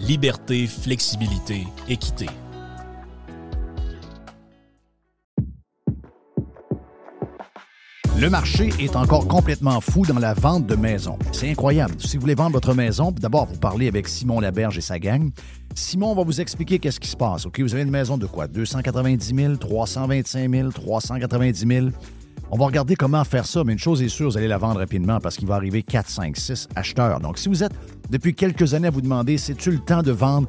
liberté, flexibilité, équité. Le marché est encore complètement fou dans la vente de maisons. C'est incroyable. Si vous voulez vendre votre maison, d'abord, vous parlez avec Simon Laberge et sa gang. Simon va vous expliquer qu'est-ce qui se passe. Vous avez une maison de quoi? 290 000, 325 000, 390 000. On va regarder comment faire ça, mais une chose est sûre, vous allez la vendre rapidement parce qu'il va arriver 4, 5, 6 acheteurs. Donc, si vous êtes depuis quelques années à vous demander, c'est-tu le temps de vendre?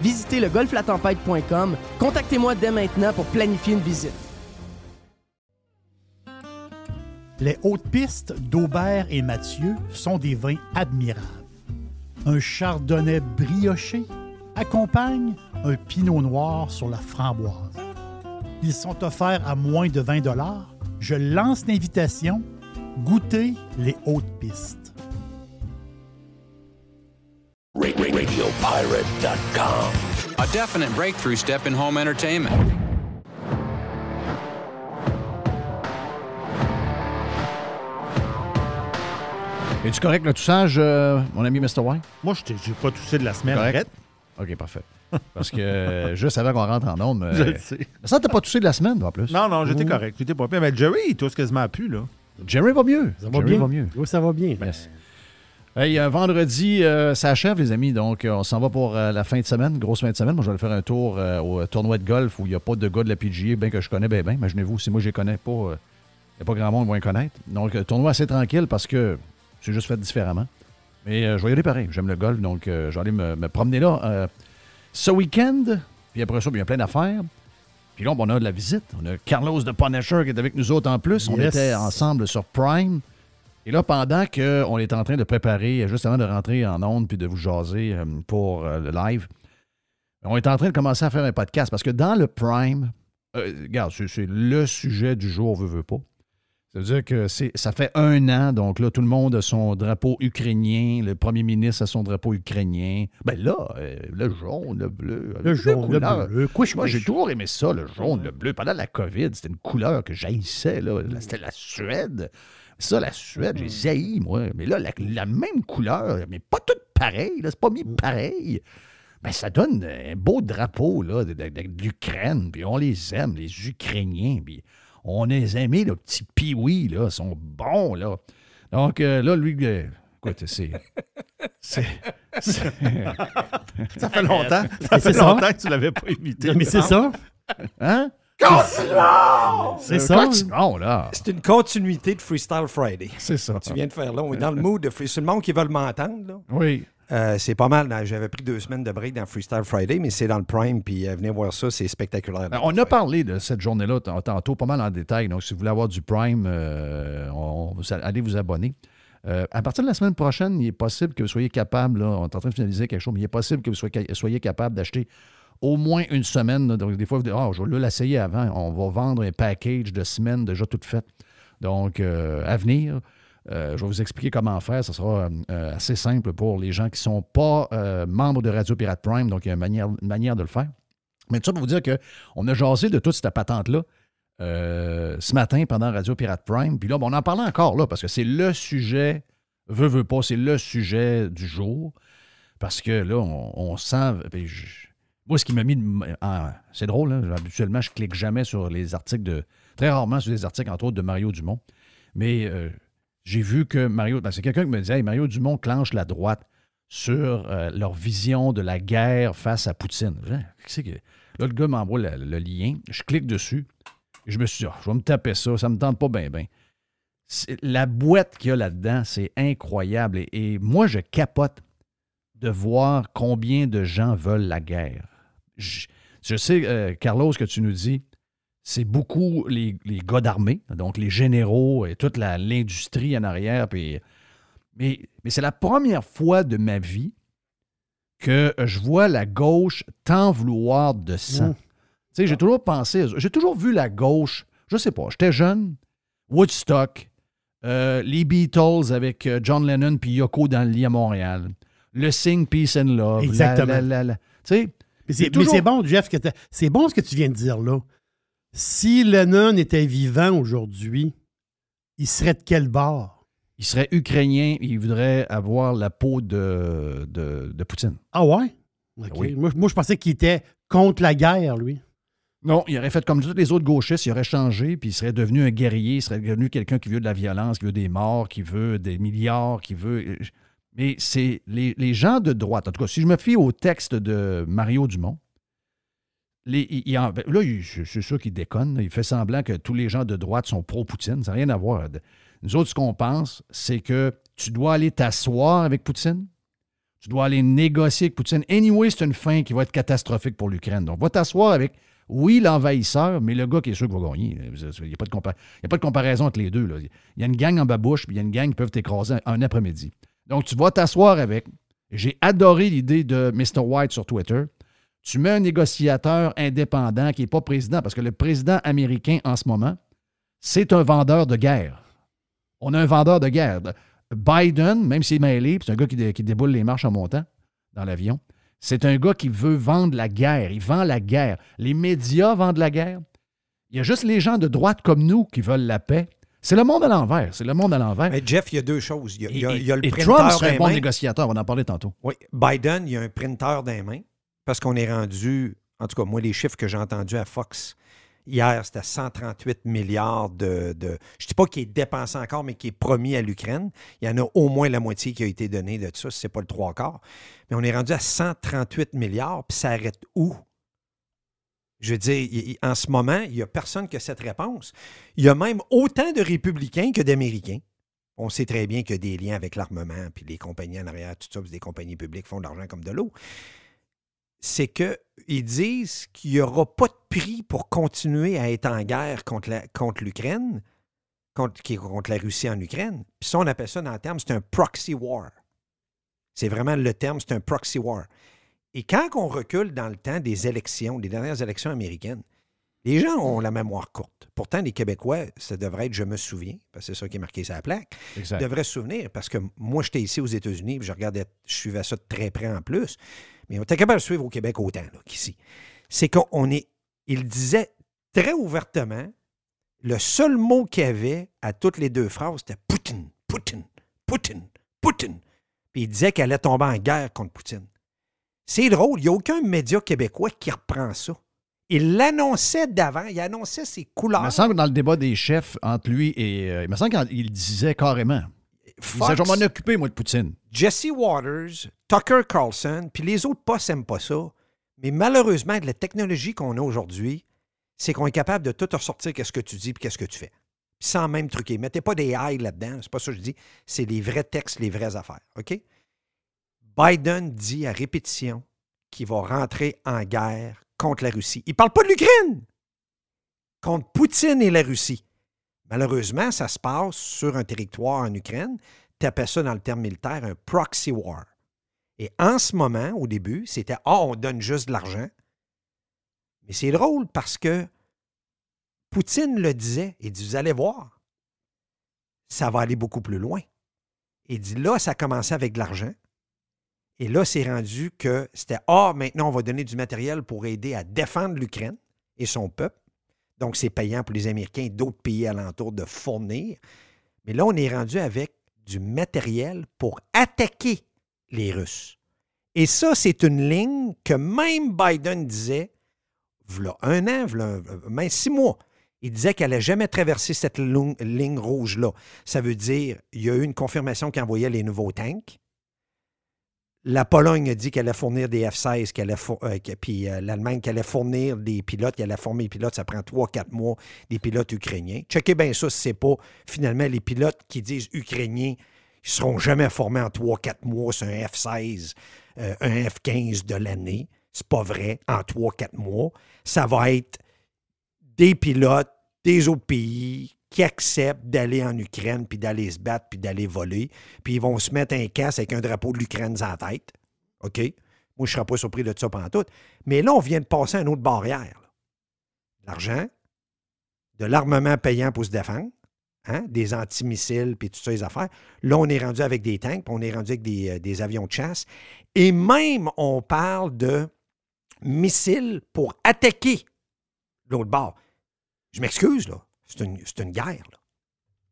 visitez le golflatempête.com. Contactez-moi dès maintenant pour planifier une visite. Les hautes pistes d'Aubert et Mathieu sont des vins admirables. Un chardonnay brioché accompagne un pinot noir sur la framboise. Ils sont offerts à moins de 20 Je lance l'invitation. Goûtez les hautes pistes. RadioPirate.com. A definite breakthrough step in home entertainment. Es-tu correct le toussage, euh, mon ami Mr. White? Moi, je n'ai pas toussé de la semaine. Correct? OK, parfait. Parce que euh, juste avant qu'on rentre en onde. je le sais. Ça, t'as pas toussé de la semaine, en plus? Non, non, j'étais correct. J'étais pas bien. Mais Jerry, il tousse quasiment plus, là. Jerry va mieux. Ça va Jerry bien. va mieux. Oui, ça va bien. Yes. Hey, euh, vendredi, euh, ça achève, les amis. Donc, euh, on s'en va pour euh, la fin de semaine, grosse fin de semaine. Moi, je vais aller faire un tour euh, au tournoi de golf où il n'y a pas de gars de la PGA, bien que je connais bien, bien. Imaginez-vous, si moi, je les connais pas, il n'y a pas grand monde qui va les connaître. Donc, tournoi assez tranquille parce que c'est juste fait différemment. Mais je vais y aller pareil. J'aime le golf, donc je vais aller me, me promener là ce week-end. Puis après ça, il y a plein d'affaires. Puis là, on a de la visite. On a Carlos de Punisher qui est avec nous autres en plus. On était ensemble sur Prime. Et là, pendant qu'on est en train de préparer, juste avant de rentrer en onde puis de vous jaser euh, pour euh, le live, on est en train de commencer à faire un podcast parce que dans le Prime, euh, regarde, c'est, le sujet du jour, veut, veut pas. C'est-à-dire que c'est, ça fait un an, donc là, tout le monde a son drapeau ukrainien, le premier ministre a son drapeau ukrainien. Ben là, euh, le jaune, le bleu. Le jaune, le bleu. Couche, Moi, j'ai toujours aimé ça, le jaune, le bleu. Pendant la COVID, c'était une couleur que j'haïssais. Là. Là, C'était la Suède. Ça, la Suède, j'ai zaï, moi. Mais là, la, la même couleur, mais pas toutes pareilles. là, C'est pas mis pareil. Ben, ça donne un beau drapeau là, de, de- de- de l'Ukraine. Puis on les aime, les Ukrainiens. Puis on les aime, les petits piouis, là. Ils sont bons, là. Donc, euh, là, lui, euh, écoute, c'est. C'est. Ça fait longtemps. Ça fait longtemps que tu l'avais pas imité. Mais c'est ça. Hein? C'est Euh, ça. continuons, là? C'est une continuité de Freestyle Friday. C'est ça. Tu viens de faire là. On est dans le mood de Freestyle. C'est le monde qui veut m'entendre. là. Oui. Euh, c'est pas mal. J'avais pris deux semaines de break dans Freestyle Friday, mais c'est dans le Prime. Puis euh, venez voir ça, c'est spectaculaire. Ben, On a parlé de cette journée-là tantôt, pas mal en détail. Donc, si vous voulez avoir du Prime, euh, on- allez allez vous abonner. Euh, à partir de la semaine prochaine, il est possible que vous soyez capable, là, on est en train de finaliser quelque chose, mais il est possible que vous soyez, soyez capable d'acheter au moins une semaine. Donc, des fois, vous dites, ah, je vais l'essayer avant. On va vendre un package de semaines déjà toutes faites. Donc, euh, à venir, euh, je vais vous expliquer comment faire. Ce sera euh, assez simple pour les gens qui ne sont pas membres de Radio Pirate Prime. Donc, il y a une manière, une manière de le faire. Mais tout ça pour vous dire qu'on a jasé de toute cette patente-là ce matin pendant Radio Pirate Prime. Puis là, on en parlait encore là parce que c'est le sujet, veut, veut pas, c'est le sujet du jour. Parce que là, on, on sent. Moi, ce qui m'a mis. en- c'est drôle, hein, habituellement, je clique jamais sur les articles de. Très rarement sur des articles, entre autres, de Mario Dumont. Mais euh, j'ai vu que Mario. ben, c'est quelqu'un qui me disait Hey, Mario Dumont clenche la droite sur euh, leur vision de la guerre face à Poutine. Là, le gars m'envoie le, lien. Je clique dessus. Je me suis dit, Ah, je vais me taper ça. Ça me tente pas bien, bien. La boîte qu'il y a là-dedans, c'est incroyable. Et moi, je capote de voir combien de gens veulent la guerre. Je, je sais, euh, Carlos, que tu nous dis, c'est beaucoup les, les gars d'armée, donc les généraux et toute l'industrie en arrière. Puis, mais mais c'est la première fois de ma vie que je vois la gauche tant vouloir de sang. Tu sais, j'ai toujours pensé, j'ai toujours vu la gauche, je sais pas, j'étais jeune, Woodstock, euh, les Beatles avec euh, John Lennon puis Yoko dans le lit à Montréal, le Sing Peace and Love. la- Exactement. la- la- la- tu sais, C'est c'est toujours- mais c'est bon, Jeff, que c'est bon ce que tu viens de dire là. Si Lennon était vivant aujourd'hui, il serait de quel bord? il serait ukrainien, il voudrait avoir la peau de, de, de Poutine. Ah ouais? Oui. Moi, moi, je pensais qu'il était contre la guerre, lui. Non, il aurait fait comme tous les autres gauchistes, il aurait changé, puis il serait devenu un guerrier, il serait devenu quelqu'un qui veut de la violence, qui veut des morts, qui veut des milliards, qui veut. Mais c'est les, gens de droite, en tout cas, si je me fie au texte de Mario Dumont, ben, là, suis sûr qu'il déconne, il fait semblant que tous les gens de droite sont pro-Poutine, ça n'a rien à voir. Nous autres, ce qu'on pense, c'est que tu dois aller t'asseoir avec Poutine, tu dois aller négocier avec Poutine. Anyway, c'est une fin qui va être catastrophique pour l'Ukraine. Donc, va t'asseoir avec, oui, l'envahisseur, mais le gars qui est sûr qu'il va gagner. Il n'y a, pas de comparaison entre les deux. Il y a une gang en babouche, puis il y a une gang qui peuvent t'écraser un après-midi. Donc, tu vas t'asseoir avec. J'ai adoré l'idée de Mr. White sur Twitter. Tu mets un négociateur indépendant qui n'est pas président, parce que le président américain en ce moment, c'est un vendeur de guerre. On a un vendeur de guerre. Biden, même s'il est mêlé, c'est un gars qui déboule les marches en montant dans l'avion, c'est un gars qui veut vendre la guerre. Il vend la guerre. Les médias vendent la guerre. Il y a juste les gens de droite comme nous qui veulent la paix. C'est le monde à l'envers. C'est le monde à l'envers. Mais Jeff, il y a deux choses. Il y a, il y a- Et- il y a le et printer Trump serait un bon négociateur. On en parlait tantôt. Oui, Biden, il y a un printer dans les mains parce qu'on est rendu, en tout cas, moi, les chiffres que j'ai entendus à Fox hier, c'était 138 milliards de. de- je ne dis pas qu'il est dépensé encore, mais qui est promis à l'Ukraine. Il y en a au moins la moitié qui a été donnée de ça, si ce n'est pas le trois quarts. Mais on est rendu à 138 milliards, puis ça arrête où? Je veux dire, en ce moment, il n'y a personne qui a cette réponse. Il y a même autant de républicains que d'Américains. On sait très bien qu'il y des liens avec l'armement, puis les compagnies en arrière, tout ça, puis des compagnies publiques font de l'argent comme de l'eau. C'est qu'ils disent qu'il n'y aura pas de prix pour continuer à être en guerre contre, contre l'Ukraine, contre, est contre la Russie en Ukraine. Puis ça, on appelle ça dans le terme, c'est un proxy war. C'est vraiment le terme, c'est un proxy war. Et quand on recule dans le temps des élections, des dernières élections américaines, les gens ont la mémoire courte. Pourtant, les Québécois, ça devrait être je me souviens, parce que c'est ça qui est marqué sur la plaque, Exact. devraient se souvenir, parce que moi, j'étais ici aux États-Unis, je regardais, je suivais ça de très près en plus, mais on était capable de suivre au Québec autant qu'ici. C'est qu'on est, il disait très ouvertement, le seul mot qu'il y avait à toutes les deux phrases, c'était Poutine, Poutine, Poutine, Poutine. Puis il disait qu'elle allait tomber en guerre contre Poutine. C'est drôle, il n'y a aucun média québécois qui reprend ça. Il l'annonçait d'avant, il annonçait ses Il couleurs. me semble que dans le débat des chefs entre lui et. euh, il me semble qu'il disait carrément. Il disait Fox- Je vais m'en occuper, moi, de Poutine. Jesse Waters, Tucker Carlson, puis les autres postes n'aiment pas ça. Mais malheureusement, avec la technologie qu'on a aujourd'hui, c'est qu'on est capable de tout ressortir qu'est-ce que tu dis puis qu'est-ce que tu fais. Sans même truquer. Mettez pas des high là-dedans, c'est pas ça que je dis. C'est les vrais textes, les vraies affaires. OK? Biden dit à répétition qu'il va rentrer en guerre contre la Russie. Il parle pas de l'Ukraine! Contre Poutine et la Russie. Malheureusement, ça se passe sur un territoire en Ukraine, appellent ça dans le terme militaire un proxy war. Et en ce moment, au début, c'était Ah, on donne juste de l'argent. Mais c'est drôle parce que Poutine le disait. Il dit Vous allez voir, ça va aller beaucoup plus loin. Il dit Là, ça a avec de l'argent. Et là, c'est rendu que c'était Ah, maintenant, on va donner du matériel pour aider à défendre l'Ukraine et son peuple. Donc, c'est payant pour les Américains et d'autres pays alentours de fournir. Mais là, on est rendu avec du matériel pour attaquer les Russes. Et ça, c'est une ligne que même Biden disait, voilà un an, v'là un- même six mois, il disait qu'elle n'allait jamais traverser cette ligne rouge-là. Ça veut dire, il y a eu une confirmation qu'il envoyait les nouveaux tanks. La Pologne a dit qu'elle allait fournir des F-16, qu'elle euh, puis euh, l'Allemagne qu'elle allait fournir des pilotes, qu'elle allait former les pilotes, ça prend 3-4 mois, des pilotes ukrainiens. Checkez bien ça si c'est pas finalement les pilotes qui disent ukrainiens, ils seront jamais formés en 3-4 mois sur un F-16, euh, un F-15 de l'année. C'est pas vrai, en 3-4 mois. Ça va être des pilotes des autres pays qui acceptent d'aller en Ukraine, puis d'aller se battre, puis d'aller voler, puis ils vont se mettre un casque avec un drapeau de l'Ukraine la tête. OK? Moi, je ne serais pas surpris de ça pendant tout. Mais là, on vient de passer à une autre barrière. L'argent, de l'armement payant pour se défendre, hein, des antimissiles, puis toutes ces affaires. Là, on est rendu avec des tanks, puis on est rendu avec des, euh, des avions de chasse. Et même, on parle de missiles pour attaquer l'autre bord. Je m'excuse, là. C'est une, c'est une guerre, là.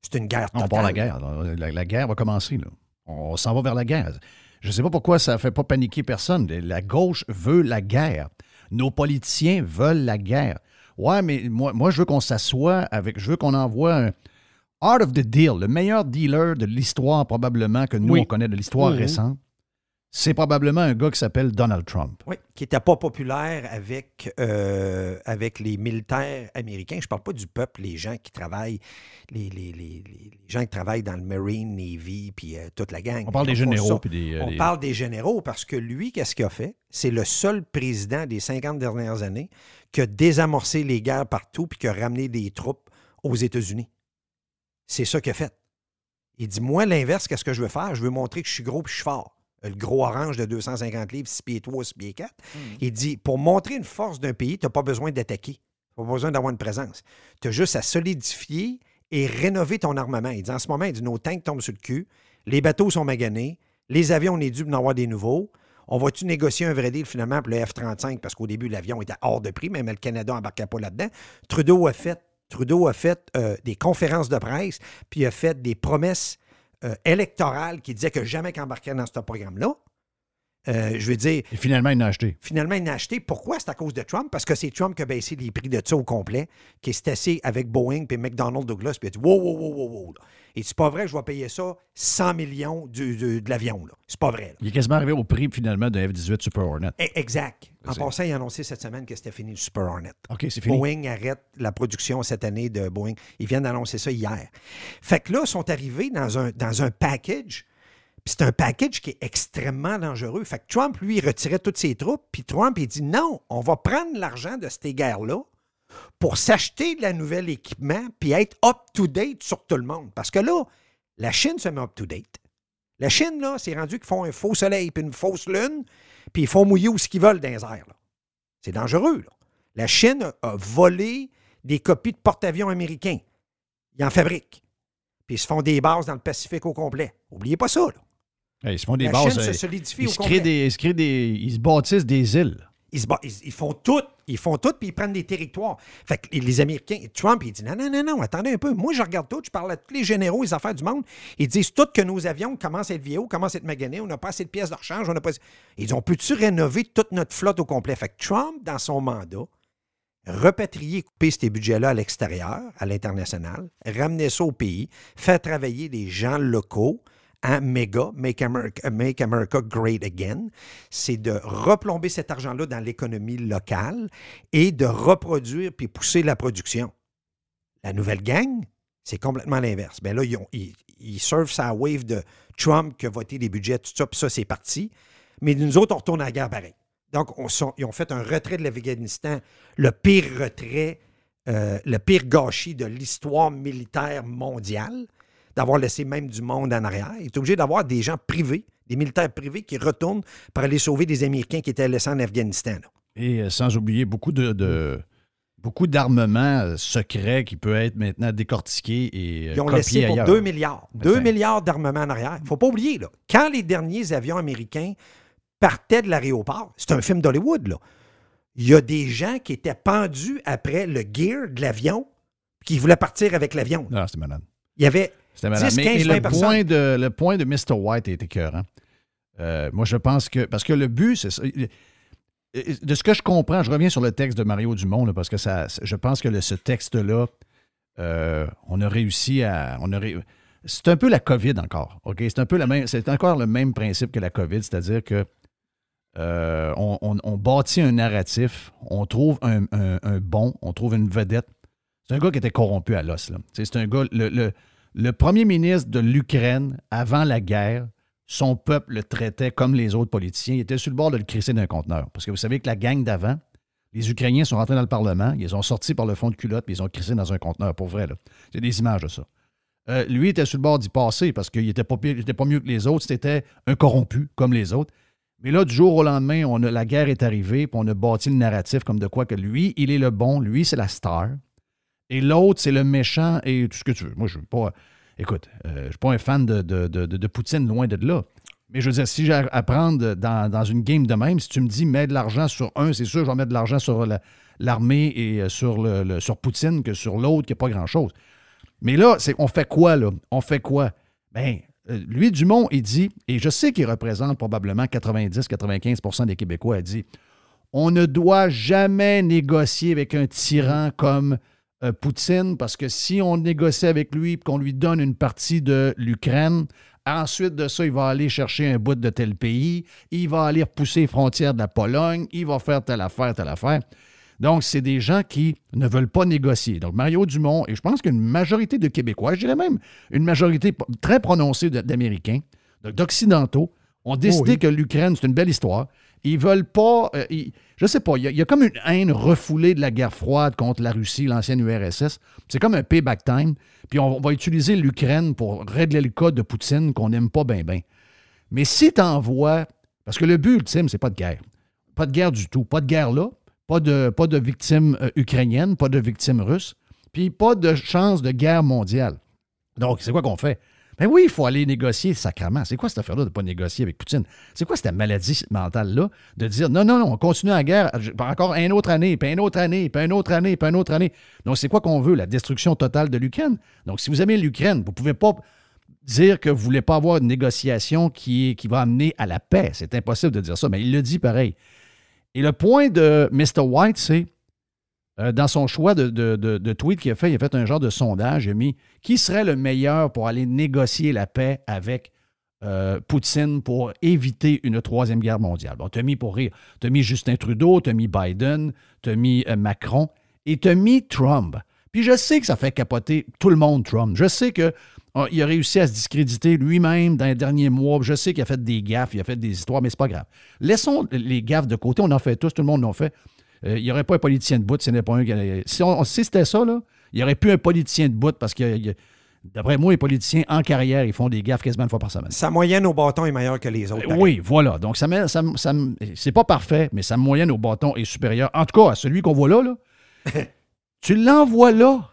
C'est une guerre On totale. part la guerre. La, la guerre va commencer. Là. On s'en va vers la guerre. Je ne sais pas pourquoi ça ne fait pas paniquer personne. La gauche veut la guerre. Nos politiciens veulent la guerre. Ouais, mais moi, moi je veux qu'on s'assoie avec. Je veux qu'on envoie un Art of the Deal, le meilleur dealer de l'histoire, probablement, que nous, Oui. on connaît de l'histoire Mhm. récente. C'est probablement un gars qui s'appelle Donald Trump. Oui, qui n'était pas populaire avec, euh, avec les militaires américains. Je ne parle pas du peuple, les gens qui travaillent, les, les- les- les- les gens qui travaillent dans le Marine, Navy, puis euh, toute la gang. On parle des généraux. puis des, euh, On parle des généraux parce que lui, qu'est-ce qu'il a fait? C'est le seul président des 50 dernières années qui a désamorcé les guerres partout puis qui a ramené des troupes aux États-Unis. C'est ça qu'il a fait. Il dit, moi, l'inverse, qu'est-ce que je veux faire? Je veux montrer que je suis gros puis je suis fort. Le gros orange de 250 livres, 6 pieds 3, 6 pieds 4. Il dit, pour montrer une force d'un pays, tu n'as pas besoin d'attaquer. Tu n'as pas besoin d'avoir une présence. Tu as juste à solidifier et rénover ton armement. Il dit, en ce moment, il dit, nos tanks tombent sur le cul, les bateaux sont maganés, les avions, on est dû d'en avoir des nouveaux. On va-tu négocier un vrai deal finalement pour le F-35 parce qu'au début, l'avion était hors de prix, même le Canada n'embarquait pas là-dedans. Trudeau a fait, Trudeau a fait euh, des conférences de presse, puis a fait des promesses euh, électorales qui disaient que jamais qu'il embarquait dans ce programme-là. Euh, je veux dire, Et finalement, il en a acheté. finalement, il n'a acheté. Pourquoi? C'est à cause de Trump? Parce que c'est Trump qui a baissé les prix de ça au complet, qui est assis avec Boeing puis McDonnell Douglas, puis il a dit Wow, wow, wow, wow, wow. Et c'est pas vrai que je vais payer ça 100 millions du- du- de l'avion. C'est pas vrai. là. Il est quasiment arrivé au prix, finalement, d'un F-18 Super Hornet. E- Exact. En passant, il a annoncé cette semaine que c'était fini le Super Hornet. OK, c'est fini. Boeing arrête la production cette année de Boeing. Ils viennent d'annoncer ça hier. Fait que là, ils sont arrivés dans un, dans un package. C'est un package qui est extrêmement dangereux. Fait que Trump, lui, il retirait toutes ses troupes. Puis Trump, il dit non, on va prendre l'argent de ces guerres-là pour s'acheter de la nouvelle équipement puis être up-to-date sur tout le monde. Parce que là, la Chine se met up-to-date. La Chine, là, c'est rendu qu'ils font un faux soleil puis une fausse lune, puis ils font mouiller où ce qu'ils veulent dans les airs. là. C'est dangereux. là. La Chine a volé des copies de porte-avions américains. Ils en fabriquent. Puis ils se font des bases dans le Pacifique au complet. Oubliez pas ça. là. Ils se font des La bases. Chine se euh, solidifie ils, au se complet. des, ils se créent des. Ils se bâtissent des îles. Ils, font tout. Ils font tout, puis ils prennent des territoires. Fait que les- les Américains, Trump, il dit non, non, non, non, attendez un peu. Moi, je regarde tout, je parle à tous les généraux, les affaires du monde. Ils disent tous que nos avions commencent à être vieux, commencent à être maganés, on n'a pas assez de pièces de rechange, on n'a pas. Ils ont pu-tu rénover toute notre flotte au complet? Fait que Trump, dans son mandat, repatrier, couper ces budgets-là à l'extérieur, à l'international, ramener ça au pays, faire travailler des gens locaux en méga, Make America, Great Again, c'est de replomber cet argent-là dans l'économie locale et de reproduire puis pousser la production. La nouvelle gang, c'est complètement l'inverse. Bien là, ils, ont- ils, ils sa wave de Trump qui a voté des budgets, tout ça, puis ça, c'est parti. Mais nous autres, on retourne à la guerre pareil. Donc, ils ont fait un retrait de l'Afghanistan, le pire retrait, euh, le pire gâchis de l'histoire militaire mondiale. D'avoir laissé même du monde en arrière. Il est obligé d'avoir des gens privés, des militaires privés qui retournent pour aller sauver des Américains qui étaient laissés en Afghanistan. là. Et euh, sans oublier beaucoup de, de- beaucoup d'armements euh, secrets qui peut être maintenant décortiqué et euh, Ils ont laissé pour ailleurs. 2 milliards. Ben, 2 c'est- milliards d'armements en arrière. Il ne faut pas oublier, là, quand les derniers avions américains partaient de l'aéroport, c'est un film d'Hollywood, là. Il y a des gens qui étaient pendus après le gear de l'avion qui voulaient partir avec l'avion. Non, c'était malade. Il y avait C'était malade. 10, Mais 15, et 20 le, point de, le point de Mr. White est écœurant. Euh, moi, je pense que. Parce que le but, c'est ça. De ce que je comprends, je reviens sur le texte de Mario Dumont, là, parce que ça, je pense que le- ce texte-là, euh, on a réussi à. On a ré- C'est un peu la COVID encore. OK? C'est un peu la même. C'est encore le même principe que la COVID, c'est-à-dire que euh, on, on- on bâtit un narratif, on trouve un, un- un bon, on trouve une vedette. C'est un gars qui était corrompu à l'os. C'est un gars. Le, le- le premier ministre de l'Ukraine, avant la guerre, son peuple le traitait comme les autres politiciens. Il était sur le bord de le crisser d'un conteneur. Parce que vous savez que la gang d'avant, les Ukrainiens sont rentrés dans le Parlement, ils ont sorti par le fond de culotte, puis ils ont crissé dans un conteneur, pour vrai. C'est des images de ça. Euh, lui était sur le bord d'y passer parce qu'il n'était pas mieux que les autres. C'était un corrompu, comme les autres. Mais là, du jour au lendemain, on a, la guerre est arrivée, puis on a bâti le narratif comme de quoi que lui, il est le bon, lui, c'est la star. Et l'autre, c'est le méchant et tout ce que tu veux. Moi, je ne pas. Écoute, euh, je ne suis pas un fan de, de- de- Poutine, loin de là. Mais je veux dire, si j'ai à prendre dans, dans une game de même, si tu me dis mets de l'argent sur un, c'est sûr, je vais mettre de l'argent sur la- l'armée et euh, sur, le, sur Poutine que sur l'autre qui n'a pas grand-chose. Mais là, c'est, on fait quoi, là? On fait quoi? Ben, euh, lui, Dumont, il dit, et je sais qu'il représente probablement 90-95% des Québécois, il dit on ne doit jamais négocier avec un tyran comme euh, Poutine, parce que si on négocie avec lui et qu'on lui donne une partie de l'Ukraine, ensuite de ça, il va aller chercher un bout de tel pays, il va aller repousser les frontières de la Pologne, il va faire telle affaire, telle affaire. Donc, c'est des gens qui ne veulent pas négocier. Donc, Mario Dumont, et je pense qu'une majorité de Québécois, je dirais même une majorité très prononcée d'Américains, d'Occidentaux, ont décidé Oh oui. que l'Ukraine, c'est une belle histoire. Ils veulent pas. euh, ils- je sais pas, il y, a- comme une haine refoulée de la guerre froide contre la Russie, l'ancienne URSS. C'est comme un payback time. Puis on va utiliser l'Ukraine pour régler le cas de Poutine qu'on n'aime pas bien, bien. Mais si tu envoies. Parce que le but ultime, c'est pas de guerre. Pas de guerre du tout. Pas de guerre là. Pas de, pas de victimes euh, ukrainiennes, pas de victimes russes. Puis pas de chance de guerre mondiale. Donc, c'est quoi qu'on fait? Ben oui, il faut aller négocier sacrement. C'est quoi cette affaire-là de ne pas négocier avec Poutine? C'est quoi cette maladie mentale-là de dire non, non, non, on continue la guerre encore une autre année, puis une autre année, puis une autre année, puis une autre année. Donc, c'est quoi qu'on veut? La destruction totale de l'Ukraine? Donc, si vous aimez l'Ukraine, vous ne pouvez pas dire que vous ne voulez pas avoir une négociation qui, qui va amener à la paix. C'est impossible de dire ça, mais il le dit pareil. Et le point de Mr. White, c'est euh, dans son choix de, tweet qu'il a fait, il a fait un genre de sondage. Il a mis qui serait le meilleur pour aller négocier la paix avec euh, Poutine pour éviter une troisième guerre mondiale? Bon, tu as mis pour rire, tu as mis Justin Trudeau, tu as mis Biden, tu as mis euh, Macron et tu as mis Trump. Puis je sais que ça fait capoter tout le monde, Trump. Je sais qu'il a réussi à se discréditer lui-même dans les derniers mois. Je sais qu'il a fait des gaffes, il a fait des histoires, mais c'est pas grave. Laissons les gaffes de côté. On en fait tous, tout le monde en fait. Euh, il n'y aurait pas un politicien de bout en avait pas un. qui allait- Si, on- si c'était ça, là, il n'y aurait plus un politicien de bout parce que, d'après moi, les politiciens en carrière, ils font des gaffes quasiment une fois par semaine. Sa moyenne au bâton est meilleure que les autres. pareil. Oui, voilà. Donc, ça, ça, c'est pas parfait, mais sa moyenne au bâton est supérieure. En tout cas, à celui qu'on voit là, là. tu l'envoies là.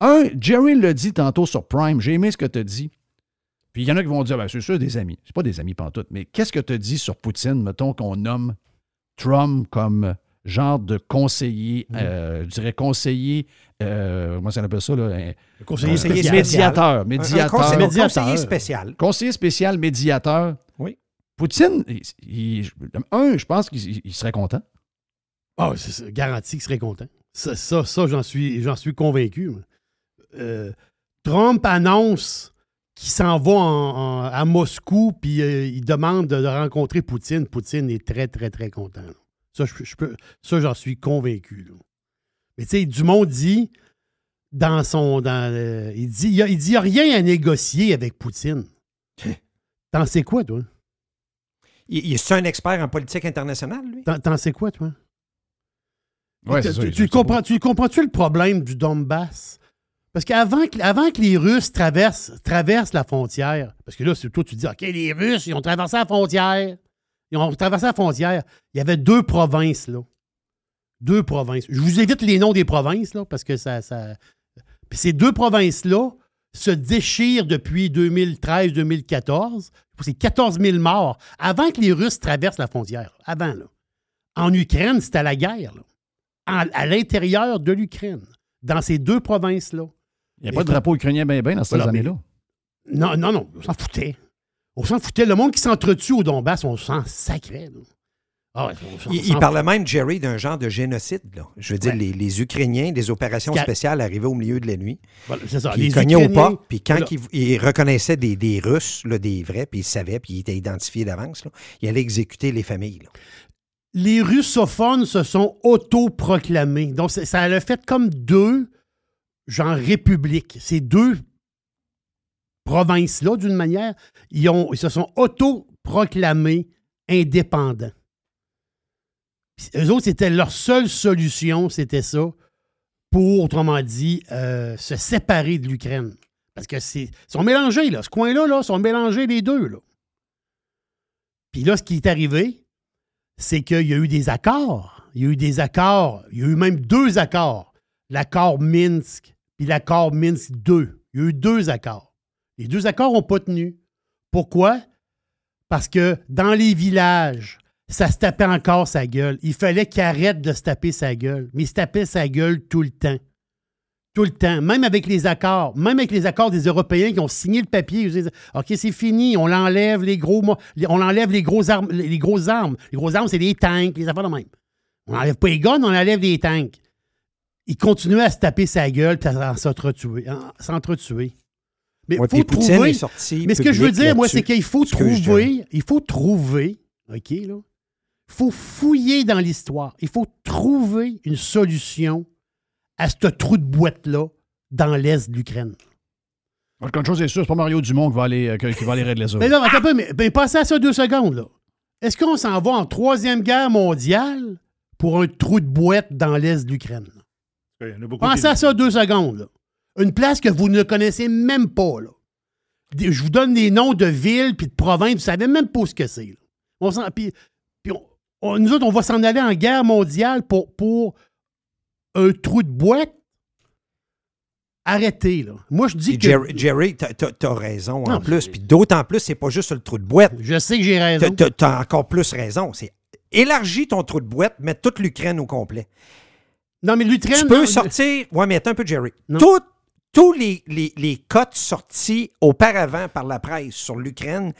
Un, Jerry le dit tantôt sur Prime. J'ai aimé ce que tu as dit. Puis il y en a qui vont dire, ben, c'est sûr, des amis. C'est pas des amis pantoute, mais qu'est-ce que tu as dit sur Poutine, mettons qu'on nomme Trump comme genre de conseiller, euh, je dirais conseiller, euh, comment ça appelle ça, là? Un- conseiller, spécial. médiateur, Un- un médiateur. conseiller- Médiateur. conseiller spécial. Conseiller spécial, médiateur. Oui. Poutine, il- il- un, je pense qu'il il serait content. Ah, c'est ça, garanti qu'il serait content. Ça, ça, ça, j'en suis, j'en suis convaincu. Euh, Trump annonce qu'il s'en va en- en- à Moscou, puis euh, il demande de, de rencontrer Poutine. Poutine est très, très, très content. là. Ça, je, peux- je peux, ça, j'en suis convaincu. là. Mais tu sais, Dumont dit dans son. Dans, euh, il dit il y a, il dit, il y a rien à négocier avec Poutine. T'en sais quoi, toi? Il, il- c'est un expert en politique internationale, lui? T'en, t'en sais quoi, toi? Ouais, tu, ça, comprends, tu comprends-tu le problème du Donbass? Parce qu'avant que, avant que les Russes traversent, traversent la frontière, parce que là, c'est toi, tu dis, OK, les Russes, ils ont traversé la frontière. Ils ont traversé la frontière. Il y avait deux provinces, là. Deux provinces. Je vous évite les noms des provinces, là, parce que ça. ça... Puis ces deux provinces-là se déchirent depuis 2013-2014. C'est 14 000 morts avant que les Russes traversent la frontière. Avant, là. En Ukraine, c'était la guerre, là. En- à l'intérieur de l'Ukraine, dans ces deux provinces-là. Il n'y a pas de drapeau ukrainien bien bien dans ces années-là. Non, non, non, on s'en foutait. On s'en foutait. Le monde qui s'entretue au Donbass, on s'en sacrait. là. Ah ouais, Il, parlait même, Jerry, d'un genre de génocide. là. Je veux dire, Ouais. les, les Ukrainiens, des opérations spéciales arrivaient au milieu de la nuit. Voilà, c'est ça. Puis Les ils cognaient au Ukrainiens- pas, puis quand ils, ils reconnaissaient des, des Russes, là, des vrais, puis ils savaient, puis ils étaient identifiés d'avance, ils allaient exécuter les familles. là. les russophones se sont autoproclamés. Donc, c'est- ça a fait comme deux, genre, républiques. Ces deux provinces-là, d'une manière, ils, se sont autoproclamés indépendants. Eux autres, c'était leur seule solution, c'était ça, pour, autrement dit, euh, se séparer de l'Ukraine. Parce que c'est. Ils sont mélangés, là. Ce coin-là, là, sont mélangés les deux, là. Puis là, ce qui est arrivé, c'est qu'il y a eu des accords. Il y a eu des accords. Il y a eu même deux accords. L'accord Minsk puis l'accord Minsk 2. Il y a eu deux accords. Les deux accords n'ont pas tenu. Pourquoi? Parce que dans les villages, ça se tapait encore sa gueule. Il fallait qu'il arrête de se taper sa gueule. Mais il se tapait sa gueule tout le temps. Tout le temps. Même avec les accords. Même avec les accords des Européens qui ont signé le papier. Ils disent OK, c'est fini. On enlève les gros. On enlève les gros armes. Les grosses armes. Les grosses armes, c'est les tanks, les affaires de même. On n'enlève pas les guns, on enlève les tanks. Ils continuaient à se taper sa gueule et à s'entretuer. Mais Ouais, faut trouver. est sorti Mais ce que je veux dire, moi, c'est qu'il faut trouver, il faut trouver, OK, là, il faut fouiller dans l'histoire. Il faut trouver une solution à ce trou de boîte-là dans l'est de l'Ukraine. Quelque chose est sûr, c'est pas Mario Dumont qui va aller, euh, qui va aller régler ça. Mais là, attends un peu, mais, mais pensez à ça deux secondes, là. Est-ce qu'on s'en va en troisième guerre mondiale pour un trou de boîte dans l'est de l'Ukraine? Il y en a beaucoup Pensez qui- à ça deux secondes. là. Une place que vous ne connaissez même pas. Là. Je vous donne des noms de villes puis de provinces, vous ne savez même pas ce que c'est. là. On s'en- puis- puis on- on- nous autres, on va s'en aller en guerre mondiale pour, pour un trou de boîte. Arrêtez, là. Moi, je dis que... Jerry, Jerry, t'as- raison en plus. Puis d'autant plus, c'est pas juste sur le trou de boîte. Je sais que j'ai raison. T'as- encore plus raison. C'est élargis ton trou de boîte, mets toute l'Ukraine au complet. Non, mais l'Ukraine... Tu peux non, sortir. Ouais, mais attends un peu, Jerry. Non. Tout- tous les, les, les cotes sortis auparavant par la presse sur l'Ukraine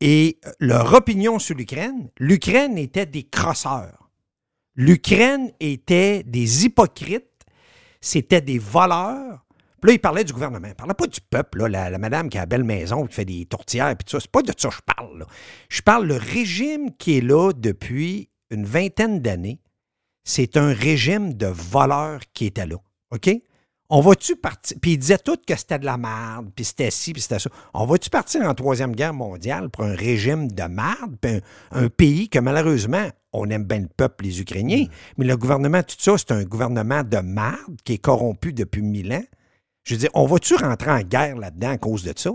et euh, leur opinion sur l'Ukraine, l'Ukraine était des crosseurs. L'Ukraine était des hypocrites. C'était des voleurs. Puis là, il parlait du gouvernement. Il parlait pas du peuple, là, la, madame qui a la belle maison, qui fait des tourtières, puis tout ça. C'est pas de ça que je parle. Je parle le régime qui est là depuis une vingtaine d'années. C'est un régime de voleurs qui était là. OK? On va-tu partir. Puis il disait tout que c'était de la merde, puis c'était ci, puis c'était ça. On va-tu partir en Troisième Guerre mondiale pour un régime de merde, puis un, un pays que malheureusement, on aime bien le peuple, les Ukrainiens, mais le gouvernement, tout ça, c'est un gouvernement de merde qui est corrompu depuis mille ans. Je veux dire, on va-tu rentrer en guerre là-dedans à cause de ça?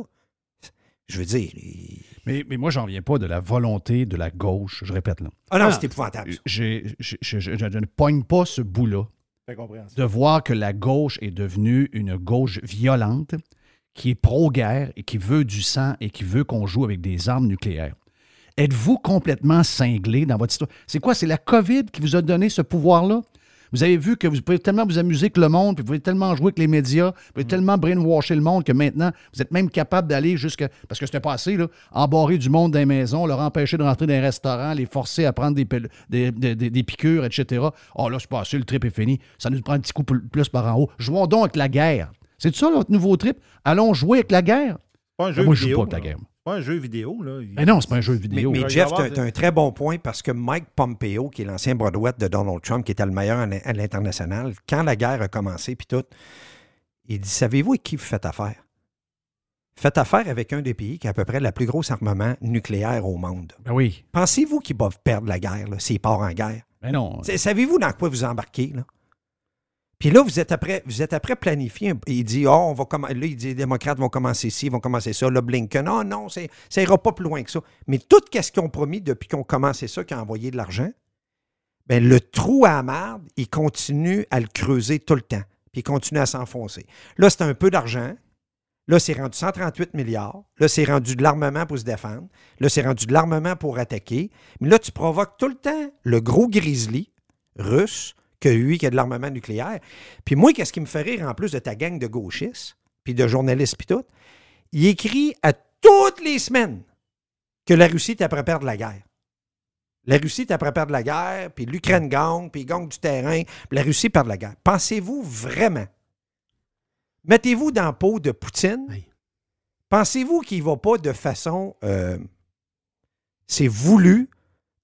Je veux dire. il- Mais, mais moi, j'en viens pas de la volonté de la gauche, je répète là. Ah non, Ah. c'est épouvantable. je, je- je ne pogne pas ce bout-là. De voir que la gauche est devenue une gauche violente qui est pro-guerre et qui veut du sang et qui veut qu'on joue avec des armes nucléaires. Êtes-vous complètement cinglé dans votre histoire? C'est quoi? C'est la COVID qui vous a donné ce pouvoir-là? Vous avez vu que vous pouvez tellement vous amuser que le monde, puis vous pouvez tellement jouer avec les médias, vous pouvez tellement brainwasher le monde que maintenant, vous êtes même capable d'aller jusqu'à. Parce que c'était pas assez, là. Embarrer du monde dans les maisons, leur empêcher de rentrer dans les restaurants, les forcer à prendre des, des, des- des- des piqûres, etc. Oh là, c'est pas assez, le trip est fini. Ça nous prend un petit coup pl- plus par en haut. Jouons donc avec la guerre. C'est ça, votre nouveau trip? Allons jouer avec la guerre? Pas un jeu moi, je joue vidéo. pas avec la guerre. Pas un jeu vidéo, là. Il- Mais non, c'est pas un jeu vidéo. mais Jeff, tu de- as un très bon point parce que Mike Pompeo, qui est l'ancien bras droit de Donald Trump, qui était le meilleur à l'in- à l'international, quand la guerre a commencé, puis tout, il dit Savez-vous avec qui vous faites affaire? Faites affaire avec un des pays qui a à peu près le plus gros armement nucléaire au monde. Ben oui. Pensez-vous qu'ils peuvent perdre la guerre s'ils partent en guerre? Mais non. C'est- Savez-vous dans quoi vous embarquez là? Puis là, vous êtes après, vous êtes après planifié. Il dit, oh, on va commen- là, il dit, les démocrates vont commencer ci, ils vont commencer ça. Là, Blinken, non, non, ça ira pas plus loin que ça. Mais tout ce qu'ils ont promis depuis qu'ils ont commencé ça, qu'ils ont envoyé de l'argent, ben, le trou à la il continue à le creuser tout le temps. Puis il continue à s'enfoncer. Là, c'est un peu d'argent. Là, c'est rendu 138 milliards. Là, c'est rendu de l'armement pour se défendre. Là, c'est rendu de l'armement pour attaquer. Mais là, tu provoques tout le temps le gros grizzly russe que lui qui a de l'armement nucléaire. Puis moi, qu'est-ce qui me fait rire en plus de ta gang de gauchistes, puis de journalistes, puis tout? Il écrit à toutes les semaines que la Russie est après perdre la guerre. La Russie est après perdre la guerre, puis l'Ukraine gagne, puis gagne du terrain, puis la Russie perd la guerre. Pensez-vous vraiment, mettez-vous dans la peau de Poutine, Oui. pensez-vous qu'il ne va pas de façon, euh, c'est voulu,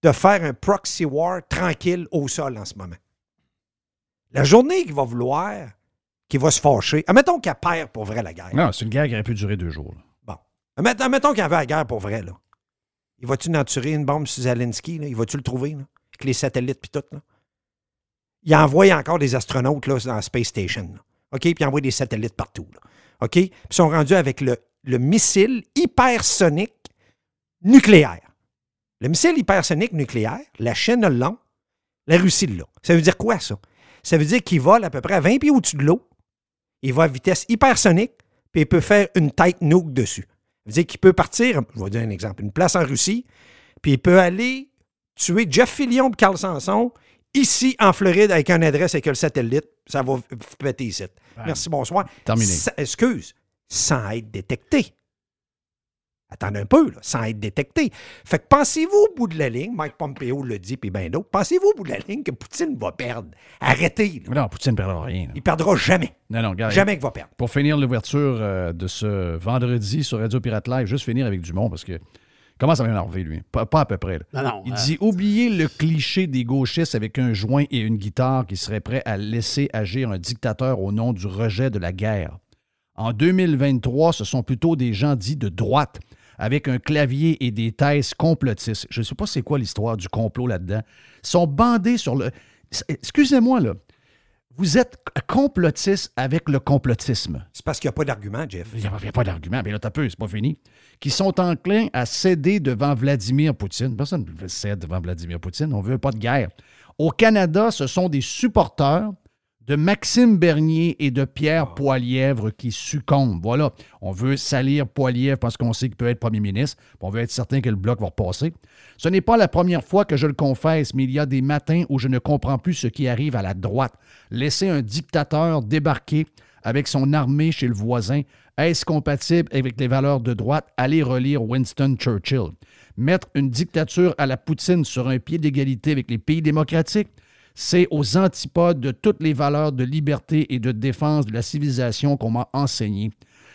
de faire un proxy war tranquille au sol en ce moment? La journée qu'il va vouloir, qu'il va se fâcher, admettons qu'elle perd pour vrai la guerre. Non, c'est une guerre qui aurait pu durer deux jours. là. Bon. Admettons, admettons qu'il y avait la guerre pour vrai, là. Il va-tu naturer une bombe sur Zelensky, là? Il va-tu le trouver, là? Avec les satellites puis tout, là? Il envoie encore des astronautes, là, dans la Space Station, là. OK? Puis il envoie des satellites partout, là. OK? Puis ils sont rendus avec le, le missile hypersonique nucléaire. Le missile hypersonique nucléaire, la Chine l'a, la Russie l'a. Ça veut dire quoi, ça? Ça veut dire qu'il vole à peu près à 20 pieds au-dessus de l'eau. Il va à vitesse hypersonique, puis il peut faire une tête nuke dessus. Ça veut dire qu'il peut partir, je vais vous donner un exemple, une place en Russie, puis il peut aller tuer Jeff Fillion et Carl Sanson ici en Floride avec une adresse avec le satellite. Ça va péter ici. Merci, bonsoir. Terminé. Excuse, sans être détecté. Attendez un peu, là, sans être détecté. Fait que pensez-vous au bout de la ligne, Mike Pompeo le dit, puis bien d'autres, pensez-vous au bout de la ligne que Poutine va perdre? Arrêtez. là. Non, Poutine ne perdra rien. là. Il perdra jamais. Non, non, regarde. Jamais qu'il va perdre. Pour finir l'ouverture euh, de ce vendredi sur Radio Pirate Live, juste finir avec Dumont parce que comment ça va m'énerver, lui? Pas, pas à peu près. là. Non, non. Il euh, dit oubliez le cliché des gauchistes avec un joint et une guitare qui seraient prêts à laisser agir un dictateur au nom du rejet de la guerre. En 2023, ce sont plutôt des gens dits de droite avec un clavier et des thèses complotistes. Je ne sais pas c'est quoi l'histoire du complot là-dedans. Ils sont bandés sur le. Excusez-moi, là. Vous êtes complotiste avec le complotisme. C'est parce qu'il n'y a pas d'argument, Jeff. Il n'y a, pas d'argument. Mais là, t'as peu, c'est pas fini. Qui sont enclins à céder devant Vladimir Poutine. Personne ne cède devant Vladimir Poutine. On veut pas de guerre. Au Canada, ce sont des supporters de Maxime Bernier et de Pierre Poilièvre qui succombent. Voilà. On veut salir Poilièvre parce qu'on sait qu'il peut être premier ministre. On veut être certain que le bloc va repasser. Ce n'est pas la première fois que je le confesse, mais il y a des matins où je ne comprends plus ce qui arrive à la droite. Laisser un dictateur débarquer avec son armée chez le voisin, est-ce compatible avec les valeurs de droite? Allez relire Winston Churchill. Mettre une dictature à la Poutine sur un pied d'égalité avec les pays démocratiques, c'est aux antipodes de toutes les valeurs de liberté et de défense de la civilisation qu'on m'a enseigné.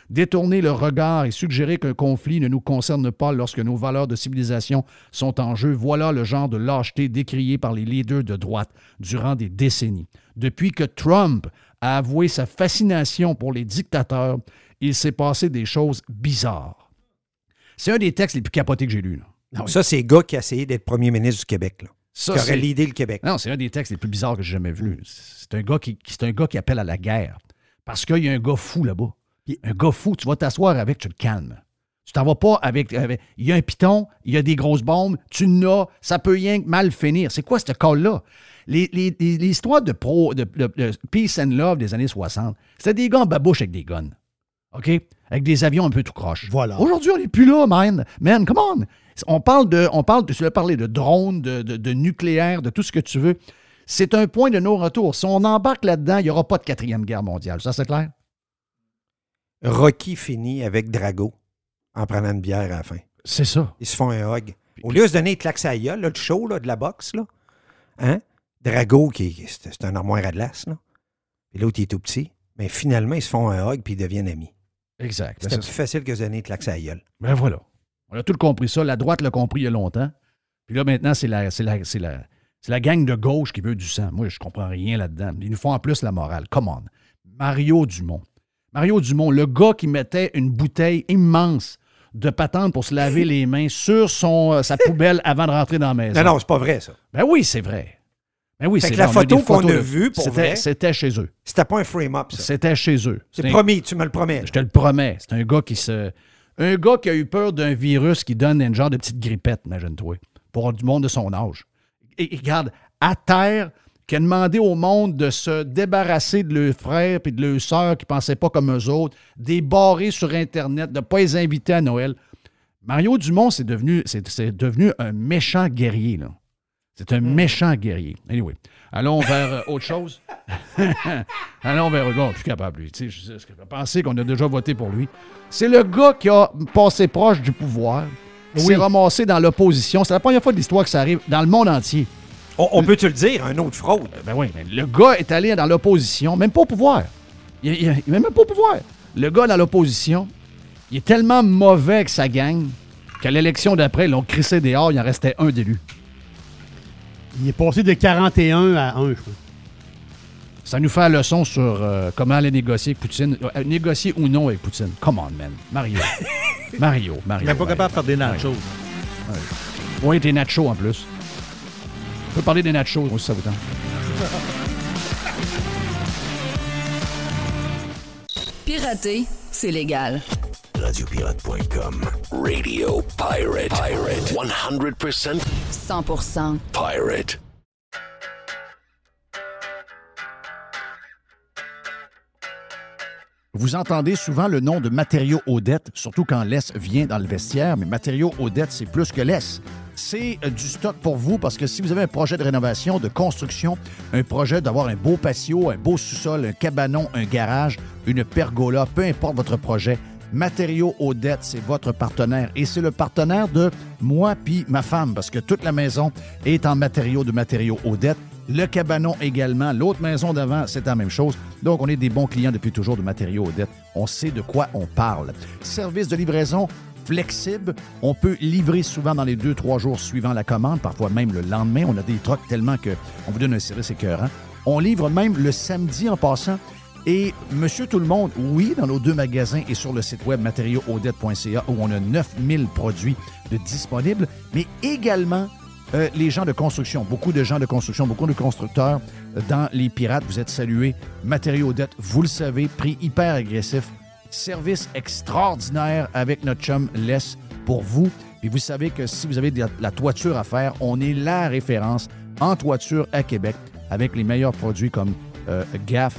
Détourner le regard et suggérer qu'un conflit ne nous concerne pas lorsque nos valeurs de civilisation sont en jeu, voilà le genre de lâcheté décrié par les leaders de droite durant des décennies. Depuis que Trump a avoué sa fascination pour les dictateurs, il s'est passé des choses bizarres. C'est un des textes les plus capotés que j'ai lus. là. Ça, c'est gars qui a essayé d'être premier ministre du Québec. Ça, qui aurait l'idée le Québec. Non, c'est un des textes les plus bizarres que j'ai jamais vus. C'est un gars qui, qui- c'est un gars qui appelle à la guerre. Parce qu'il y a un gars fou là-bas. Puis Un gars fou, tu vas t'asseoir avec, tu le calmes. Tu t'en vas pas avec, avec- Il y a un piton, il y a des grosses bombes, tu n'as, ça peut rien que mal finir. C'est quoi ce call-là? Les, les- les- les histoires de, pro, de, de- de peace and love des années 60, c'était des gars en babouche avec des guns. OK? Avec des avions un peu tout croche. Voilà. Aujourd'hui, on n'est plus là, man. Man, come on. On parle de, on parle de, tu l'as parlé de drones, de, de- de nucléaire, de tout ce que tu veux. C'est un point de non-retour. Si on embarque là-dedans, il n'y aura pas de quatrième guerre mondiale. Ça, c'est clair? Rocky finit avec Drago en prenant une bière à la fin. C'est ça. Ils se font un hug. Au lieu de se donner une claque à la gueule, là, le show là, de la boxe, là, hein? Drago, qui, c'est un armoire à glace, là. Puis l'autre, il est tout petit. Mais finalement, ils se font un hug puis ils deviennent amis. Exact. Ben, C'était c'est plus ça. facile que une claque à gueule. Ben voilà. On a tout compris ça. La droite l'a compris il y a longtemps. Puis là, maintenant, c'est la, c'est la, c'est la, c'est la gang de gauche qui veut du sang. Moi, je comprends rien là-dedans. Ils nous font en plus la morale. Come on. Mario Dumont. Mario Dumont, le gars qui mettait une bouteille immense de patente pour se laver les mains sur son, euh, sa poubelle avant de rentrer dans la maison. Non, non, c'est pas vrai, ça. Ben oui, c'est vrai. Ben oui, Fait c'est que la vrai, photo qu'on a vue, pour c'était- vrai- C'était chez eux. C'était pas un frame-up, ça. C'était chez eux. C'est un- promis, tu me le promets. Je te le promets. C'est un gars qui se. Un gars qui a eu peur d'un virus qui donne une genre de petite grippette, imagine-toi, pour du monde de son âge. Et, et regarde, à terre, qui a demandé au monde de se débarrasser de leurs frères et de leurs sœurs qui ne pensaient pas comme eux autres, des barrés sur Internet, de ne pas les inviter à Noël. Mario Dumont, c'est devenu, c'est devenu un méchant guerrier, là. C'est un méchant guerrier. Anyway, allons vers euh, autre chose. allons vers... Je suis plus capable, lui. Tu sais, je, pensais qu'on a déjà voté pour lui. C'est le gars qui a passé proche du pouvoir, qui Oui. s'est ramassé dans l'opposition. C'est la première fois de l'histoire que ça arrive dans le monde entier. On, on peut-tu le dire, un autre fraude? Ben oui, mais le gars est allé dans l'opposition, même pas au pouvoir. Il, il, il est même pas au pouvoir. Le gars dans l'opposition, il est tellement mauvais avec sa gang qu'à l'élection d'après, ils l'ont crissé dehors, il en restait un d'élu. Il est passé de 41 à 1, je crois. Ça nous fait la leçon sur euh, comment aller négocier avec Poutine. Euh, négocier ou non avec Poutine. Come on, man. Mario. Mario, Mario. Il n'est pas ouais. capable de faire des nachos. Oui, des nachos en plus. On peut parler des nachos aussi, ça vous tente. Pirater, c'est légal. Radiopirate.com. Radio Pirate. Pirate. 100% 100% pirate. Vous entendez souvent le nom de Matériaux Odette, surtout quand l'Est vient dans le vestiaire, mais Matériaux Odette, c'est plus que l'Est. C'est euh, du stock pour vous parce que si vous avez un projet de rénovation, de construction, un projet d'avoir un beau patio, un beau sous-sol, un cabanon, un garage, une pergola, peu importe votre projet, Matériaux Odette, c'est votre partenaire et c'est le partenaire de moi puis ma femme parce que toute la maison est en matériaux de Matériaux Odette. Le cabanon également. L'autre maison d'avant, c'est la même chose. Donc, on est des bons clients depuis toujours de matériaux Odette. On sait de quoi on parle. Service de livraison flexible. On peut livrer souvent dans les deux, trois jours suivant la commande, parfois même le lendemain. On a des trucks tellement qu'on vous donne un service écœurant. On livre même le samedi en passant. Et Monsieur Tout-le-Monde, oui, dans nos deux magasins et sur le site web matériauxaudette.ca où on a 9000 produits de disponibles, mais également euh, les gens de construction, beaucoup de gens de construction, beaucoup de constructeurs euh, dans les pirates, vous êtes salués. Matériaux Odette, vous le savez, prix hyper agressif, service extraordinaire avec notre chum Les pour vous. Puis vous savez que si vous avez de la, la toiture à faire, on est la référence en toiture à Québec avec les meilleurs produits comme euh, GAF,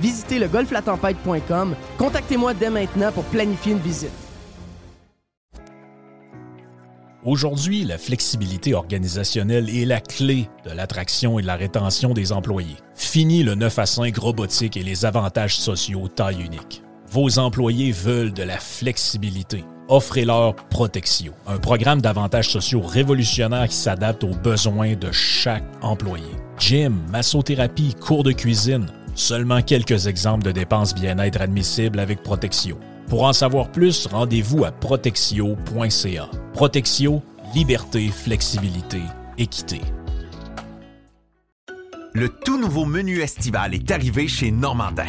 Visitez le golflatempête.com. Contactez-moi dès maintenant pour planifier une visite. Aujourd'hui, la flexibilité organisationnelle est la clé de l'attraction et de la rétention des employés. Fini le 9 à 5 robotique et les avantages sociaux taille unique. Vos employés veulent de la flexibilité. Offrez-leur Protexio, un programme d'avantages sociaux révolutionnaire qui s'adapte aux besoins de chaque employé. Gym, massothérapie, cours de cuisine, seulement quelques exemples de dépenses bien-être admissibles avec Protexio. Pour en savoir plus, rendez-vous à protexio.ca. Protexio, liberté, flexibilité, équité. Le tout nouveau menu estival est arrivé chez Normandin.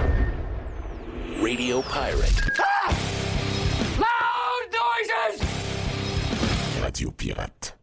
Radio Pirate. Loud noises! Radio Pirate.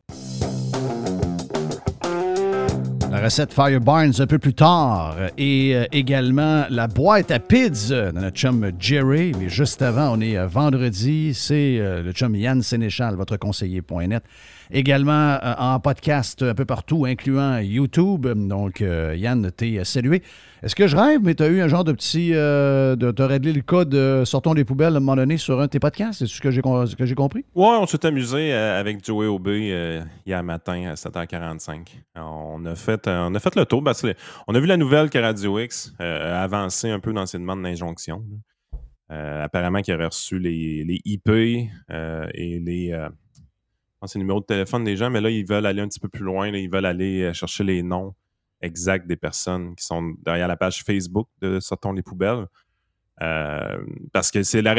La recette Fire Barnes un peu plus tard et euh, également la boîte à pizza de notre chum Jerry. Mais juste avant, on est euh, vendredi, c'est euh, le chum Yann Sénéchal, votre conseiller.net. Également en podcast un peu partout, incluant YouTube. Donc, Yann, t'es salué. Est-ce que je rêve, mais tu as eu un genre de petit. Euh, de, t'as réglé le code de Sortons les poubelles à un moment donné sur un de tes podcasts? C'est ce que j'ai, compris? Ouais, on s'est amusé euh, avec Joey Aubé euh, hier matin à 7h45. On a fait, euh, a le tour. que on a vu la nouvelle que Radio X euh, a avancé un peu dans ses demandes d'injonction. Euh, apparemment qu'il aurait reçu les, IP euh, et les, euh, c'est numéros de téléphone des gens, mais là, ils veulent aller un petit peu plus loin. Ils veulent aller euh, chercher les noms exacts des personnes qui sont derrière la page Facebook de Sortons les poubelles. Euh, parce que c'est la,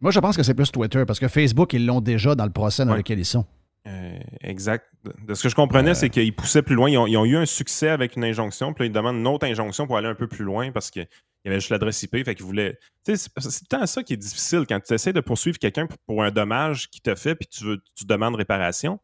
Moi, je pense que c'est plus Twitter, parce que Facebook, ils l'ont déjà dans le procès dans Ouais. lequel ils sont. Euh, exact. De- ce que je comprenais, c'est qu'ils poussaient plus loin. Ils ont, ils ont eu un succès avec une injonction, puis là, ils demandent une autre injonction pour aller un peu plus loin parce qu'il y avait juste l'adresse IP. Fait qu'ils voulaient. C'est- temps ça qui est difficile quand tu essaies de poursuivre quelqu'un pour, pour un dommage qu'il t'a fait, puis tu, veux, tu demandes réparation.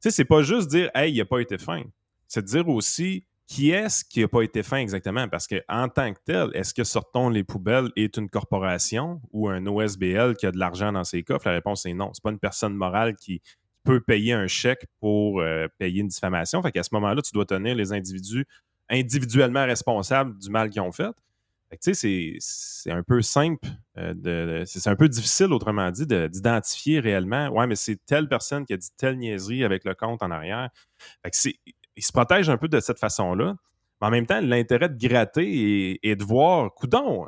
Tu sais, c'est pas juste dire, hey, il n'a pas été fin. C'est de dire aussi qui est-ce qui n'a pas été fin exactement? Parce que en tant que tel, est-ce que Sortons les poubelles est une corporation ou un OSBL qui a de l'argent dans ses coffres? La réponse est non. C'est pas une personne morale qui peut payer un chèque pour euh, payer une diffamation. Fait qu'à ce moment-là, tu dois tenir les individus individuellement responsables du mal qu'ils ont fait. Fait tu sais, c'est- un peu simple, euh, c'est un peu difficile, autrement dit, de- d'identifier réellement. Ouais, mais c'est telle personne qui a dit telle niaiserie avec le compte en arrière. Fait ils se protègent un peu de cette façon-là. Mais en même temps, l'intérêt de gratter et, et de voir, coudon,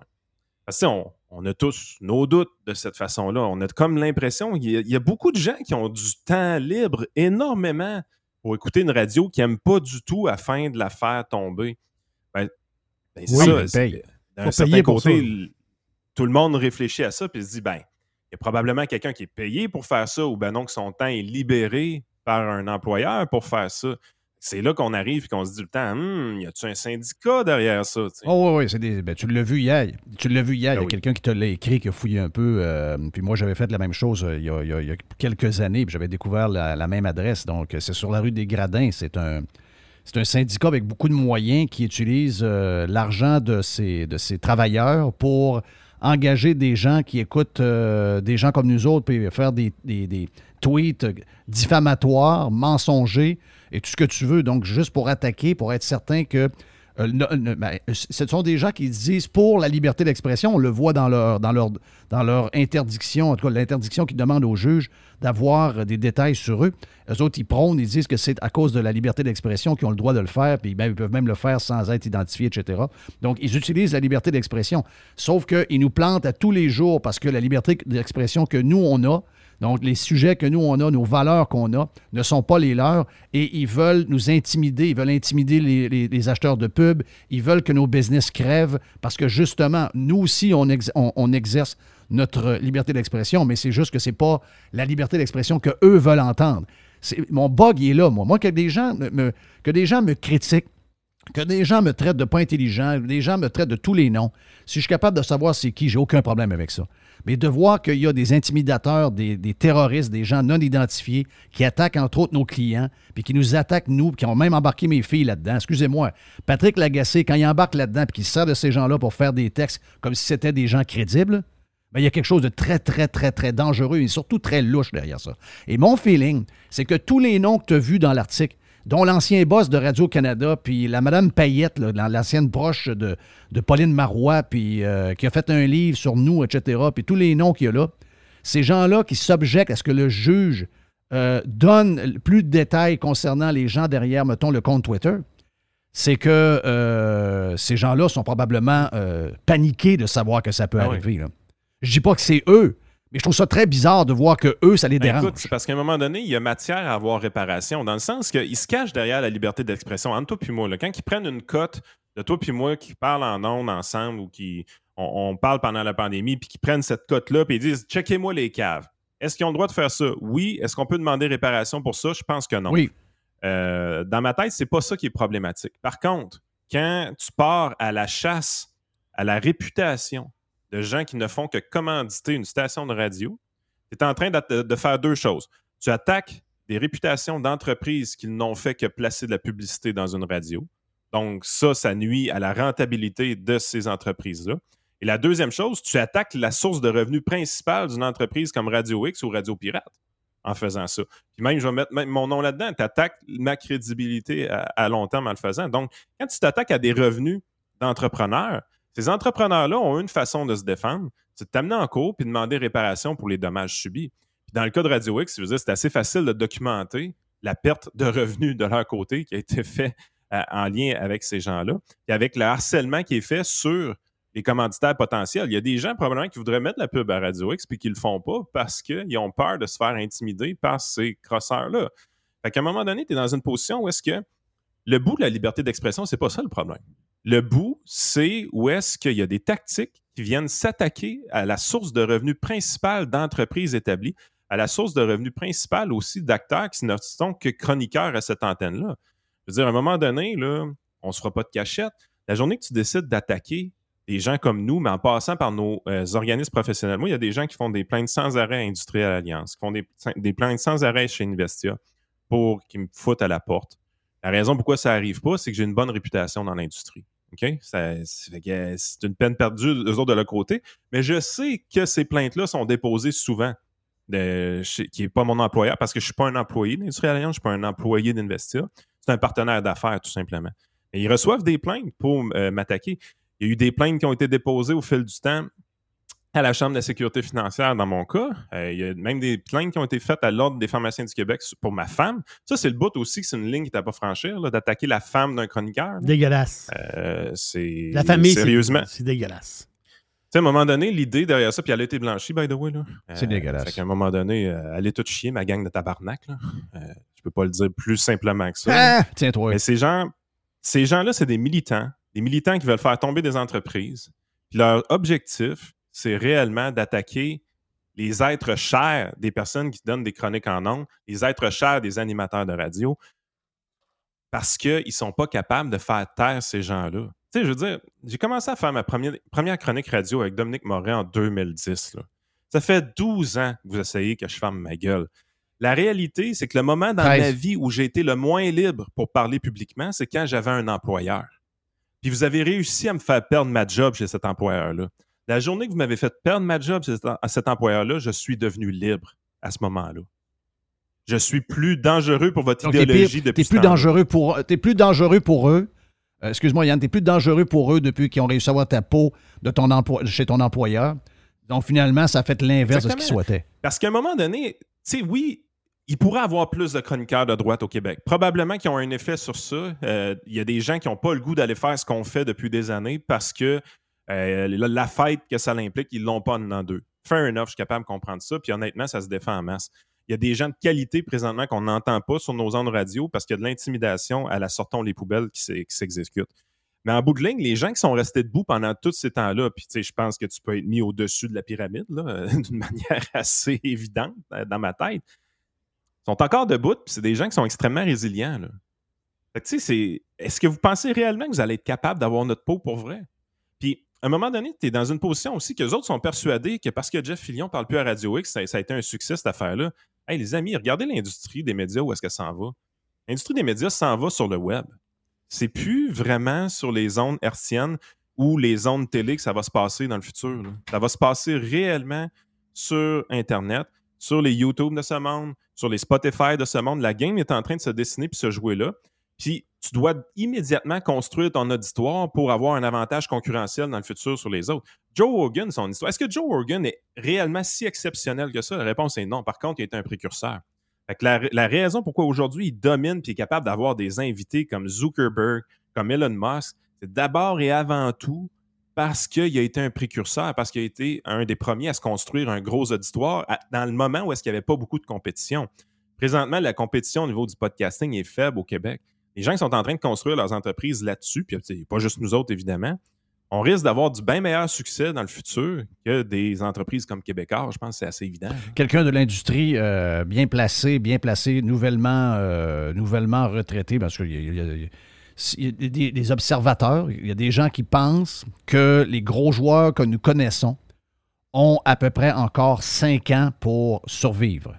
parce que, on, on a tous nos doutes de cette façon-là. On a comme l'impression qu'il y, a- il y a beaucoup de gens qui ont du temps libre énormément pour écouter une radio qui n'aiment pas du tout afin de la faire tomber. Ben, ben, c'est Oui, ça. ben. D'un certain côté, l- tout le monde réfléchit à ça puis se dit ben, il y a probablement quelqu'un qui est payé pour faire ça ou ben non que son temps est libéré par un employeur pour faire ça. C'est là qu'on arrive et qu'on se dit le temps, Hum, y a-tu un syndicat derrière ça? tu sais? Oh oui, oui, c'est des. ben, tu l'as vu hier. Tu l'as vu hier. Il y a Ben oui. quelqu'un qui te l'a écrit, qui a fouillé un peu. euh, puis moi, j'avais fait la même chose euh, il y a, y y quelques années. Puis j'avais découvert la, la même adresse. Donc, c'est sur la rue des Gradins. C'est un. C'est un syndicat avec beaucoup de moyens qui utilise euh, l'argent de ses, de ses travailleurs pour engager des gens qui écoutent euh, des gens comme nous autres, puis faire des, des- des tweets diffamatoires, mensongers et tout ce que tu veux. Donc, juste pour attaquer, pour être certain que. euh, ne- ben, ce sont des gens qui disent pour la liberté d'expression. On le voit dans leur, dans leur, dans leur interdiction, en tout cas l'interdiction qu'ils demandent aux juges d'avoir des détails sur eux. Eux autres, ils prônent, ils disent que c'est à cause de la liberté d'expression qu'ils ont le droit de le faire, puis ben, ils peuvent même le faire sans être identifiés, etc. Donc, ils utilisent la liberté d'expression. Sauf qu'ils nous plantent à tous les jours parce que la liberté d'expression que nous, on a, donc, les sujets que nous, on a, nos valeurs qu'on a, ne sont pas les leurs et ils veulent nous intimider. Ils veulent intimider les, acheteurs de pub. Ils veulent que nos business crèvent parce que, justement, nous aussi, on, ex- on- on exerce notre liberté d'expression, mais c'est juste que c'est pas la liberté d'expression que eux veulent entendre. Mon bug, il est là, moi. Moi, que des gens me, me- que des gens me critiquent, que des gens me traitent de pas intelligent, que des gens me traitent de tous les noms, si je suis capable de savoir c'est qui, j'ai aucun problème avec ça. Mais de voir qu'il y a des intimidateurs, des, terroristes, des gens non identifiés qui attaquent entre autres nos clients, puis qui nous attaquent nous, puis qui ont même embarqué mes filles là-dedans. Excusez-moi, Patrick Lagacé, quand il embarque là-dedans, puis qu'il se sert de ces gens-là pour faire des textes comme si c'était des gens crédibles, ben, il y a quelque chose de très, très, très, très dangereux et surtout très louche derrière ça. Et mon feeling, c'est que tous les noms que tu as vus dans l'article, dont l'ancien boss de Radio-Canada, puis la Madame Payette, là, l'ancienne proche de, de Pauline Marois, puis euh, qui a fait un livre sur nous, etc., puis tous les noms qu'il y a là, ces gens-là qui s'objectent à ce que le juge euh, donne plus de détails concernant les gens derrière, mettons, le compte Twitter, c'est que euh, ces gens-là sont probablement paniqués de savoir que ça peut Ah oui. arriver. là. Je dis pas que c'est eux, mais je trouve ça très bizarre de voir que eux, ça les Ben, dérange. écoute, c'est parce qu'à un moment donné, il y a matière à avoir réparation, dans le sens qu'ils se cachent derrière la liberté d'expression. Entre toi puis moi, là, quand ils prennent une cote de toi puis moi qui parlent en ondes ensemble ou qui on, on parle pendant la pandémie, puis qui prennent cette cote-là, puis ils disent checkez-moi les caves. Est-ce qu'ils ont le droit de faire ça? Oui. Est-ce qu'on peut demander réparation pour ça? Je pense que non. Oui. Euh, dans ma tête, c'est pas ça qui est problématique. Par contre, quand tu pars à la chasse à la réputation de gens qui ne font que commanditer une station de radio, tu es en train de, faire deux choses. Tu attaques des réputations d'entreprises qui n'ont fait que placer de la publicité dans une radio. Donc, ça, ça nuit à la rentabilité de ces entreprises-là. Et la deuxième chose, tu attaques la source de revenus principale d'une entreprise comme Radio X ou Radio Pirate en faisant ça. Puis même, je vais mettre mon nom là-dedans, tu attaques ma crédibilité à long terme en le faisant. Donc, quand tu t'attaques à des revenus d'entrepreneurs, ces entrepreneurs-là ont une façon de se défendre, c'est de t'amener en cours puis demander réparation pour les dommages subis. Puis dans le cas de Radio X, c'est assez facile de documenter la perte de revenus de leur côté qui a été fait euh, en lien avec ces gens-là, et avec le harcèlement qui est fait sur les commanditaires potentiels. Il y a des gens probablement qui voudraient mettre la pub à Radio X puis qui le font pas parce qu'ils ont peur de se faire intimider par ces crosseurs-là. Fait qu'à un moment donné, tu es dans une position où est-ce que le bout de la liberté d'expression, c'est pas ça le problème. Le bout, c'est où est-ce qu'il y a des tactiques qui viennent s'attaquer à la source de revenus principale d'entreprises établies, à la source de revenus principale aussi d'acteurs qui ne sont que chroniqueurs à cette antenne-là. Je veux dire, à un moment donné, on se fera pas de cachette. La journée que tu décides d'attaquer des gens comme nous, mais en passant par nos euh, organismes professionnels. Moi, il y a des gens qui font des plaintes sans arrêt à Industriel Alliance, qui font des plaintes sans arrêt chez Investia pour qu'ils me foutent à la porte. La raison pourquoi ça n'arrive pas, c'est que j'ai une bonne réputation dans l'industrie. C'est une peine perdue, eux autres, de leur côté. Mais je sais que ces plaintes-là sont déposées souvent, qui n'est pas mon employeur, parce que je ne suis pas un employé d'Industriel Alliance, je ne suis pas un employé d'Investia. C'est un partenaire d'affaires, tout simplement. Et ils reçoivent des plaintes pour euh, m'attaquer. Il y a eu des plaintes qui ont été déposées au fil du temps à la Chambre de la sécurité financière dans mon cas. Euh, il y a même des plaintes qui ont été faites à l'Ordre des pharmaciens du Québec pour ma femme. Ça, c'est le bout aussi que c'est une ligne qui t'a pas franchir, d'attaquer la femme d'un chroniqueur. là. Dégueulasse. Euh, c'est La famille, c'est- sérieusement. c'est dégueulasse. Tu sais, à un moment donné, l'idée derrière ça, puis elle a été blanchie, by the way. là. C'est dégueulasse. Fait qu'à un moment donné, euh, elle est toute chier, ma gang de tabarnak. Là. Euh, je peux pas le dire plus simplement que ça. Ah! Tiens-toi. Mais ces gens, ces gens-là, c'est des militants, des militants qui veulent faire tomber des entreprises. Puis leur objectif, c'est réellement d'attaquer les êtres chers des personnes qui donnent des chroniques en ondes, les êtres chers des animateurs de radio, parce qu'ils ne sont pas capables de faire taire ces gens-là. Tu sais, je veux dire, j'ai commencé à faire ma première, première chronique radio avec Dominique Moret en 2010. là. Ça fait 12 ans que vous essayez que je ferme ma gueule. La réalité, c'est que le moment dans 13. ma vie où j'ai été le moins libre pour parler publiquement, c'est quand j'avais un employeur. Puis vous avez réussi à me faire perdre ma job chez cet employeur-là. La journée que vous m'avez fait perdre ma job à cet employeur-là, je suis devenu libre à ce moment-là. Je suis plus dangereux pour votre Donc, idéologie depuis plus dangereux pour t'es plus dangereux pour eux. Euh, Excuse-moi Yann, t'es plus dangereux pour eux depuis qu'ils ont réussi à avoir ta peau de ton emploi, chez ton employeur. Donc finalement, ça a fait l'inverse de ce qu'ils souhaitaient. Parce qu'à un moment donné, tu sais, oui, il pourrait avoir plus de chroniqueurs de droite au Québec. Probablement qu'ils ont un effet sur ça. Euh, Il y a des gens qui n'ont pas le goût d'aller faire ce qu'on fait depuis des années parce que euh, la, fête que ça l'implique, ils l'ont pas en deux. Fair enough, je suis capable de comprendre ça. Puis honnêtement, ça se défend en masse. Il y a des gens de qualité présentement qu'on n'entend pas sur nos ondes radio parce qu'il y a de l'intimidation à la sortons les poubelles qui s'exécute. Mais en bout de ligne, les gens qui sont restés debout pendant tous ces temps-là, puis je pense que tu peux être mis au-dessus de la pyramide, d'une manière assez évidente euh, dans ma tête, sont encore debout, puis c'est des gens qui sont extrêmement résilients. Fait. Est-ce que vous pensez réellement que vous allez être capable d'avoir notre peau pour vrai? Puis, à un moment donné, tu es dans une position aussi que les autres sont persuadés que parce que Jeff Fillion parle plus à Radio X, ça, ça a été un succès, cette affaire-là. Hey, les amis, regardez l'industrie des médias, où est-ce qu'elle s'en va? L'industrie des médias s'en va sur le web. C'est plus vraiment sur les ondes hertziennes ou les ondes télé que ça va se passer dans le futur. Ça va se passer réellement sur Internet, sur les YouTube de ce monde, sur les Spotify de ce monde. La game est en train de se dessiner puis se jouer là. Puis tu dois immédiatement construire ton auditoire pour avoir un avantage concurrentiel dans le futur sur les autres. Joe Hogan, son histoire. Est-ce que Joe Hogan est réellement si exceptionnel que ça? La réponse est non. Par contre, il est un précurseur. La, raison pourquoi aujourd'hui il domine et est capable d'avoir des invités comme Zuckerberg, comme Elon Musk, c'est d'abord et avant tout parce qu'il a été un précurseur, parce qu'il a été un des premiers à se construire un gros auditoire dans le moment où est-ce qu'il n'y avait pas beaucoup de compétition. Présentement, la compétition au niveau du podcasting est faible au Québec. Les gens qui sont en train de construire leurs entreprises là-dessus, puis pas juste nous autres, évidemment, on risque d'avoir du bien meilleur succès dans le futur que des entreprises comme Québécois. Je pense que c'est assez évident. Quelqu'un de l'industrie euh, bien placé, bien placé, nouvellement, euh, nouvellement retraité, parce qu'il y a, des observateurs, il y a des gens qui pensent que les gros joueurs que nous connaissons ont à peu près encore cinq ans pour survivre.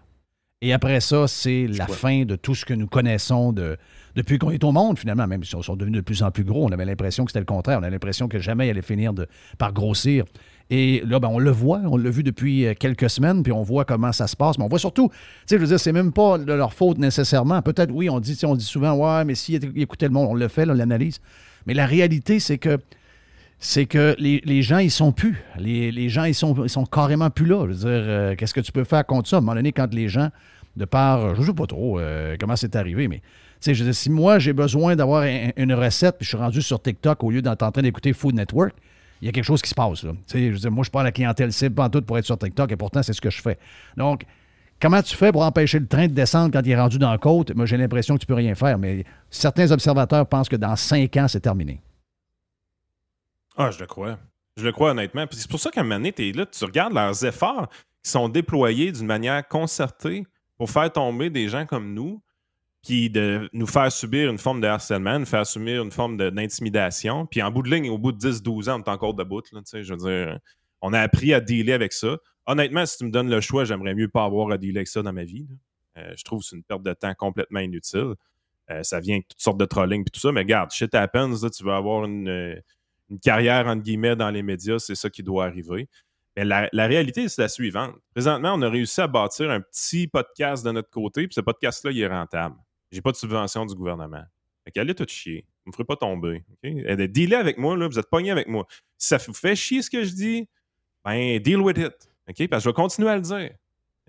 Et après ça, c'est la fin de tout ce que nous connaissons de, depuis qu'on est au monde, finalement, même si on sont devenus de plus en plus gros. On avait l'impression que c'était le contraire. On avait l'impression que jamais il allait finir de, par grossir. Et là, ben, on le voit, on l'a vu depuis euh, quelques semaines, puis on voit comment ça se passe. Mais on voit surtout, tu sais, je veux dire, c'est même pas de leur faute nécessairement. Peut-être, oui, on dit, on dit souvent, ouais, mais si écoutait le monde, on le fait, l'analyse. Mais la réalité, c'est que c'est que les, gens, ils sont plus. Les, gens, ils sont, sont carrément plus là. Je veux dire, euh, qu'est-ce que tu peux faire contre ça? À un moment donné, quand les gens, de par, je ne sais pas trop euh, comment c'est arrivé, mais je veux si moi, j'ai besoin d'avoir un- une recette, puis je suis rendu sur TikTok au lieu d'être en train d'écouter Food Network, il y a quelque chose qui se passe. Je veux dire, moi, je suis pas la clientèle cible en tout pour être sur TikTok, et pourtant, c'est ce que je fais. Donc, comment tu fais pour empêcher le train de descendre quand il est rendu dans la côte? Moi, j'ai l'impression que tu peux rien faire, mais certains observateurs pensent que dans cinq ans, c'est terminé. Ah, je le crois. Je le crois honnêtement. Puis c'est pour ça qu'à un moment donné, là, tu regardes leurs efforts qui sont déployés d'une manière concertée pour faire tomber des gens comme nous, puis de nous faire subir une forme de harcèlement, nous faire subir une forme d'intimidation. Puis en bout de ligne, au bout de 10-12 ans, on est encore debout. Là, je veux dire, on a appris à dealer avec ça. Honnêtement, si tu me donnes le choix, j'aimerais mieux pas avoir à dealer avec ça dans ma vie. Euh, je trouve que c'est une perte de temps complètement inutile. Euh, ça vient avec toutes sortes de trolling et tout ça, mais regarde, shit happens, là, tu vas avoir une, euh, une carrière, entre guillemets, dans les médias, c'est ça qui doit arriver. Mais la, réalité, c'est la suivante. Présentement, on a réussi à bâtir un petit podcast de notre côté, puis ce podcast-là, il est rentable. J'ai pas de subvention du gouvernement. Fait qu'allez tout chier. Vous me ferez pas tomber. OK? Et Dealez avec moi, là, vous êtes pogné avec moi. Si ça vous fait chier ce que je dis, ben, deal with it. Parce que je vais continuer à le dire.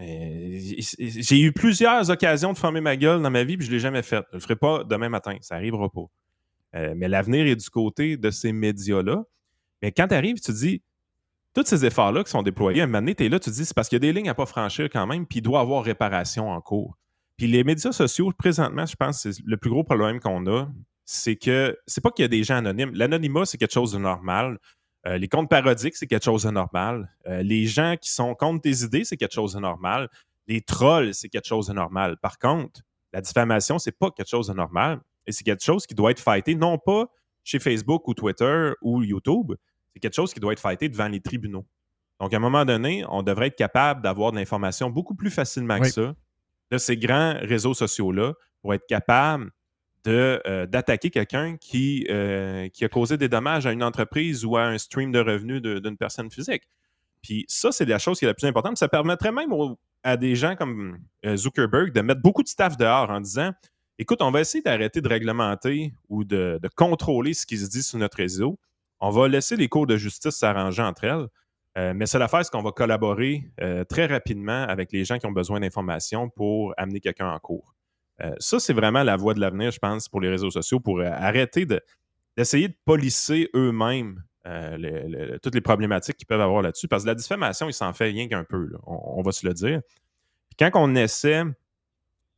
Euh, J'ai eu plusieurs occasions de fermer ma gueule dans ma vie, puis je ne l'ai jamais fait. Je ne le ferai pas demain matin. Ça n'arrivera pas. Euh, mais l'avenir est du côté de ces médias-là. Mais quand tu arrives, tu dis, tous ces efforts-là qui sont déployés, à un moment donné, tu es là, tu dis, c'est parce qu'il y a des lignes à pas franchir quand même, puis il doit y avoir réparation en cours. Puis les médias sociaux, présentement, je pense c'est le plus gros problème qu'on a, c'est que c'est pas qu'il y a des gens anonymes. L'anonymat, c'est quelque chose de normal. Euh, les comptes parodiques, c'est quelque chose de normal. Euh, les gens qui sont contre tes idées, c'est quelque chose de normal. Les trolls, c'est quelque chose de normal. Par contre, la diffamation, c'est pas quelque chose de normal. Et c'est quelque chose qui doit être fighté, non pas chez Facebook ou Twitter ou YouTube, c'est quelque chose qui doit être fighté devant les tribunaux. Donc, à un moment donné, on devrait être capable d'avoir de l'information beaucoup plus facilement que Oui. ça de ces grands réseaux sociaux-là pour être capable euh, d'attaquer quelqu'un qui, euh, qui a causé des dommages à une entreprise ou à un stream de revenus d'une personne physique. Puis ça, c'est la chose qui est la plus importante. Ça permettrait même au- à des gens comme euh, Zuckerberg de mettre beaucoup de staff dehors en disant écoute, on va essayer d'arrêter de réglementer ou de, de contrôler ce qui se dit sur notre réseau. On va laisser les cours de justice s'arranger entre elles. Euh, mais c'est l'affaire, c'est qu'on va collaborer euh, très rapidement avec les gens qui ont besoin d'informations pour amener quelqu'un en cours. Euh, ça, c'est vraiment la voie de l'avenir, je pense, pour les réseaux sociaux, pour arrêter de- d'essayer de polisser eux-mêmes euh, le- le- toutes les problématiques qu'ils peuvent avoir là-dessus. Parce que la diffamation, il s'en fait rien qu'un peu, on, on va se le dire. Puis quand on essaie,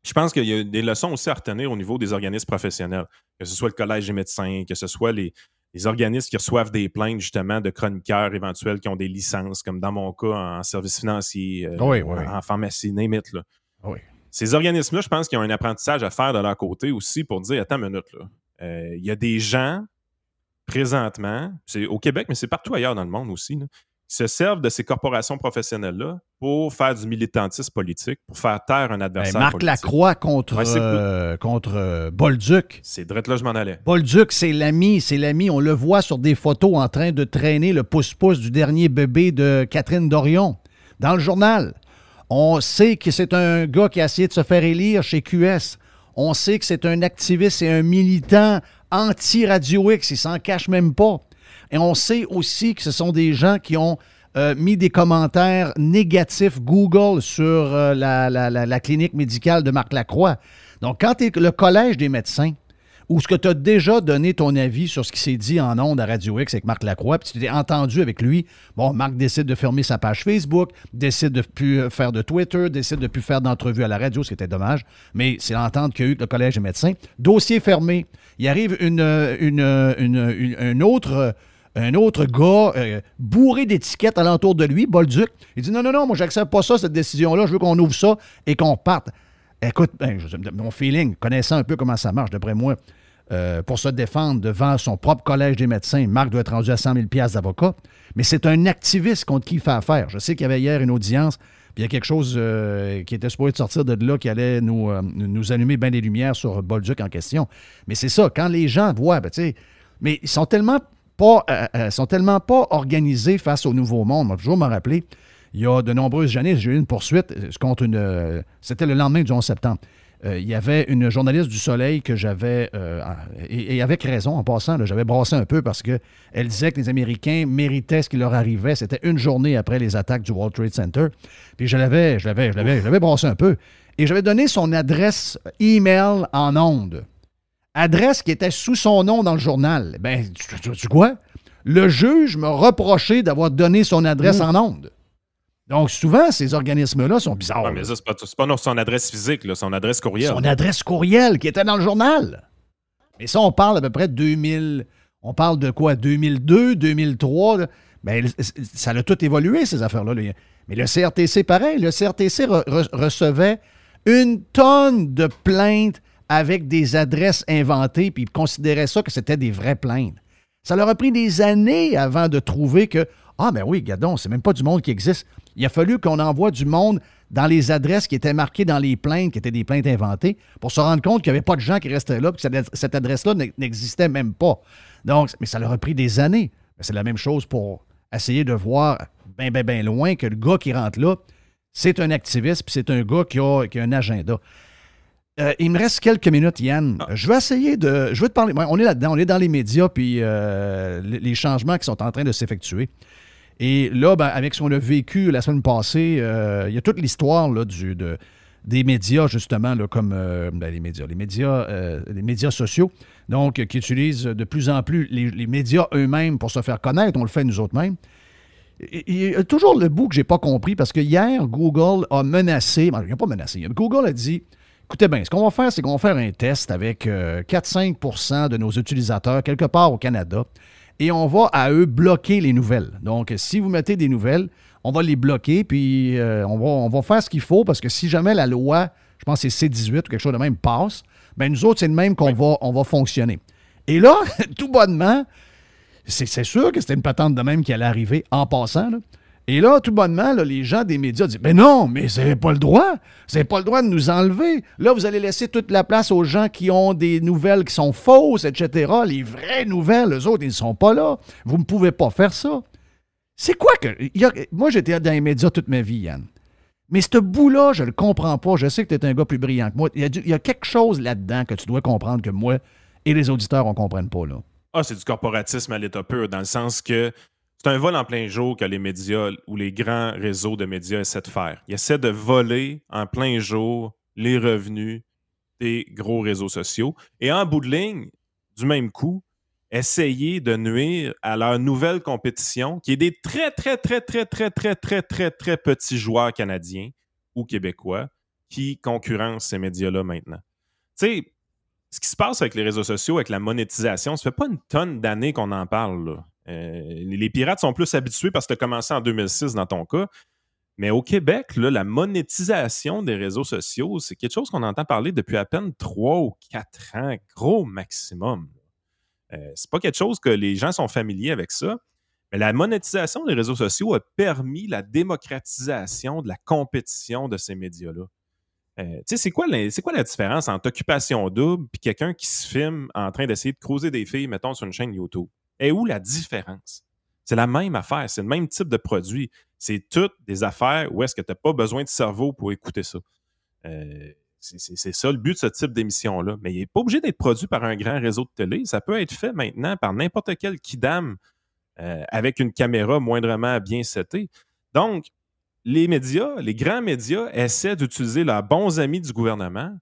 je pense qu'il y a des leçons aussi à retenir au niveau des organismes professionnels, que ce soit le Collège des médecins, que ce soit les, les organismes qui reçoivent des plaintes justement de chroniqueurs éventuels qui ont des licences, comme dans mon cas en services financiers, euh, Oui, oui. en pharmacie, name it, là. Oui. Ces organismes-là, je pense qu'ils ont un apprentissage à faire de leur côté aussi pour dire attends une minute, là. Euh, Il y a des gens présentement, c'est au Québec, mais c'est partout ailleurs dans le monde aussi, là, se servent de ces corporations professionnelles-là pour faire du militantisme politique, pour faire taire un Ben, adversaire Marc politique. Lacroix contre, Ouais, euh, contre euh, Bolduc. C'est drette là, je m'en allais. Bolduc, c'est l'ami, c'est l'ami. On le voit sur des photos en train de traîner le pouce-pouce du dernier bébé de Catherine Dorion dans le journal. On sait que c'est un gars qui a essayé de se faire élire chez QS. On sait que c'est un activiste et un militant anti-Radio X. Il s'en cache même pas. Et on sait aussi que ce sont des gens qui ont euh, mis des commentaires négatifs Google sur euh, la, la- clinique médicale de Marc Lacroix. Donc, quand tu es le collège des médecins, ou est-ce que tu as déjà donné ton avis sur ce qui s'est dit en ondes à Radio X avec Marc Lacroix, puis tu t'es entendu avec lui. Bon, Marc décide de fermer sa page Facebook, décide de plus faire de Twitter, décide de plus faire d'entrevues à la radio, ce qui était dommage, mais c'est l'entente qu'il y a eu avec le Collège des médecins. Dossier fermé. Il arrive une, une, une- une- un autre un autre gars euh, bourré d'étiquettes alentour de lui, Bolduc. Il dit non, non, non, moi, j'accepte pas ça, cette décision-là. Je veux qu'on ouvre ça et qu'on parte. Écoute, ben, mon feeling, connaissant un peu comment ça marche, d'après moi, euh, pour se défendre devant son propre collège des médecins, Marc doit être rendu à 100 000 d'avocat, mais c'est un activiste contre qui il fait affaire. Je sais qu'il y avait hier une audience, puis il y a quelque chose euh, qui était supposé sortir de là qui allait nous, nous allumer bien des lumières sur Bolduc en question. Mais c'est ça, quand les gens voient, ben, tu sais, mais ils sont tellement pas, euh, euh, sont tellement pas organisés face au nouveau monde. Moi, toujours me rappeler, il y a de nombreuses années, j'ai eu une poursuite euh, contre une. C'était le lendemain du 11 septembre. Il y avait une journaliste du Soleil que j'avais, et, avec raison en passant, j'avais brassé un peu parce qu'elle disait que les Américains méritaient ce qui leur arrivait. C'était une journée après les attaques du World Trade Center. Puis je l'avais, je l'avais, je l'avais, je l'avais brassé un peu. Et j'avais donné son adresse email en ondes adresse qui était sous son nom dans le journal. Ben, tu, tu- tu quoi? Le juge m'a reproché d'avoir donné son adresse en ondes. Donc, souvent, ces organismes-là sont bizarres. Ouais, mais ça, c'est pas, pas non, son adresse physique, là, son adresse courriel. Son adresse courriel qui était dans le journal. Mais ça, on parle à peu près de 2000. On parle de quoi? 2002, 2003. là. Ben, ça a tout évolué, ces affaires-là. là. Mais le CRTC, pareil. Le CRTC re- re- recevait une tonne de plaintes avec des adresses inventées, puis ils considéraient ça que c'était des vraies plaintes. Ça leur a pris des années avant de trouver que, ah, ben oui, gadon, c'est même pas du monde qui existe. Il a fallu qu'on envoie du monde dans les adresses qui étaient marquées dans les plaintes, qui étaient des plaintes inventées, pour se rendre compte qu'il n'y avait pas de gens qui restaient là, puis que cette- adresse-là n'e- n'existait même pas. Donc, mais ça leur a pris des années. C'est la même chose pour essayer de voir bien, bien, bien loin que le gars qui rentre là, c'est un activiste, puis c'est un gars qui a, qui a un agenda. Euh, il me reste quelques minutes, Yann. Je vais essayer de. Je veux te parler. on est là-dedans, on est dans les médias, puis euh, les changements qui sont en train de s'effectuer. Et là, ben, avec ce qu'on a vécu la semaine passée, euh, il y a toute l'histoire là, du, de, des médias, justement, là, comme ben, les médias, les médias, les médias sociaux, donc qui utilisent de plus en plus les, les médias eux-mêmes pour se faire connaître. On le fait nous autres mêmes. Il y a toujours le bout que j'ai pas compris parce que hier, Google a menacé, ben, il n'a pas menacé, Google a dit écoutez bien, ce qu'on va faire, c'est qu'on va faire un test avec euh, 4-5% de nos utilisateurs quelque part au Canada et on va à eux bloquer les nouvelles. Donc, si vous mettez des nouvelles, on va les bloquer puis euh, on, va, on va faire ce qu'il faut parce que si jamais la loi, je pense que c'est C18 ou quelque chose de même, passe, ben nous autres, c'est le même qu'on va, on va fonctionner. Et là, tout bonnement, c'est c'est sûr que c'était une patente de même qui allait arriver en passant. là. Et là, tout bonnement, là, les gens des médias disent Mais non, mais vous n'avez pas le droit. Vous n'avez pas le droit de nous enlever. Là, vous allez laisser toute la place aux gens qui ont des nouvelles qui sont fausses, etc. Les vraies nouvelles, eux autres, ils ne sont pas là. Vous ne pouvez pas faire ça. C'est quoi que. moi, j'étais dans les médias toute ma vie, Yann. Mais ce bout-là, je le comprends pas. Je sais que tu es un gars plus brillant que moi. Il y a, quelque chose là-dedans que tu dois comprendre que moi et les auditeurs, on ne comprenne pas. Ah, c'est du corporatisme à l'état pur, dans le sens que c'est un vol en plein jour que les médias ou les grands réseaux de médias essaient de faire. Ils essaient de voler en plein jour les revenus des gros réseaux sociaux. Et en bout de ligne, du même coup, essayer de nuire à leur nouvelle compétition, qui est des très, très, très, très, très, très, très, très, très petits joueurs canadiens ou québécois qui concurrencent ces médias-là maintenant. Tu sais, ce qui se passe avec les réseaux sociaux, avec la monétisation, ça fait pas une tonne d'années qu'on en parle. là. Euh, les pirates sont plus habitués parce que tu as commencé en 2006 dans ton cas. Mais au Québec, là, la monétisation des réseaux sociaux, c'est quelque chose qu'on entend parler depuis à peine trois ou quatre ans, gros maximum. Euh, c'est pas quelque chose que les gens sont familiers avec ça. Mais la monétisation des réseaux sociaux a permis la démocratisation de la compétition de ces médias-là. Euh, tu sais, c'est quoi, c'est quoi la différence entre occupation double et quelqu'un qui se filme en train d'essayer de creuser des filles, mettons, sur une chaîne YouTube? Et où la différence? C'est la même affaire, c'est le même type de produit. C'est toutes des affaires où est-ce que tu n'as pas besoin de cerveau pour écouter ça. Euh, c'est ça le but de ce type d'émission-là. Mais il n'est pas obligé d'être produit par un grand réseau de télé. Ça peut être fait maintenant par n'importe quel kidam euh, avec une caméra moindrement bien setée. Donc, les médias, les grands médias essaient d'utiliser leurs bons amis du gouvernement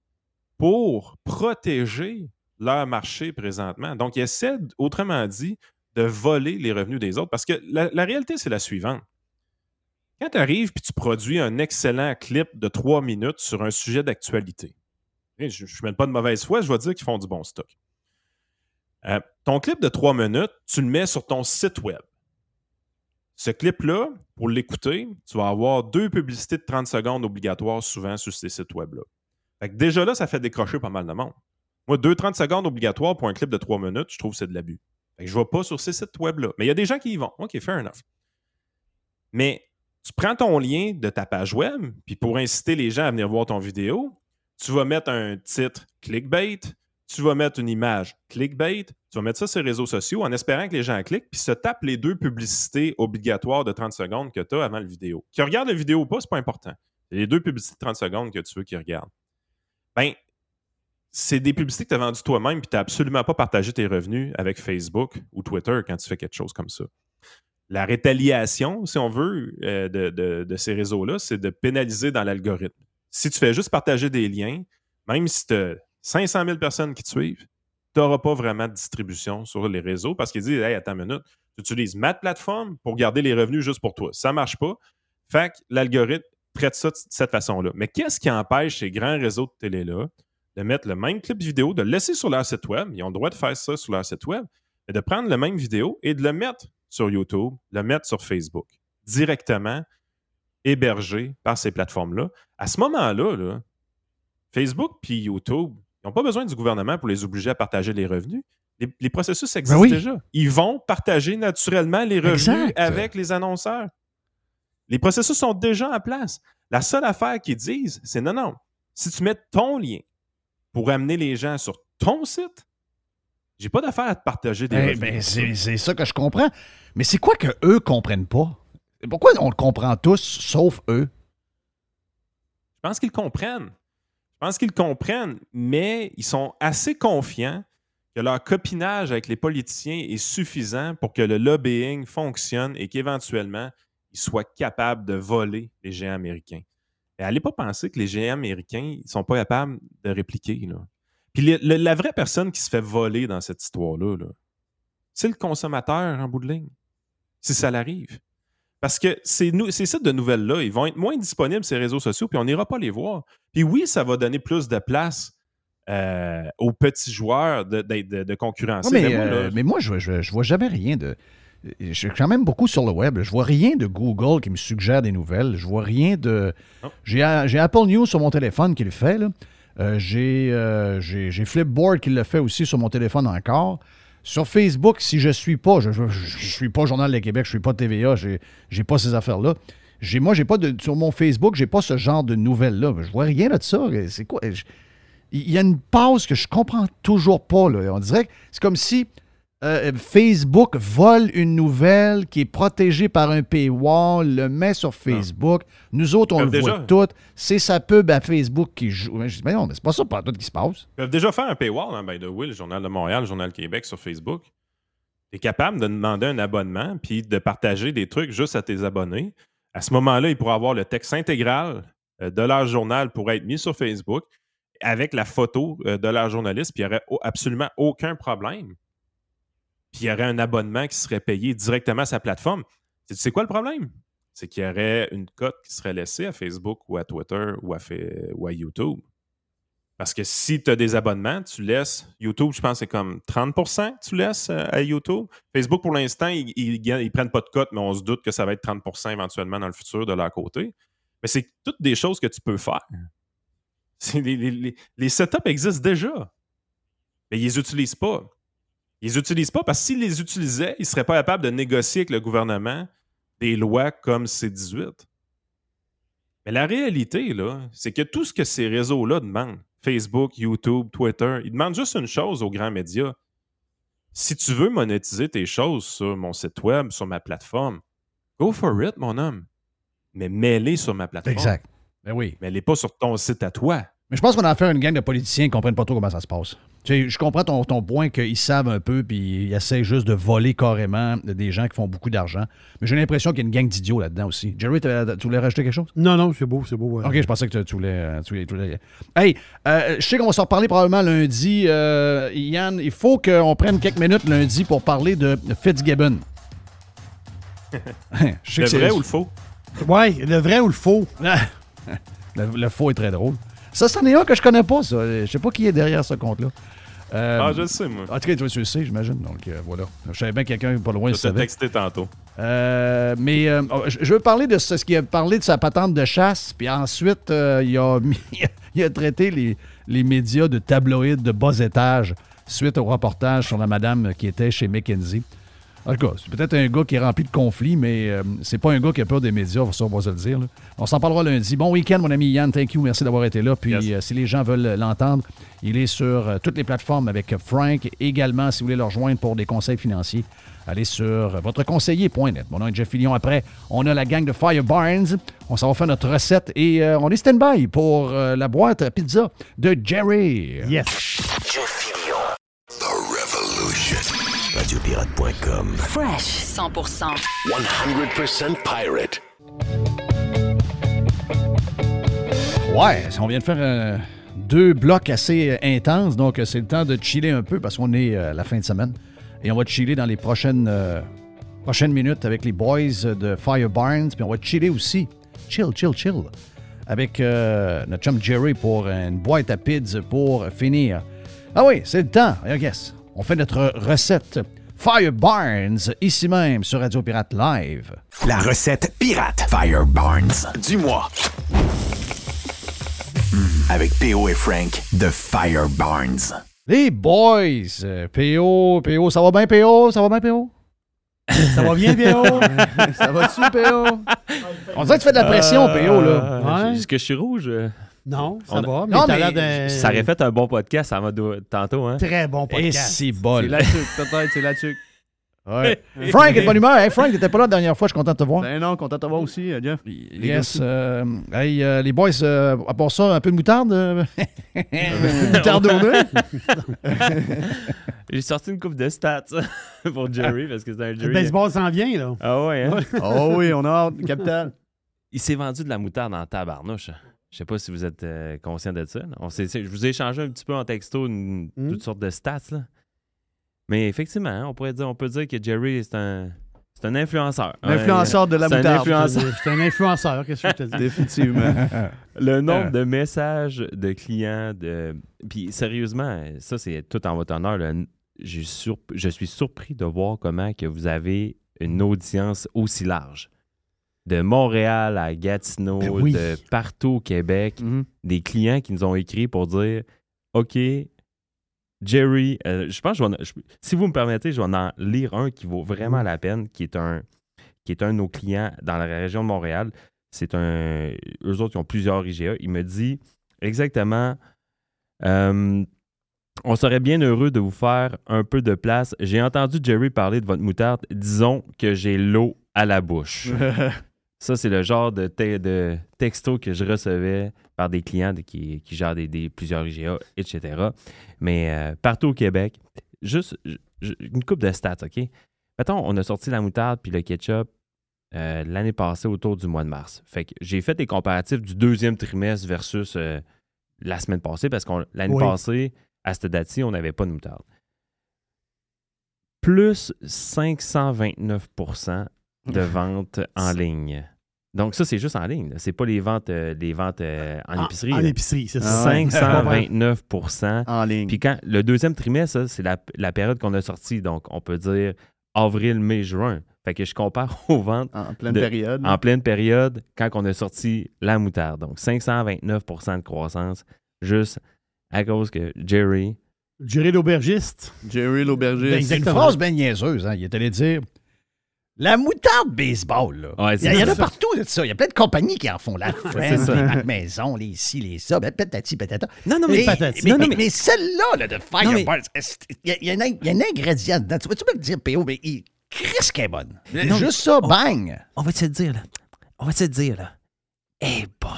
pour protéger leur marché présentement. Donc, ils essaient, autrement dit, de voler les revenus des autres. Parce que la, réalité, c'est la suivante. Quand tu arrives et tu produis un excellent clip de trois minutes sur un sujet d'actualité, je ne même pas de mauvaise foi, je vais dire qu'ils font du bon stock. Euh, ton clip de trois minutes, tu le mets sur ton site web. Ce clip-là, pour l'écouter, tu vas avoir deux publicités de 30 secondes obligatoires souvent sur ces sites web-là. Déjà là, ça fait décrocher pas mal de monde. Moi, deux 30 secondes obligatoires pour un clip de trois minutes, je trouve que c'est de l'abus. Je ne vais pas sur ces sites web-là. Mais il y a des gens qui y vont. OK, fair enough. Mais tu prends ton lien de ta page web, puis pour inciter les gens à venir voir ton vidéo, tu vas mettre un titre clickbait, tu vas mettre une image clickbait, tu vas mettre ça sur les réseaux sociaux en espérant que les gens cliquent, puis se tapent les deux publicités obligatoires de 30 secondes que tu as avant la vidéo. Qu'ils regardent la vidéo ou pas, c'est pas important. Les deux publicités de 30 secondes que tu veux qu'ils regardent. Ben, c'est des publicités que tu as vendues toi-même, puis tu n'as absolument pas partagé tes revenus avec Facebook ou Twitter quand tu fais quelque chose comme ça. La rétaliation, si on veut, euh, de, ces réseaux-là, c'est de pénaliser dans l'algorithme. Si tu fais juste partager des liens, même si tu as 500 000 personnes qui te suivent, tu n'auras pas vraiment de distribution sur les réseaux parce qu'ils disent Hey, attends une minute, tu utilises ma plateforme pour garder les revenus juste pour toi. Ça ne marche pas. Fait que l'algorithme traite ça de cette façon-là. Mais qu'est-ce qui empêche ces grands réseaux de télé-là de mettre le même clip vidéo, de le laisser sur leur site web, ils ont le droit de faire ça sur leur site web, et de prendre le même vidéo et de le mettre sur YouTube, le mettre sur Facebook, directement hébergé par ces plateformes-là. À ce moment-là, là, Facebook puis YouTube, ils n'ont pas besoin du gouvernement pour les obliger à partager les revenus. Les, les processus existent oui. déjà. Ils vont partager naturellement les revenus Exact. avec les annonceurs. Les processus sont déjà en place. La seule affaire qu'ils disent, c'est non, non. Si tu mets ton lien pour amener les gens sur ton site, j'ai pas d'affaire à te partager des Eh ben, c'est c'est ça que je comprends. Mais c'est quoi que eux comprennent pas? Pourquoi on le comprend tous, sauf eux? Je pense qu'ils comprennent. Je pense qu'ils comprennent, mais ils sont assez confiants que leur copinage avec les politiciens est suffisant pour que le lobbying fonctionne et qu'éventuellement, ils soient capables de voler les géants américains. Et allez pas penser que les géants américains ne sont pas capables de répliquer. Là. Puis le- le- la vraie personne qui se fait voler dans cette histoire-là, là, c'est le consommateur en bout de ligne. Si ça l'arrive. Parce que ces, ces sites de nouvelles-là, ils vont être moins disponibles les réseaux sociaux, puis on n'ira pas les voir. Puis oui, ça va donner plus de place euh, aux petits joueurs de, de, de- de concurrencer. Ouais, mais, Mais moi, là, euh, mais moi, je, je, je vois jamais rien de. Je suis quand même beaucoup sur le web. Je vois rien de Google qui me suggère des nouvelles. Je vois rien de. J'ai Apple News sur mon téléphone qui le fait. là. Euh, j'ai euh, Flipboard qui le fait aussi sur mon téléphone encore. Sur Facebook, si je suis pas, je, je, je- je suis pas Journal de Québec, je suis pas TVA, j'ai j'ai pas ces affaires-là. Moi, j'ai pas de sur mon Facebook, j'ai pas ce genre de nouvelles là. Je vois rien de ça. C'est quoi? Je- Il y a une pause que je comprends toujours pas. Là. On dirait que c'est comme si euh, Facebook vole une nouvelle qui est protégée par un paywall, le met sur Facebook. Nous autres, on Euh, le déjà- voit tout. C'est sa pub à Facebook qui joue. Mais je dis, mais non, mais c'est pas ça pas tout qui se passe. Ils peuvent déjà faire un paywall, hein, by the way, le Journal de Montréal, le Journal Québec sur Facebook. Tu es capable de demander un abonnement puis de partager des trucs juste à tes abonnés. À ce moment-là, ils pourraient avoir le texte intégral euh, de leur journal pour être mis sur Facebook avec la photo euh, de leur journaliste, puis il n'y aurait au- absolument aucun problème. Puis il y aurait un abonnement qui serait payé directement à sa plateforme. Tu sais quoi le problème? C'est qu'il y aurait une cote qui serait laissée à Facebook ou à Twitter ou à, YouTube. Parce que si tu as des abonnements, tu laisses YouTube, je pense que c'est comme 30% que tu laisses euh, à YouTube. Facebook, pour l'instant, ils, ils prennent pas de cote, mais on se doute que ça va être 30% éventuellement dans le futur de leur côté. Mais c'est toutes des choses que tu peux faire. Les setups existent déjà. Mais ils les utilisent pas. Ils les utilisent pas parce que s'ils les utilisaient, ils seraient pas capables de négocier avec le gouvernement des lois comme C18. Mais la réalité, là, c'est que tout ce que ces réseaux-là demandent, Facebook, YouTube, Twitter, ils demandent juste une chose aux grands médias. Si tu veux monétiser tes choses sur mon site web, sur ma plateforme, go for it, mon homme. Mais mets-les sur ma plateforme. Exact. Ben oui. Mets-les pas sur ton site à toi. Mais je pense qu'on a affaire à une gang de politiciens qui ne comprennent pas trop comment ça se passe. Tu sais, je comprends ton, ton point qu'ils savent un peu puis ils essaient juste de voler carrément des gens qui font beaucoup d'argent. Mais j'ai l'impression qu'il y a une gang d'idiots là-dedans aussi. Jerry, tu voulais rajouter quelque chose? Non, non, c'est beau, c'est beau. ouais. OK, je pensais que tu- voulais, euh, tu voulais- tu voulais- Hey, euh, je sais qu'on va s'en reparler probablement lundi. Euh, Yann, il faut qu'on prenne quelques minutes lundi pour parler de Fitzgibbon. Je sais Le que vrai ou le faux? Ouais, le vrai ou le faux? le, le faux est très drôle. Ça, c'en est un que je connais pas, ça. Je sais pas qui est derrière ce compte-là. Euh, Ah, je le sais, moi. En tout cas, tu le sais, j'imagine. Donc, euh, voilà. Je savais bien que quelqu'un pas loin Je savait. texté tantôt. Euh, mais oh, je veux parler de ce, ce qui a parlé de sa patente de chasse, puis ensuite, il, a mis- il a traité les, les médias de tabloïds de bas étage suite au reportage sur la madame qui était chez McKenzie. En tout cas, c'est peut-être un gars qui est rempli de conflits, mais euh, c'est pas un gars qui a peur des médias, ça, on va se le dire. là. On s'en parlera lundi. Bon week-end, mon ami Yann. Thank you. Merci d'avoir été là. Puis, euh, si les gens veulent l'entendre, il est sur euh, toutes les plateformes avec Frank. Également, si vous voulez le rejoindre pour des conseils financiers, allez sur votreconseiller.net. Mon nom est Jeff Fillion. Après, on a la gang de Fire Barnes. On s'en va faire notre recette et euh, on est stand-by pour euh, la boîte à pizza de Jerry. Yes. The Revolution. Radiopirate.com. Fresh 100%. 100% pirate. Ouais, on vient de faire euh, deux blocs assez euh, intenses, donc euh, c'est le temps de chiller un peu parce qu'on est euh, à la fin de semaine. Et on va chiller dans les prochaines, euh, prochaines minutes avec les boys de Fire Barnes, puis on va chiller aussi, chill, chill, chill, avec euh, notre chum Jerry pour une boîte à pids pour finir. Ah oui, c'est le temps, I guess. On fait notre recette Fire Barnes ici même sur Radio Pirate Live. La recette pirate Fire Barnes du mois. Mm, avec PO et Frank de Fire Barnes. Les boys, euh, PO, PO, ça va bien PO? Ça va bien PO? Ça va bien, PO? ça va-tu, PO? On dirait que tu fais de la pression, PO, là. Ouais. Est-ce que je suis rouge? Non, ça On va, mais Non, mais l'air d'un Ça aurait fait un bon podcast ça m'a tantôt, hein? très bon Et podcast. c'est bol. C'est là-dessus, peut-être, c'est là-dessus. Ouais. Frank est de bonne humeur. Hey, Frank, t'étais pas là la dernière fois, je suis content de te voir. Ben non, content de te voir aussi, euh, Jeff. Yes. euh, hey, euh, les boys, euh, à part ça, un peu de moutarde. euh, Moutarde au nez. J'ai sorti une coupe de stats pour Jerry parce que c'est un Le Jerry. baseball s'en vient, là. Ah ouais, hein? oh oui, on a hâte, capitaine. Il s'est vendu de la moutarde en tabarnouche. Je sais pas si vous êtes euh, conscient de ça. là. On s'est- je vous ai échangé un petit peu en texto une- Mm. toutes sortes de stats. Là. Mais effectivement, hein, on pourrait dire, on peut dire que Jerry c'est un, c'est un influenceur. Un influenceur de la c'est un moutarde. influenceur. C'est un influenceur, qu'est-ce que je te dis? Définitivement. Le nombre de messages de clients, de... puis sérieusement, ça c'est tout en votre honneur. là. J'ai sur- Je suis surpris de voir comment que vous avez une audience aussi large. De Montréal à Gatineau, Ben oui. de partout au Québec, Mhm. des clients qui nous ont écrit pour dire OK, Jerry, euh, je pense que je vais en- je- si vous me permettez, je vais en lire un qui vaut vraiment la peine, qui est un qui est un de nos clients dans la région de Montréal. C'est un. Eux autres, ils ont plusieurs IGA. Il me dit exactement euh, On serait bien heureux de vous faire un peu de place. J'ai entendu Jerry parler de votre moutarde. Disons que j'ai l'eau à la bouche. Ça, c'est le genre de, te- de texto que je recevais par des clients de- qui, qui gèrent des, des- plusieurs IGA, etc. Mais euh, partout au Québec, juste une coupe de stats, OK? Mettons, on a sorti la moutarde puis le ketchup euh, l'année passée autour du mois de mars. Fait que j'ai fait des comparatifs du deuxième trimestre versus euh, la semaine passée parce que l'année Oui. passée, à cette date-ci, on n'avait pas de moutarde. Plus 529% de ventes en ligne. Donc, ça, c'est juste en ligne. C'est pas les ventes, euh, les ventes euh, en En- épicerie. En là. épicerie, c'est ça. Ah ouais. 529% En ligne. Puis quand le deuxième trimestre, c'est la, la période qu'on a sortie. Donc, on peut dire avril, mai, juin. Fait que je compare aux ventes En pleine de- période. en pleine période quand on a sorti la moutarde. Donc, 529% de croissance juste à cause que Jerry. Jerry l'aubergiste. Jerry l'aubergiste. C'est une phrase bien niaiseuse. Hein. Il est allé dire La moutarde baseball. Là. Ouais, il, y en a partout de ça. Il y a plein de compagnies qui en font. La ça. les Mac Maison, les ci, les ça, ben, patati patata. Non, non, mais, mais- patati. mais, non, non, mais- mais- mais celle-là là, de Fire Non, mais- Barnes, est-ce- il y, a- y un in- il y a un ingrédient dedans. Tu vas tu peux me dire, PO, mais il Chris qu'elle est bonne. Non, Juste ça, on- bang. On va te le dire, là. On va te le dire, là. Elle est bonne.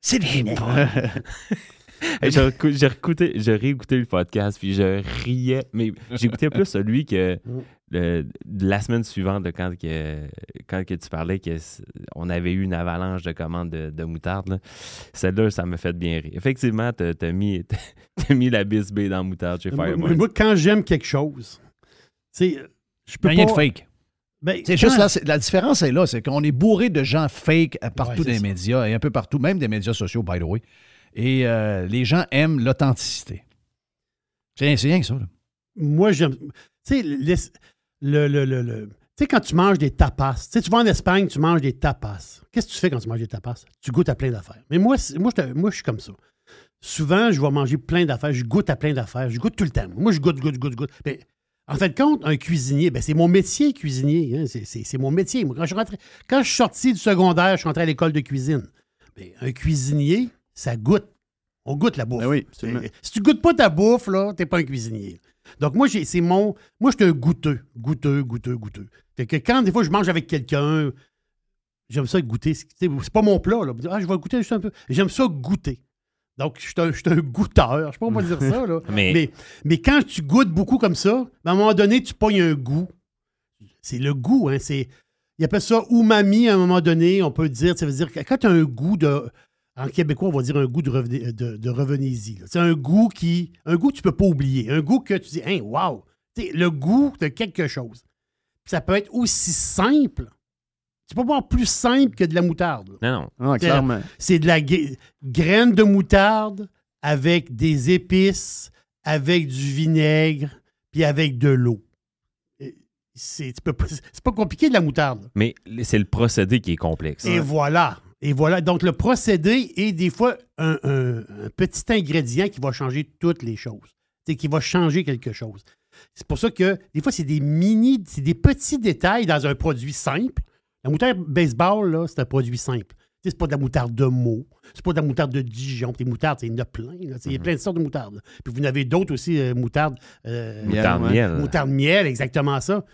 C'est le bonne. Hey, j'ai recou- j'ai recouté- j'ai réécouté le podcast, puis je riais. Mais j'écoutais plus celui que le- de la semaine suivante, de quand, que, quand que tu parlais qu'on avait eu une avalanche de commandes de, de moutarde. là. Celle-là, ça m'a fait bien rire. Effectivement, t'as as mis, t'as mis la bisbée dans la moutarde chez Moi, Firemore. moi, quand j'aime quelque chose, tu sais, je peux Rien pas... de fake. Ben, C'est quand- juste là, c'est- la différence est là, c'est qu'on est bourré de gens fake euh, partout Ouais, dans c'est les ça. médias et un peu partout, même des médias sociaux, by the way. Et euh, les gens aiment l'authenticité. C'est rien, que ça. là. moi, j'aime. Tu sais, le, le, le, le- tu sais, quand tu manges des tapas, tu sais, tu vas en Espagne, tu manges des tapas. Qu'est-ce que tu fais quand tu manges des tapas? Tu goûtes à plein d'affaires. Mais moi, moi, je, suis comme ça. Souvent, je vais manger plein d'affaires, je goûte à plein d'affaires, je goûte tout le temps. Moi, je goûte, goûte, goûte, goûte. Mais, en fait, compte, un cuisinier, ben, c'est mon métier, cuisinier. hein. C'est- mon métier. Moi, quand, je quand je suis sorti du secondaire, je suis rentré à l'école de cuisine. Mais un cuisinier, ça goûte. On goûte la bouffe. oui. Euh, si tu goûtes pas ta bouffe, là, t'es pas un cuisinier. Donc, moi, c'est mon. Moi, je suis un goûteux. Goûteux, goûteux, goûteux. Fait que quand des fois je mange avec quelqu'un, j'aime ça goûter. C'est pas mon plat, là. Ah, je vais goûter juste un peu. J'aime ça goûter. Donc, je suis un, je suis un goûteur. Je sais pas comment dire ça, là. Mais- mais, mais quand tu goûtes beaucoup comme ça, ben, à un moment donné, tu pognes un goût. C'est le goût, hein. C'est. Ils appellent ça umami à un moment donné. On peut dire, ça veut dire que quand tu as un goût de. En québécois, on va dire un goût de, reveni- de, de revenez-y. C'est un goût qui. Un goût que tu peux pas oublier. Un goût que tu dis, hein, wow! Le goût de quelque chose. Puis ça peut être aussi simple. Tu peux pas avoir plus simple que de la moutarde. là. Non, non. Ah, clairement. C'est de la gra- graine de moutarde avec des épices, avec du vinaigre, puis avec de l'eau. C'est tu peux pas- c'est pas compliqué de la moutarde. Mais c'est le procédé qui est complexe. Et voilà. Et voilà. Donc, le procédé est des fois un, un- un petit ingrédient qui va changer toutes les choses. C'est qui va changer quelque chose. C'est pour ça que des fois, c'est des mini, c'est des petits détails dans un produit simple. La moutarde baseball, là, c'est un produit simple. C'est pas de la moutarde de Meaux, c'est pas de la moutarde de Dijon. Des moutardes, il y en a plein. Il y a plein de sortes de moutardes. Puis vous en avez d'autres aussi, euh, moutarde. euh, Moutarde miel. Moutarde miel, exactement ça.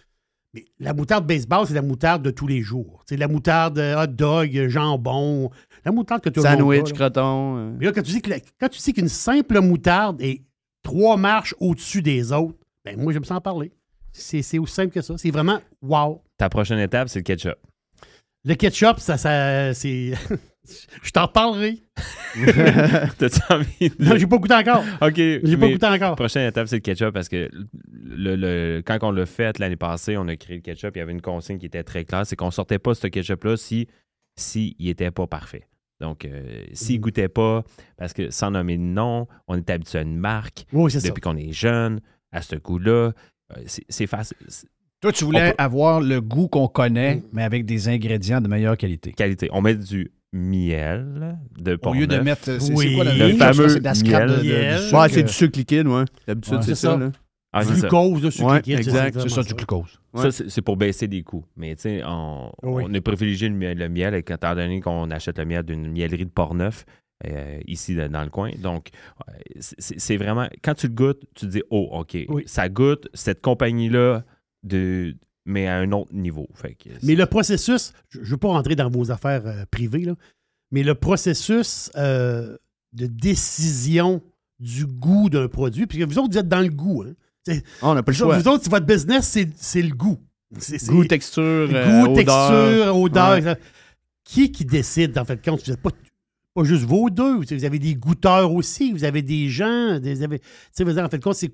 Mais la moutarde baseball, c'est la moutarde de tous les jours. C'est la moutarde euh, hot dog, euh, jambon, la moutarde que le monde Sandwich, croton. euh. Mais là, quand tu dis que la- quand tu dis qu'une simple moutarde est trois marches au-dessus des autres, ben moi, j'aime ça en parler. C'est c'est aussi simple que ça. C'est vraiment wow. Ta prochaine étape, c'est le ketchup. Le ketchup, ça, ça c'est. Je t'en parlerai. T'as-tu envie de... Non, j'ai pas goûté encore. OK. J'ai pas goûté encore. Prochaine étape, c'est le ketchup parce que le, le- quand on l'a fait l'année passée, on a créé le ketchup, il y avait une consigne qui était très claire, c'est qu'on sortait pas ce ketchup-là si, si il était pas parfait. Donc, euh, s'il Mm. goûtait pas, parce que sans nommer de nom, on est habitué à une marque Oui, c'est ça. depuis qu'on est jeune, à ce goût-là. euh, c'est facile. Toi, tu voulais peut- avoir le goût qu'on connaît, mais avec des ingrédients de meilleure qualité. Qualité. On met du miel de Au lieu de mettre. C'est Oui. quoi la Le fameux C'est de miel. Ouais, c'est euh, du sucre liquide, ouais. D'habitude, Ouais, c'est ça. ça. là. Ah. Glucose, de sucre Ouais, liquide, exact. exactement C'est ça, du glucose. Ouais. Ça, c'est pour baisser des coûts. Mais tu sais, on, Oui. on a privilégié le miel, le miel étant donné qu'on achète le miel d'une miellerie de Portneuf, euh, ici dans le coin. Donc, euh, c'est c'est vraiment, quand tu le goûtes, tu te dis, oh, OK, Oui. ça goûte cette compagnie-là, de, mais à un autre niveau. Fait que Mais le processus, je ne veux pas rentrer dans vos affaires euh, privées, là, mais le processus euh, de décision du goût d'un produit, puisque vous autres, vous êtes dans le goût. Hein. Ah, on n'a pas le Vous, choix. vous autres, votre business, c'est c'est le goût. C'est- Goût, texture, euh, goût, odeur. texture, odeur. Ouais. Qui qui décide, en fait, compte? Vous n'êtes pas, pas juste vos deux. Vous avez des goûteurs aussi. Vous avez des gens. Des, vous avez- tu sais, vous avez- en fait, compte, c'est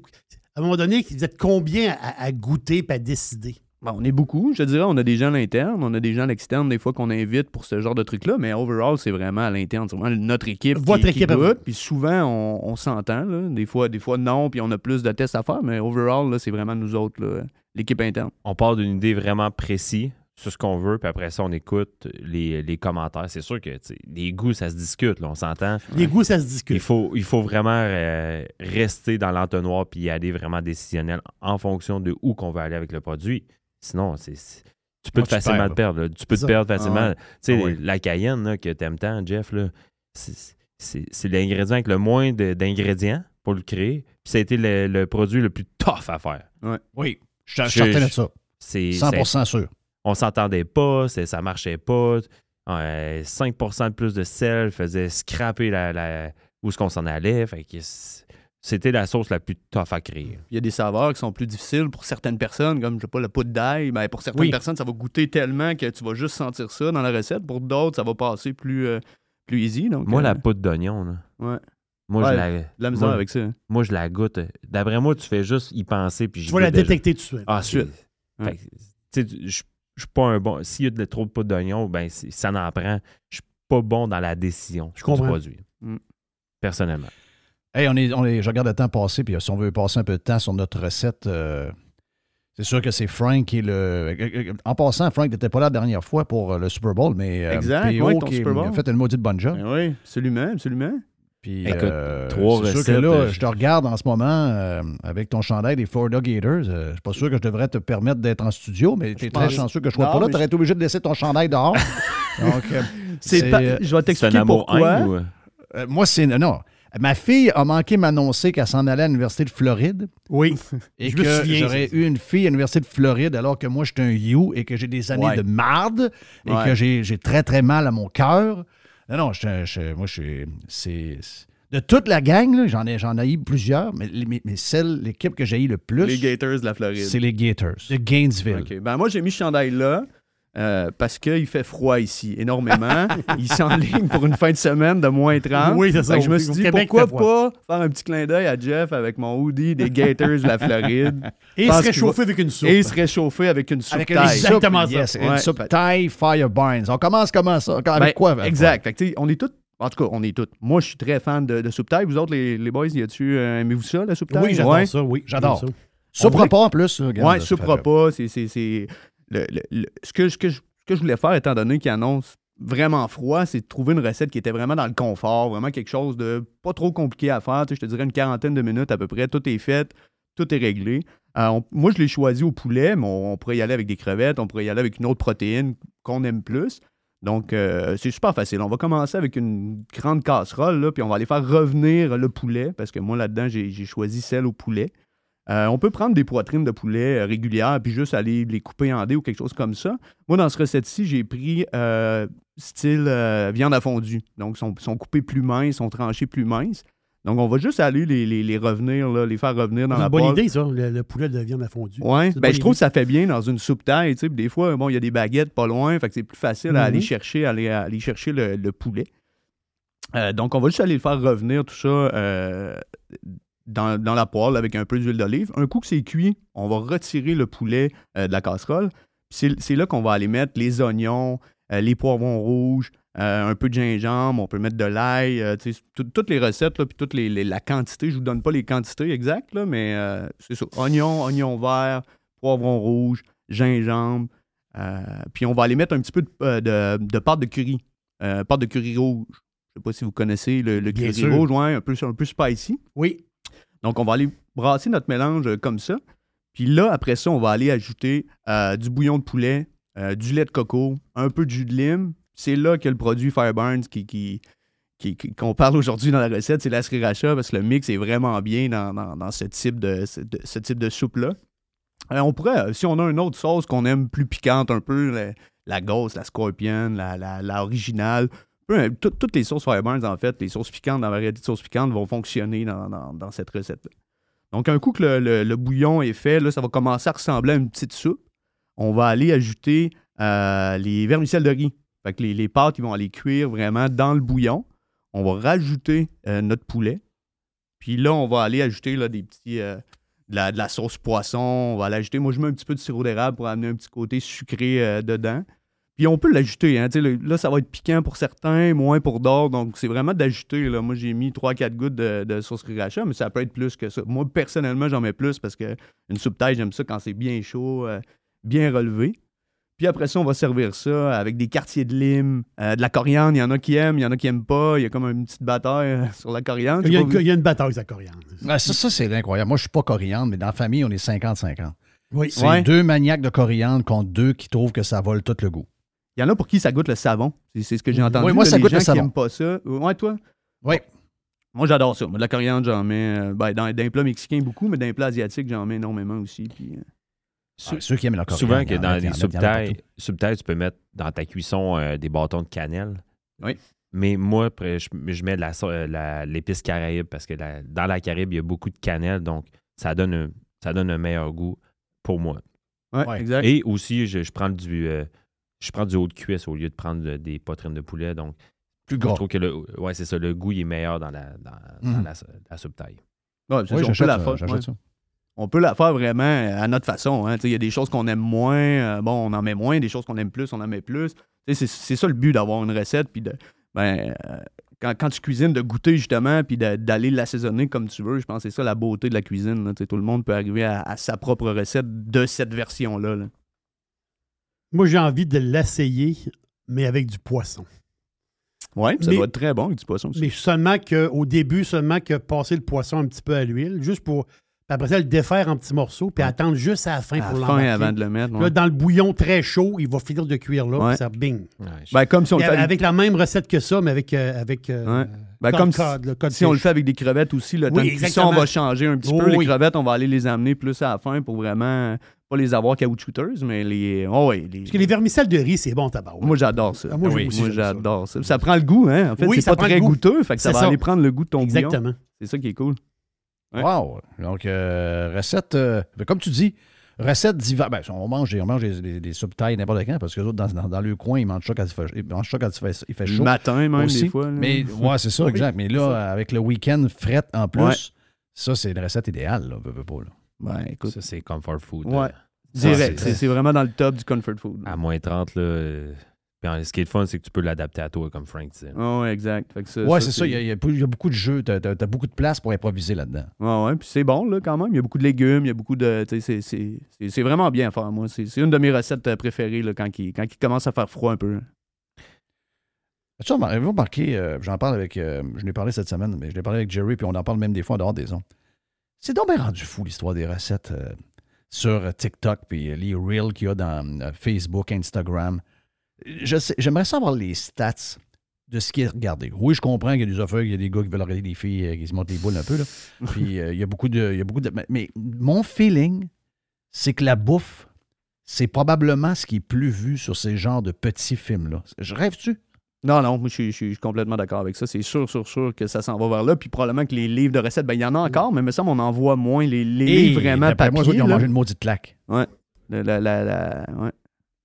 à un moment donné, vous êtes combien à, à goûter et à décider? Bon, on est beaucoup, je dirais. On a des gens à l'interne, on a des gens à l'externe, des fois qu'on invite pour ce genre de truc-là, mais overall, c'est vraiment à l'interne. C'est vraiment notre équipe. qui- Votre qui, équipe goûte. Puis souvent, on, on s'entend. là. Des fois, des fois, non, puis on a plus de tests à faire, mais overall, là, c'est vraiment nous autres, là, l'équipe interne. on part d'une idée vraiment précise sur ce qu'on veut, puis après ça, on écoute les, les commentaires. C'est sûr que les goûts, ça se discute, là, on s'entend. Les goûts, ça se discute. Il faut, il faut vraiment euh, rester dans l'entonnoir puis y aller vraiment décisionnel en fonction de où qu'on veut aller avec le produit. Sinon, c'est, tu peux Non, te tu facilement perds, te perdre. là. Tu peux C'est te perdre facilement. Ah ouais. Tu sais, Ah ouais. la cayenne là, que t'aimes tant, Jeff, là, c'est, l'ingrédient avec le moins d'ingrédients pour le créer. Puis ça a été le, le produit le plus tough à faire. Oui, je suis certain de ça. C'est, 100% sûr. on s'entendait pas, c'est- ça marchait pas. Euh, 5% de plus de sel faisait scraper la, la- où est-ce qu'on s'en allait. Fait que c'était la sauce la plus tough à créer. Il y a des saveurs qui sont plus difficiles pour certaines personnes, comme, je sais pas, le poudre d'ail. Ben, pour certaines Oui. personnes, ça va goûter tellement que tu vas juste sentir ça dans la recette. Pour d'autres, ça va passer plus, euh, plus easy. Donc, Moi, euh, la poudre d'ognon, là. Ouais. Moi, Ouais, je la, de la misère moi- avec ça. hein. Moi, je la goûte. D'après moi, tu fais juste y penser. Puis Tu vas la déjà. détecter tout de suite. Ah, suite. fait Ouais. sais, je je suis pas un bon. S'il y a de, trop de poudre d'oignon, ben, ça n'en prend. Je suis pas bon dans la décision Je du comprends. produit. Mm. Personnellement. Hey, on est, on est, je regarde le temps passer, puis si on veut passer un peu de temps sur notre recette, euh, c'est sûr que c'est Frank qui est le. euh, En passant, Frank n'était pas là la dernière fois pour euh, le Super Bowl, mais euh, Exact, PO ton qui Super Bowl. a fait une maudite bonne job. Ben oui, absolument, absolument. Puis, Écoute, euh, trois c'est sûr recettes, que là, euh, je te regarde en ce moment euh, avec ton chandail des Florida Gators. euh, je suis pas sûr que je devrais te permettre d'être en studio, mais tu es très chanceux que je sois Non, pas là. Tu aurais été obligé de laisser ton chandail dehors. Donc, euh, C'est pas- je vais t'expliquer pourquoi. Euh, moi, c'est. Non. Ma fille a manqué m'annoncer qu'elle s'en allait à l'Université de Floride. Oui. Et Je que j'aurais eu une fille à l'Université de Floride alors que moi, j'étais un you et que j'ai des années Ouais. de marde et Ouais. que j'ai très, très mal à mon cœur. Non, non, je- je- moi, je suis. De toute la gang, j'en ai, j'en ai eu plusieurs, mais, mais, mais celle, l'équipe que j'ai eu le plus, Les Gators de la Floride. c'est les Gators de Gainesville. OK. Ben, moi, j'ai mis ce chandail-là euh, parce qu'il fait froid ici, énormément. Il s'enligne pour une fin de semaine de moins 30. Oui, c'est ça. Fait que je me suis dit, Québec, pourquoi pas faire un petit clin d'œil à Jeff avec mon hoodie des Gators de la Floride. Et se réchauffer va- avec une soupe. Et se réchauffer avec une soupe Avec une taille. soupe, Exactement ça. yes, une Ouais. soupe taille Fire Barnes. On commence comment ça? Avec Ben, quoi? avec Exact. Fait que, on est tous. En tout cas, on est tous. Moi, je suis très fan de, de soupe taille. Vous autres, les, les boys, y a-tu. euh, Aimez-vous ça, la soupe taille? Oui, j'adore Ouais. ça, oui. J'adore. Soupe repas en plus. ça soupe repas, c'est. Ce, que, je, voulais faire, étant donné qu'il annonce vraiment froid, c'est de trouver une recette qui était vraiment dans le confort, vraiment quelque chose de pas trop compliqué à faire. Je te dirais une quarantaine de minutes à peu près, tout est fait, tout est réglé. Euh, moi, je l'ai choisi au poulet, mais on, pourrait y aller avec des crevettes, on pourrait y aller avec une autre protéine qu'on aime plus. Donc, euh, c'est super facile. On va commencer avec une grande casserole, puis on va aller faire revenir le poulet, parce que moi, là-dedans, j'ai choisi celle au poulet. Euh, on peut prendre des poitrines de poulet euh, régulières, puis juste aller les couper en dés ou quelque chose comme ça. Moi, dans ce recette-ci, j'ai pris euh, style viande à fondue. Donc, ils sont, sont coupés plus minces, sont tranchés plus minces. Donc, on va juste aller les, les- les revenir, là, les faire revenir dans C'est la une bonne poêle. idée, ça, le, le poulet de viande à fondue. Une ben, je trouve que ça fait bien dans une soupe taille. Des fois, bon, il y a des baguettes pas loin, fait que c'est plus facile à Mhm. aller chercher, aller, à aller chercher le, le poulet. Euh, donc, on va juste aller le faire revenir, tout ça, euh, dans, dans la poêle avec un peu d'huile d'olive. Un coup que c'est cuit, on va retirer le poulet euh, de la casserole. C'est là qu'on va aller mettre les oignons, euh, les poivrons rouges, euh, un peu de gingembre, on peut mettre de l'ail, euh, toutes les recettes, là, puis toute les, les- la quantité. Je ne vous donne pas les quantités exactes, là, mais euh, c'est ça. Oignons, oignons verts, poivrons rouges, gingembre. puis on va aller mettre un petit peu de, de- de pâte de curry. pâte de curry rouge. Je sais pas si vous connaissez le, curry rouge, ouais, un peu, un peu spicy. Oui. Donc, on va aller brasser notre mélange euh, comme ça. Puis là, après ça, on va aller ajouter euh, du bouillon de poulet, euh, du lait de coco, un peu de jus de lime. C'est là que le produit Fireburns qui, qui, qu'on parle aujourd'hui dans la recette, c'est la sriracha parce que le mix est vraiment bien dans, dans- ce type de, ce, de- soupe-là. On pourrait, si on a une autre sauce qu'on aime plus piquante un peu, la, la la Scorpion, la, la, la originale, tout- toutes les sauces Fireburns, en fait, les sauces piquantes, dans la variété de sauces piquantes, vont fonctionner dans, cette recette-là. Donc, un coup que le, bouillon est fait, là, ça va commencer à ressembler à une petite soupe. On va aller ajouter euh, les vermicelles de riz. Fait que les, pâtes, vont aller cuire vraiment dans le bouillon. On va rajouter euh, notre poulet. Puis là, on va aller ajouter là, des petits, euh, de, la, de la sauce poisson. On va l'ajouter. Moi, je mets un petit peu de sirop d'érable pour amener un petit côté sucré euh, dedans. Puis on peut l'ajouter. Hein, le- là, ça va être piquant pour certains, moins pour d'autres. Donc, c'est vraiment d'ajouter. là. Moi, j'ai mis 3-4 gouttes de, de sauce sriracha, mais ça peut être plus que ça. Moi, personnellement, j'en mets plus parce que une soupe taille, j'aime ça quand c'est bien chaud, euh, bien relevé. Puis après ça, on va servir ça avec des quartiers de lime, euh, de la coriandre. Il y en a qui aiment, il y en a qui n'aiment pas. Il y a comme une petite bataille euh, sur la coriandre. Il y, a, il y une bataille, ça, coriandre. Ah, ça, ça, c'est incroyable. Moi, je suis pas coriandre, mais dans la famille, on est 50-50. Oui. C'est Ouais. deux maniaques de coriandre contre deux qui trouvent que ça vole tout le goût. Il y en a pour qui ça goûte le savon. C'est c'est ce que j'ai entendu. Oui, moi, là, ça les goûte gens le qui savon. n'aiment pas ça. Ouais, toi? Oui. Moi, j'adore ça. Moi, de la coriandre, j'en mets. euh, ben, dans, dans les plats mexicains, beaucoup, mais dans les plats asiatiques, j'en mets énormément aussi. Puis, euh, Ah, ceux qui aiment la coriandre. Souvent que dans les soupes taille, tu peux mettre dans ta cuisson euh, des bâtons de cannelle. Oui. Mais moi, après, je, je mets de la so- la- l'épice caraïbe parce que la- dans la caraïbe, il y a beaucoup de cannelle, donc ça donne un, ça donne un meilleur goût pour moi. Ouais. exact. Et aussi, je, je prends du euh, je prends du haut de cuisse au lieu de prendre de- des poitrines de poulet. Donc, Plus je gras. trouve que le, ouais, c'est ça, le goût il est meilleur dans la, dans, dans Mhm. la, la soupe taille. Ouais, Oui, on, peut j'achète la ça, faire, ouais. on peut la faire vraiment à notre façon. hein. Tu sais, Il y a des choses qu'on aime moins, euh, bon, on en met moins, des choses qu'on aime plus, on en met plus. C'est c'est ça le but d'avoir une recette, puis de, ben, euh, quand, quand tu cuisines, de goûter justement, puis de- d'aller l'assaisonner comme tu veux. Je pense que c'est ça la beauté de la cuisine. là. Tu sais, Tout le monde peut arriver à, à sa propre recette de cette version-là. là. Moi, j'ai envie de l'essayer, mais avec du poisson. Ouais, ça Mais- doit être très bon avec du poisson aussi. Mais seulement qu'au début, seulement que passer le poisson un petit peu à l'huile, juste pour. Puis après ça, le défaire en petits morceaux, puis attendre juste à la fin À pour la fin l'embarquer. avant de le mettre. Ouais. Là, dans le bouillon très chaud, il va finir de cuire là, Ouais. puis ça bing. Ben, comme si on le fait avec la même recette que ça, mais avec. euh, avec euh, Ouais. Ben, comme si, le cod si on le fait avec des crevettes aussi, le Oui, temps de cuisson, va changer un petit Oh, peu. Les oui. crevettes, on va aller les amener plus à la fin pour vraiment pas les avoir caoutchouteuses, mais les. Oh, ouais, les... Parce que les vermicelles de riz, c'est bon, tabac. Moi, j'adore ça. Ah, moi, j'adore ça. Ça prend le goût, hein. En fait, Oui, c'est ça pas prend très goûteux, fait que ça va ça. aller prendre le goût de ton bouillon. Exactement. C'est ça qui est cool. Ouais. Wow! Donc, euh, recette, euh, ben, comme tu dis, recette d'hiver. Ben, on mange, des- on mange des, des, des soupes taille n'importe quand parce que les autres, dans, dans, dans le coin, ils mangent ça quand il fait, ils mangent ça quand il fait, il fait Le chaud. matin, même, aussi. des fois, là. Mais, ouais, c'est ça, Oui, exact. Mais là, avec le week-end fret en plus, Ouais. ça, c'est une recette idéale, là, veux, veux pas, là. Ben, écoute. Ça, c'est comfort food. Ouais. euh, Direct. c'est- vraiment dans le top du comfort food. À moins 30, là. Puis en- ce qui est le fun, c'est que tu peux l'adapter à toi, comme Frank disait. Ah ouais, exact. Fait que ça, Ouais, c'est ça. Il y, a, y beaucoup de jeux. Tu as, beaucoup de place pour improviser là-dedans. Ouais, ouais, puis c'est bon, là, quand même. Il y a beaucoup de légumes, il y a beaucoup de. c'est- vraiment bien à faire, moi. C'est une de mes recettes euh, préférées, là, quand, il, quand il commence à faire froid un peu. As-tu Avez-vous remarqué, euh, j'en parle avec, euh, je l'ai parlé cette semaine, mais je l'ai parlé avec Jerry, puis on en parle même des fois en dehors des ondes. C'est donc bien rendu fou l'histoire des recettes euh, sur TikTok, puis les reels qu'il y a dans euh, Facebook, Instagram. J'aimerais savoir les stats de ce qui est regardé. Oui, je comprends qu'il y a des affaires, qu'il y a des gars qui veulent regarder des filles euh, qui se montent les boules un peu, là. puis euh, il y a beaucoup de... il y a beaucoup de mais, mon feeling, c'est que la bouffe, c'est probablement ce qui est plus vu sur ces genres de petits films-là. Je rêve-tu? Non, non, moi, je suis, je suis complètement d'accord avec ça. C'est sûr, sûr, sûr que ça s'en va vers là. Puis probablement que les livres de recettes, ben, il y en a encore, mais il me semble qu'on en voit moins les, les Et livres vraiment moi, papier. autres, ils ont mangé une maudite claque. Ouais. La- la- la- la- ouais.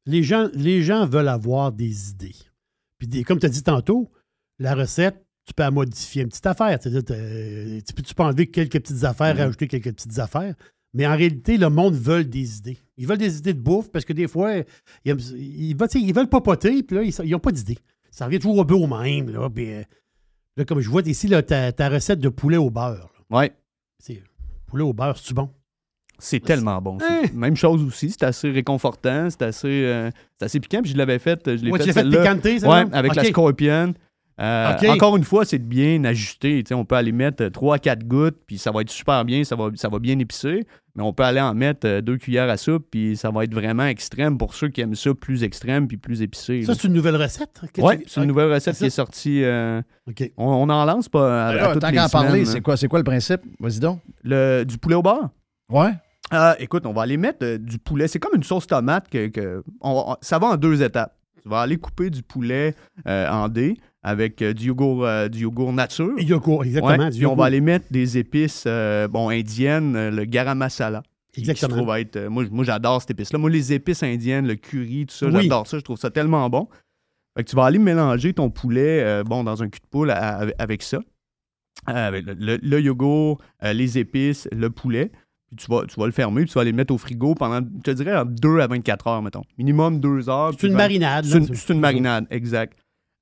Les gens, les gens veulent avoir des idées. Puis, des- comme tu as dit tantôt, la recette, tu peux la modifier une petite affaire. Tu peux, tu peux enlever quelques petites affaires, Mhm. rajouter quelques petites affaires. Mais en réalité, le monde veut des idées. Ils veulent des idées de bouffe parce que des fois, ils, ils ils veulent papoter, puis là, ils n'ont pas d'idées. Ça revient toujours un peu au même. Là, puis, euh, là, comme je vois ici, là, ta, ta recette de poulet au beurre. C'est poulet au beurre, c'est-tu bon? C'est tellement bon. Hein? Même chose aussi, c'est assez réconfortant, c'est assez, euh, c'est assez piquant. Puis je l'avais fait, je l'ai Ouais, fait? Ouais, avec la scorpion. Euh. Encore une fois, c'est bien sais, on peut aller mettre 3-4 gouttes, puis ça va être super bien, ça va, ça va bien épicer. Mais on peut aller en mettre 2 cuillères à soupe, puis ça va être vraiment extrême pour ceux qui aiment ça plus extrême puis plus épicé. Ça, c'est une nouvelle recette? tu- c'est une nouvelle recette qui est sortie. euh, on, on en lance pas à, à Là, toutes tant les qu'à en parler, c'est quoi, c'est quoi le principe? Vas-y donc. Le, du poulet au beurre? Ouais. Ah, écoute, on va aller mettre euh, du poulet. C'est comme une sauce tomate que, que- on- on- ça va en deux étapes. Tu vas aller couper du poulet euh, en dés avec euh, du yogourt, du yogourt nature. Yogourt, exactement, Ouais, du puis on va aller mettre des épices bon, indiennes, le garam masala. qui- qui se Exactement. trouve être, moi, moi, j'adore cette épice-là. Moi, les épices indiennes, le curry, tout ça, Oui. j'adore ça. Je trouve ça tellement bon. Fait que tu vas aller mélanger ton poulet bon, dans un cul de poule à- avec, avec ça. Avec le, le- le yogourt, les épices, le poulet. Puis tu vas, tu vas le fermer, puis tu vas aller le mettre au frigo pendant, je te dirais, entre 2 à 24 heures, mettons. Minimum 2 heures. C'est une vingt- marinade, C'est une, marinade, exact.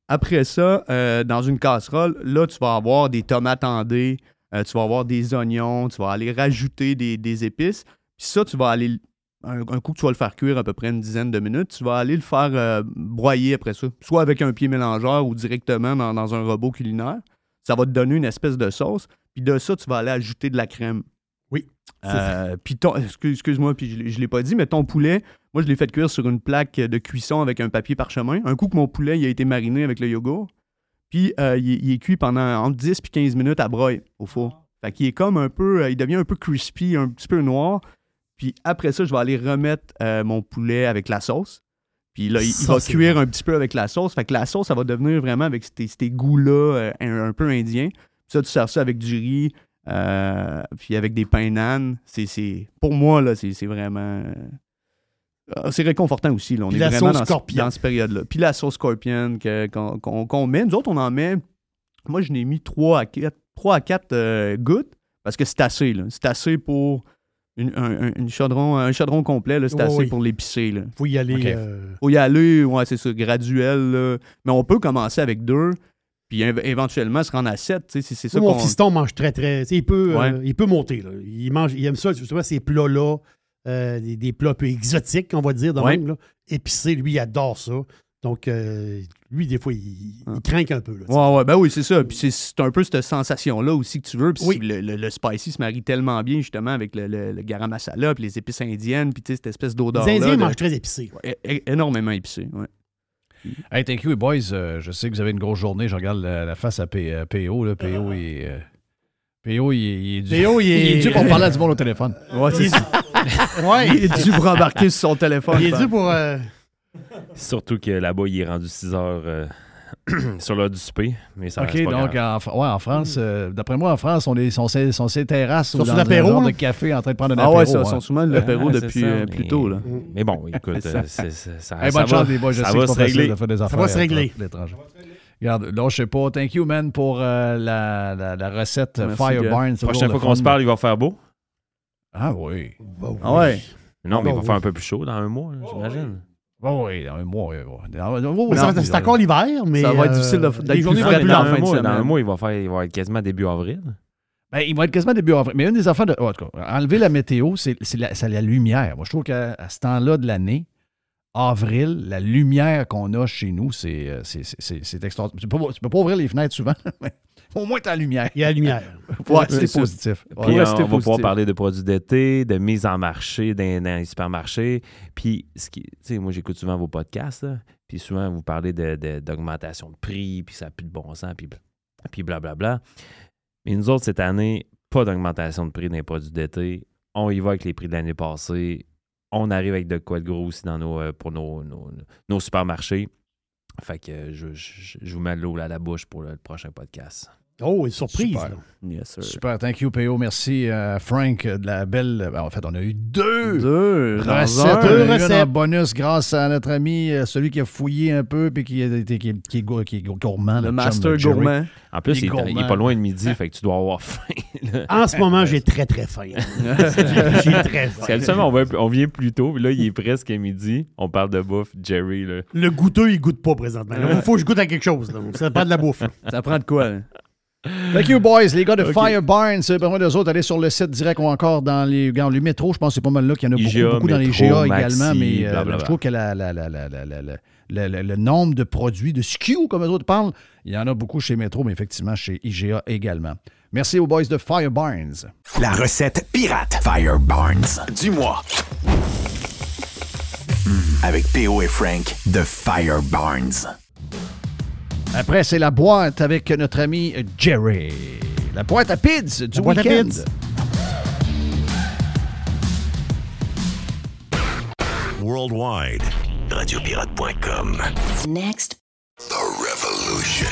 Après ça, euh, dans une casserole, là, tu vas avoir des tomates en dés, euh, tu vas avoir des oignons, tu vas aller rajouter des, des épices. Puis ça, tu vas aller, un, un coup que tu vas le faire cuire à peu près une dizaine de minutes, tu vas aller le faire euh, broyer après ça, soit avec un pied mélangeur ou directement dans, dans un robot culinaire. Ça va te donner une espèce de sauce. Puis de ça, tu vas aller ajouter de la crème. Euh, puis excuse-moi, puis je, l'ai- je l'ai pas dit, mais ton poulet, moi je l'ai fait cuire sur une plaque de cuisson avec un papier parchemin. Un coup que mon poulet il a été mariné avec le yogourt, puis euh, il, est- il est cuit pendant entre 10 puis 15 minutes à broye au four. Fait qu'il est comme un peu, euh, il devient un peu crispy, un petit peu noir. Puis après ça, je vais aller remettre euh, mon poulet avec la sauce. Puis là, il, va cuire un petit peu avec la sauce. Fait que la sauce, ça va devenir vraiment avec ces, goûts-là un, un peu indiens. Puis ça, tu sers ça avec du riz, euh, puis avec des pains nan. C'est, pour moi, là, c'est, vraiment... euh, c'est réconfortant aussi. Là. On Puis est la vraiment sauce dans, ce- scorpion. dans cette période-là. Puis la sauce scorpion qu'on, met. Nous autres, on en met... Moi, je n'ai mis 3 à 4, 3 à 4 euh, gouttes parce que c'est assez. C'est assez pour une, un, une chaudron, un chaudron complet. C'est assez oui. pour l'épicer. Faut y aller. OK. euh, Faut y aller, ouais, c'est ça, graduel. là. Mais on peut commencer avec deux, puis éve- éventuellement se rendre à sept. tu sais, C'est c'est ça mon qu'on- fiston mange très, très. Il peut, euh, il peut monter. Là. Il, mange, il aime ça, justement, ces plats-là, euh, des, des plats un peu exotiques, on va dire, de Ouais. même, là. Épicés, lui, il adore ça. Donc, euh, lui, des fois, il, il craint un peu. Là. Ouais, ouais, ben oui, c'est ça. Puis c'est- c'est un peu cette sensation-là aussi que tu veux. Puis Oui. le, le- le spicy se marie tellement bien, justement, avec le, le- garam masala, puis les épices indiennes, puis tu sais, cette espèce d'odeur-là. Les Indiens de- mangent très épicé. É- énormément épicé, ouais. Hey, thank you, boys. Euh, je sais que vous avez une grosse journée. Je regarde la, la face à P- euh, PO. Là. PO, il est. euh, PO, il est, il est dû. PO, il est- dû pour parler à du monde au téléphone. Ouais, c'est Il est- ça. Ouais. Il est dû pour embarquer sur son téléphone. Il est dû pour. euh, Surtout que là-bas, il est rendu 6 heures euh, sur l'heure du souper. Mais ça OK, reste pas donc grave. en, ouais, en France, euh, d'après moi, en France, on est sont ces sont ces terrasses Sont ou sur dans un de café en train de prendre un Ah apéro. ouais, ça, hein. ils sont souvent de l'apéro c'est depuis ça, euh, mais- plus tôt. Là. Mais bon, écoute, C'est ça. ça, ça va, chance, les boys. Je ça sais va que se régler. de faire des affaires. va se régler. l'étranger. Regarde, là, je sais pas. Thank you, man, pour euh, la, la, la recette Merci, Fire gars. Barn. C'est La prochaine fois qu'on se parle, il va faire beau. Ah oui. Ah ouais. Non, mais Ah il va oui. faire un peu plus chaud dans un mois, j'imagine. Oh, oui, dans un mois. oui, oui. Dans- oui, oui, ça- non, c'est encore l'hiver, mais. Ça va être euh, difficile de- d'être Les journées plus dans un de mois, dans semaine. un mois, il va, faire, il va être quasiment début avril. Ben, il va être quasiment début avril. Mais une des affaires de. oh, en tout cas, enlever la météo, c'est c'est la, c'est la lumière. Moi, je trouve qu'à à ce temps-là de l'année, avril, la lumière qu'on a chez nous, c'est euh, c'est- c'est- c'est extraordinaire. Tu peux, pas- tu peux pas ouvrir les fenêtres souvent, mais au moins, tu as la lumière. Il y a la lumière. Ouais, c'est c'est ça. positif. Puis Ouais, on va pouvoir parler de produits d'été, de mise en marché dans, dans les supermarchés. Puis, ce qui- tu sais, moi, j'écoute souvent vos podcasts, là, puis souvent, vous parlez de- de- d'augmentation de, prix, puis ça n'a plus de bon sens, puis, puis blablabla. Mais nous autres, cette année, pas d'augmentation de prix dans les produits d'été. On y va avec les prix de l'année passée. On arrive avec de quoi de gros aussi dans nos, euh, pour nos, nos- nos supermarchés. Fait que je, je- je vous mets l'eau à la bouche pour le prochain podcast. Oh, une surprise. Super. là. Yes, sir. Super, thank you, PO. Merci, euh, Frank, de la belle. ben, en fait, on a eu deux Deux. recettes. un. On a Deux eu bonus grâce à notre ami, euh, celui qui a fouillé un peu puis qui, est qui est gourmand. Le master gourmand. En plus, Il est il est, pas loin de midi, fait que tu dois avoir faim. là. En ce moment, j'ai très, très faim. J'ai très faim. on, va- on vient plus tôt, puis là, il est presque à midi. On parle de bouffe, Jerry. Là. Le goûteux, il goûte pas présentement. Il faut que je goûte à quelque chose. là. Ça prend de la bouffe. Ça prend de quoi? hein? Thank you, boys. Les gars de Ok. Fire Barn, c'est besoin d'eux autres. Allez sur le site direct ou encore dans les, dans les métros. Je pense que c'est pas mal là qu'il y en a IGA, beaucoup, beaucoup dans les métro, GA Maxi, également. Mais euh, je trouve que la, la- la- la- la- la- la- le, le- le nombre de produits, de SKU, comme les autres parlent, il y en a beaucoup chez Métro, mais effectivement chez IGA également. Merci aux boys de Fire Barns. La recette pirate Fire Barnes du mois. Mm, Avec PO et Frank de Fire Barnes. Après, c'est la boîte avec notre ami Jerry. La boîte à pids du La boîte à week-end. pids. Worldwide. Radiopirate.com. Next. The Revolution.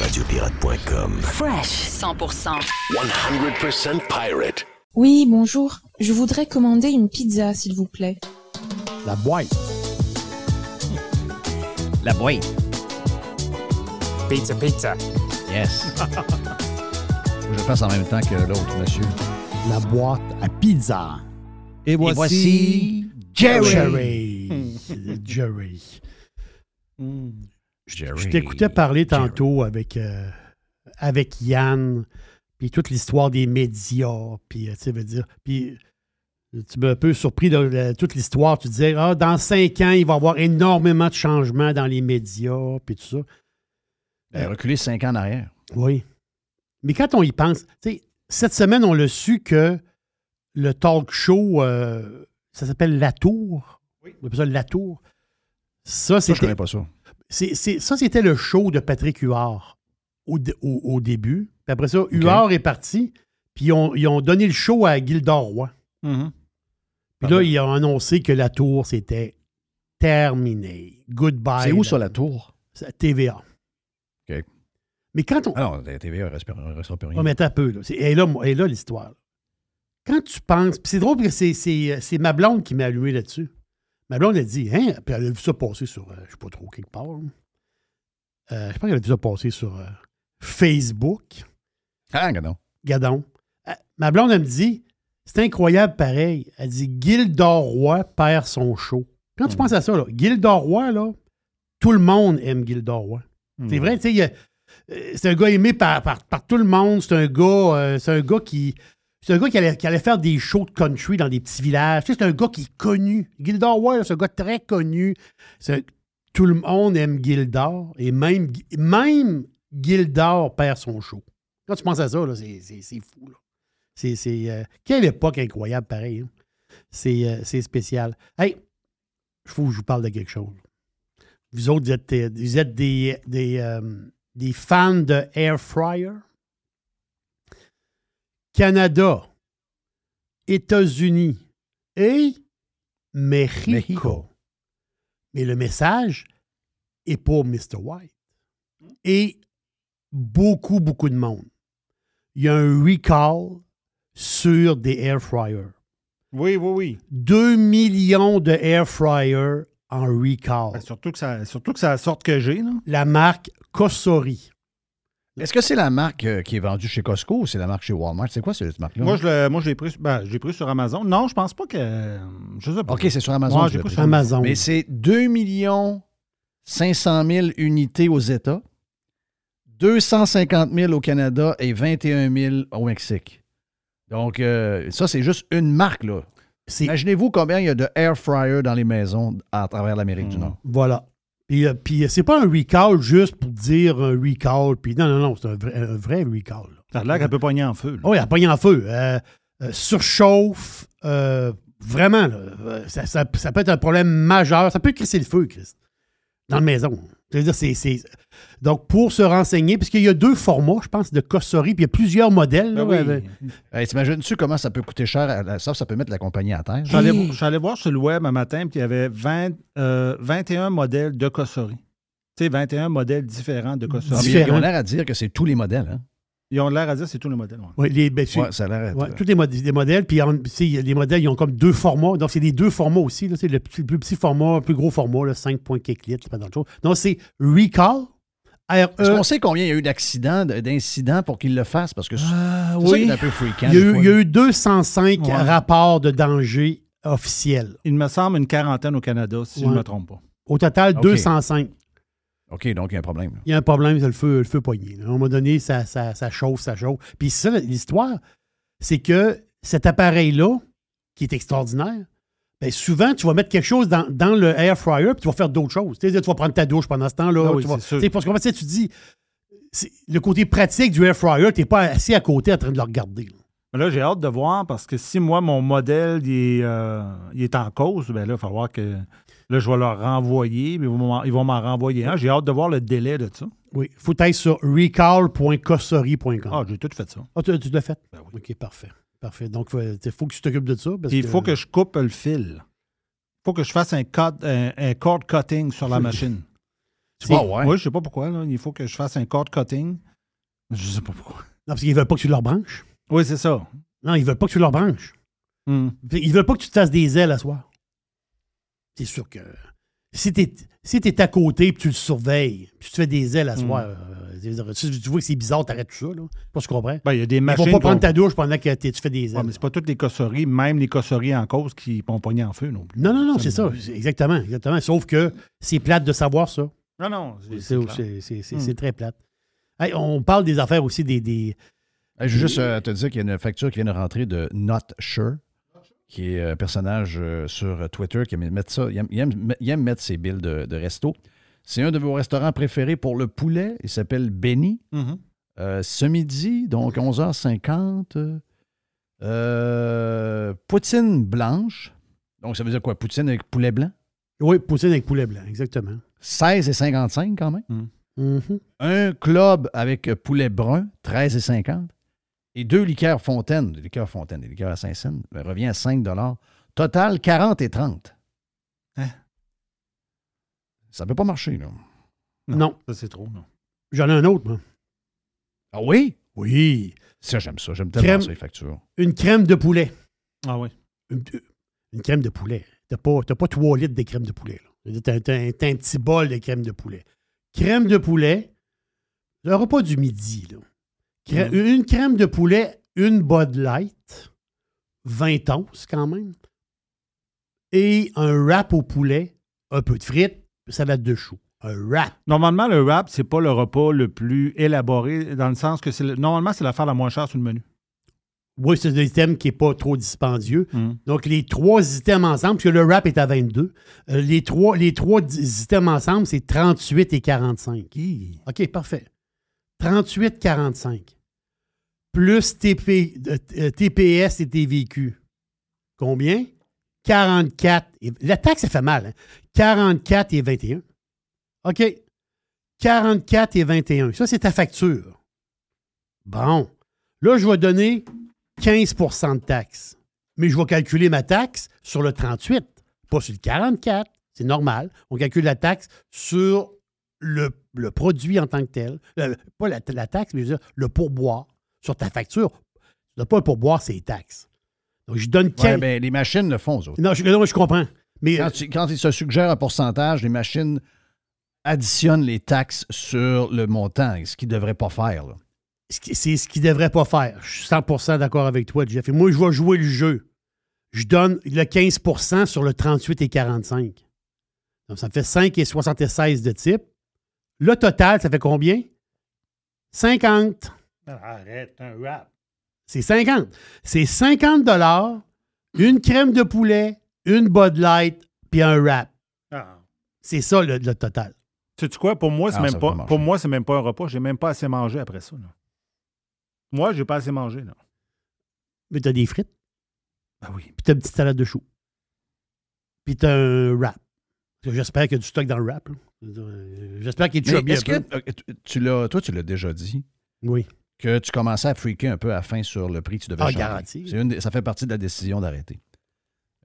Radiopirate.com. Fresh 100%. 100% pirate. Oui, bonjour. Je voudrais commander une pizza, s'il vous plaît. La boîte. La boîte. Pizza, pizza. Yes. Je le fasse en même temps que l'autre, monsieur. La boîte à pizza. Et voici, voici Jerry. Jerry. Jerry. Jerry. Je t'écoutais parler tantôt avec, euh, avec Yann, puis toute l'histoire des médias, puis euh, tu veux dire, puis euh, tu m'as un peu surpris de, de toute l'histoire. Tu disais, ah, dans cinq ans, il va y avoir énormément de changements dans les médias, puis tout ça. Ben, reculer cinq ans en arrière. Oui. Mais quand on y pense, tu sais, cette semaine, on l'a su que le talk show, euh, ça s'appelle La Tour. On appelle ça La Tour. Ça, c'était. connais pas ça. C'est, c'est- ça, c'était le show de Patrick Huard au, dé- au- au début. Puis après ça, Huard est parti, puis ils ont, ils ont donné le show à Gildor Roy. Mm-hmm. Puis là, ils ont annoncé que la tour, c'était terminé. Goodbye. C'est où ça, la tour? C'est TVA. Mais quand on. Ah non, la TVA ne restera, plus rien. On met un peu. Là. Est là, est là l'histoire. Quand tu penses. puis c'est drôle parce que c'est- c'est ma blonde qui m'a allumé là-dessus. Ma blonde a dit, hein? Puis elle a vu ça passer sur, euh, je sais pas trop, quelque part. Euh, je pense qu'elle a vu ça passer sur euh, Facebook. Ah, non. Gadon. Euh, ma blonde, elle me dit, c'est incroyable pareil. Elle dit, Gildor Roy perd son show. Quand tu penses à ça, là, Gildor Roy, là, tout le monde aime Gildor Roy. C'est vrai, tu sais, euh, c'est un gars aimé par, par, tout le monde. C'est un gars, euh, c'est un gars qui. C'est un gars qui allait, qui allait faire des shows de country dans des petits villages. Tu c'est un gars qui est connu. Gildor là, c'est un gars très connu. Tout le monde aime Gildor. Et même, même perd son show. Quand tu penses à ça, c'est, fou. C'est, euh, quelle époque incroyable, pareil. hein. C'est, euh, spécial. Hey, il faut que je vous parle de quelque chose. Vous autres, vous êtes, euh, vous êtes des, des, euh, des fans de Air Fryer? Canada, États-Unis et Mexico. Mexico. Mais le message est pour Mr. White. Et beaucoup, beaucoup de monde. Il y a un recall sur des air fryers. Oui, oui, oui. 2 millions de air fryers en recall. Ben, surtout, que ça, surtout que c'est la sorte que j'ai. La marque Kosori. Est-ce que c'est la marque euh, qui est vendue chez Costco ou c'est la marque chez Walmart? C'est quoi cette marque-là? Moi, je l'ai, moi, je l'ai pris, ben, je l'ai pris sur Amazon. Non, je pense pas que. Je sais pas. OK, c'est sur Amazon. Que j'ai pris sur Amazon. Mais c'est 2 millions 500 000 unités aux États, 250 000 au Canada et 21 000 au Mexique. Donc, euh, ça, c'est juste une marque, là. Imaginez-vous combien il y a de air fryer dans les maisons à travers l'Amérique Hmm. du Nord. Voilà. Puis, euh, puis euh, c'est pas un recall juste pour dire un recall. Puis non, non, non, c'est un vrai, un vrai recall. là. Ça a l'air qu'elle peut pogner en feu. Oui, elle pogne en feu. Euh, euh, surchauffe. euh, vraiment, là, euh, ça, ça- ça peut être un problème majeur. Ça peut crisser le feu, Chris, dans la maison. Je veux dire, c'est- Donc, pour se renseigner, puisqu'il y a deux formats, je pense, de Cossori, puis il y a plusieurs modèles. là, avec- Hey, T'imagines-tu comment ça peut coûter cher? la- Ça, ça peut mettre la compagnie à terre. Je suis allé- je suis allé voir sur le web un matin, puis il y avait 20, euh, 21 modèles de Cossori. Tu sais, 21 modèles différents de Cossori. Ils ont l'air à dire que c'est tous les modèles. Hein? Ils ont l'air à dire que c'est tous les modèles. ouais. Oui, les, ben, Ouais, ça a l'air ouais, tous les, mod- les modèles, puis les modèles, ils ont comme deux formats. Donc, c'est des deux formats aussi. là. C'est le, le plus petit format, le plus gros format, là, 5 points quelques litres, c'est pas d'autre chose. Donc, c'est Recall. E Est-ce qu'on sait combien il y a eu d'accidents, d'incidents pour qu'ils le fassent? Parce que c'est Ah, est un peu fréquent. Il y, a eu, fois, il y a là. eu 205 Ouais. rapports de danger officiels. Il me semble une quarantaine au Canada, si je ne me trompe pas. Au total, OK. 205. OK, donc il y a un problème. là. Il y a un problème, c'est le feu, le feu poigné. là. À un moment donné, ça, ça, ça chauffe, ça chauffe. Puis ça, l'histoire, c'est que cet appareil-là, qui est extraordinaire, ben souvent, tu vas mettre quelque chose dans, dans le air fryer, puis tu vas faire d'autres choses. Tu sais, tu vas prendre ta douche pendant ce temps-là. Ah oui, tu vas- tu sais, parce qu'en fait, tu dis, le côté pratique du air fryer, tu n'es pas assis à côté en train de le regarder. Là, j'ai hâte de voir parce que si moi, mon modèle il est, euh, il est en cause, ben là, il va falloir que. Là, je vais leur renvoyer, mais ils vont m'en- renvoyer un. J'ai hâte de voir le délai de ça. Oui, il faut être sur recall.cossori.com. Ah, j'ai tout fait ça. Ah, tu, tu l'as fait? OK, parfait. Parfait. Donc, il faut que tu t'occupes de ça. parce il faut que je coupe le fil. Il faut que je fasse un, cut, un, un cord cutting sur la machine. Ouais? Oui, je sais pas pourquoi. Là. Il faut que je fasse un cord cutting. Je sais pas pourquoi. Non, parce qu'ils veulent pas que tu leur branches. Oui, c'est ça. Non, ils veulent pas que tu leur branches. Hmm. Ils veulent pas que tu te fasses des ailes à soir. C'est sûr que si tu es, si t'es à côté et tu le surveilles, puis tu te fais des ailes à Hmm. soir, euh, je veux dire, tu, vois que c'est bizarre, t'arrêtes tout ça. Là. Je sais pas si tu comprends. Ben, il y a des Ils machines. vont pas prendre ta douche pendant que t'es- tu fais des ailes. Ouais, mais c'est pas toutes les cosseries, même les cosseries en cause qui vont pogner en feu non plus. Non, non, non, c'est ça. Exactement, exactement. Sauf que c'est plate de savoir ça. Non, non. C'est Hmm. très plate. Hey, on parle des affaires aussi des. des Hey, je veux juste euh, te dire qu'il y a une facture qui vient de rentrer de Not Sure, qui est un personnage euh, sur Twitter qui aime mettre ça. Il aime, il aime- il aime mettre ses billes de, de resto. C'est un de vos restaurants préférés pour le poulet. Il s'appelle Benny. Mhm. Euh, ce midi, donc 11h50, euh, poutine blanche. Donc, ça veut dire quoi? Poutine avec poulet blanc? Oui, poutine avec poulet blanc, exactement. 16,55 quand même. Mhm. Un club avec poulet brun, 13,50. Et deux liqueurs Fontaine, des liqueurs Fontaine, des liqueurs à Saint-Saëns, revient à 5 Total, 40 et 30. Hein? Ça peut pas marcher, là. Non. Ça, c'est trop, non. J'en ai un autre, moi. Ah oui? Oui. Ça, j'aime ça. J'aime tellement Crème- ça, les factures. Une crème de poulet. Ah oui. Une, une crème de poulet. T'as pas, t'as pas 3 litres de crème de poulet. là. T'as, t'as un petit bol de crème de poulet. Crème de poulet, le repas du midi. Là. Mhm. Une crème de poulet, une Bud Light, 20 onces quand même, et un wrap au poulet, un peu de frites, salade de choux. Un wrap. Normalement, le wrap, c'est pas le repas le plus élaboré, dans le sens que c'est le- normalement, c'est l'affaire la moins chère sur le menu. Oui, c'est un item qui n'est pas trop dispendieux. Mhm. Donc, les trois items ensemble, parce que le wrap est à 22, euh, les, trois, les trois items ensemble, c'est 38 et 45. OK, parfait. 38, 45. Plus TP, euh, euh, TPS et TVQ. Combien? 44. et- la taxe, ça fait mal. hein? 44 et 21. OK. 44 et 21. Ça, c'est ta facture. Bon. Là, je vais donner 15% de taxe. Mais je vais calculer ma taxe sur le 38, pas sur le 44. C'est normal. On calcule la taxe sur le, le produit en tant que tel. Pas la, la taxe, mais je veux dire le pourboire sur ta facture. Tu pas le pourboire, c'est les taxes. Donc, je donne 15. Ouais, ben, les machines le font, eux autres. non, je, non, je comprends. Mais Quand, tu- quand ils se suggèrent un pourcentage, les machines additionnent les taxes sur le montant, ce qu'ils ne devraient pas faire. là. c'est ce qu'ils ne devraient pas faire. Je suis 100% d'accord avec toi, Jeff. Et moi, je vais jouer le jeu. Je donne le 15% sur le 38 et 45. Donc, ça me fait 5 et 76 de type. Le total, ça fait combien? 50. Arrête, un wrap. C'est 50. C'est 50 une crème de poulet, une Bud Light, puis un wrap. Ah. C'est ça le, le total. Sais-tu quoi? Pour moi, c'est Ah, même pas. Pour moi, c'est même pas un repas. J'ai même pas assez mangé après ça. là. Moi, j'ai pas assez mangé. Là. Mais t'as des frites. Ah oui. Puis t'as une petite salade de choux. Puis t'as un wrap. J'espère qu'il y a du stock dans le wrap. là. Euh, J'espère qu'il est peu. euh, tu- l'as, toi, tu l'as déjà dit? Oui. Que tu commençais à freaker un peu à fin sur le prix que tu devais Ah, garanti. Une ça fait partie de la décision d'arrêter.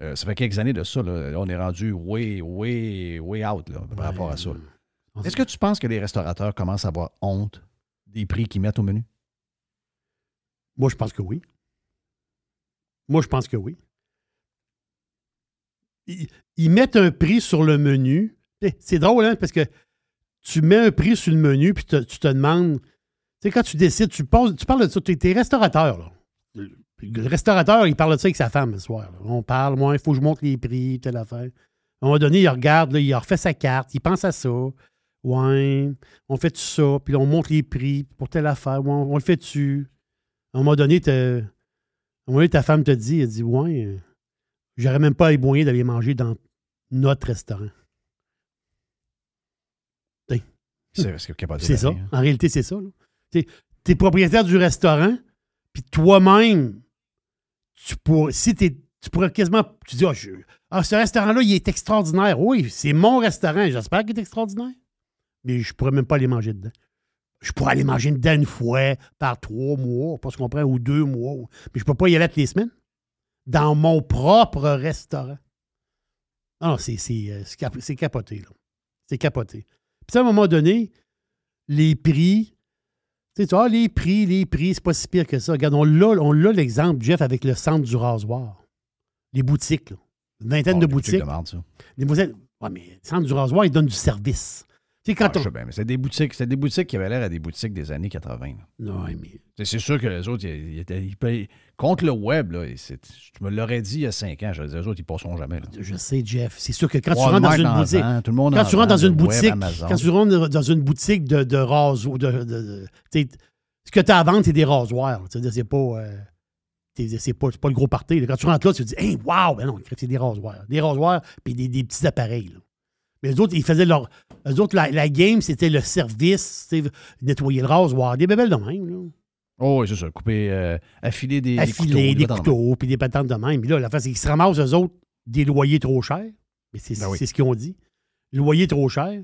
Euh, ça fait quelques années de ça. Là. On est rendu way, way, way out là, par rapport à ça. Est-ce que tu penses que les restaurateurs commencent à avoir honte des prix qu'ils mettent au menu? Moi, je pense que oui. Moi, je pense que oui. Ils, mettent un prix sur le menu. C'est drôle, hein, parce que tu mets un prix sur le menu, puis tu te demandes. Tu sais, quand tu décides, tu, poses- tu parles de ça, tu es restaurateur, là. Le, restaurateur, il parle de ça avec sa femme soir. On parle, moi, il faut que je monte les prix, telle affaire. À un moment donné, il regarde, là, il refait sa carte, il pense à ça. Ouais, on fait ça, puis on monte les prix pour telle affaire. Ouais, on, le fait dessus. À un moment donné, à un moment donné, ta femme te dit, elle dit, ouais, j'aurais même pas les moyens d'aller manger dans notre restaurant. C'est ça. hein. En réalité, c'est ça. Tu es propriétaire du restaurant, puis toi-même, tu pourrais, si tu pourrais quasiment. Tu dis, ah, ah, ce restaurant-là, il est extraordinaire. Oui, c'est mon restaurant. J'espère qu'il est extraordinaire. Mais je pourrais même pas aller manger dedans. Je pourrais aller manger dedans une fois par trois mois, pas ce qu'on prend, ou deux mois. Mais je peux pas y aller toutes les semaines. Dans mon propre restaurant. Non, c'est c'est, euh, c'est cap- c'est capoté, là. C'est capoté. Puis à un moment donné, les prix, tu sais, tu vois, les prix, les prix, c'est pas si pire que ça. Regarde, on l'a, on l'a l'exemple, Jeff, avec le centre du rasoir. Les boutiques, là. Une vingtaine Oh, de les boutiques boutiques. de marde, ça. Les boutiques. Ouais, mais le centre du rasoir, il donne du service. Tu sais, quand Ah, je on. sais bien, mais c'est des boutiques, c'est des boutiques qui avaient l'air à des boutiques des années 80. là. Non, mais. C'est- sûr que les autres, ils, étaient- ils contre le web, là, tu me l'aurais dit il y a cinq ans, je disais, les autres, ils passeront jamais. là. Je sais, Jeff. C'est sûr que quand tu rentres dans une boutique. vend, tout le monde quand tu rentres dans une boutique. Quand tu rentres dans une boutique de, de rasoir. De, ce que tu as à vendre, c'est des rasoirs. C'est-à-dire, c'est pas. euh, c'est pas, c'est pas le gros party. là. Quand tu rentres là, tu te dis, hey, wow! Ben non, c'est des rasoirs. Des rasoirs, puis des, des petits appareils. là. Mais les autres, ils faisaient leur. Les autres, la, la game, c'était le service, nettoyer le rasoir, des bébelles de même. Là. Oh, oui, c'est ça. Couper, euh, affiler des, des Affiler des patentes de couteaux, puis des patentes de même. Puis là, la face, c'est qu'ils se ramassent, eux autres, des loyers trop chers. Mais c'est Ben oui. ce qu'ils ont dit. Loyer trop cher.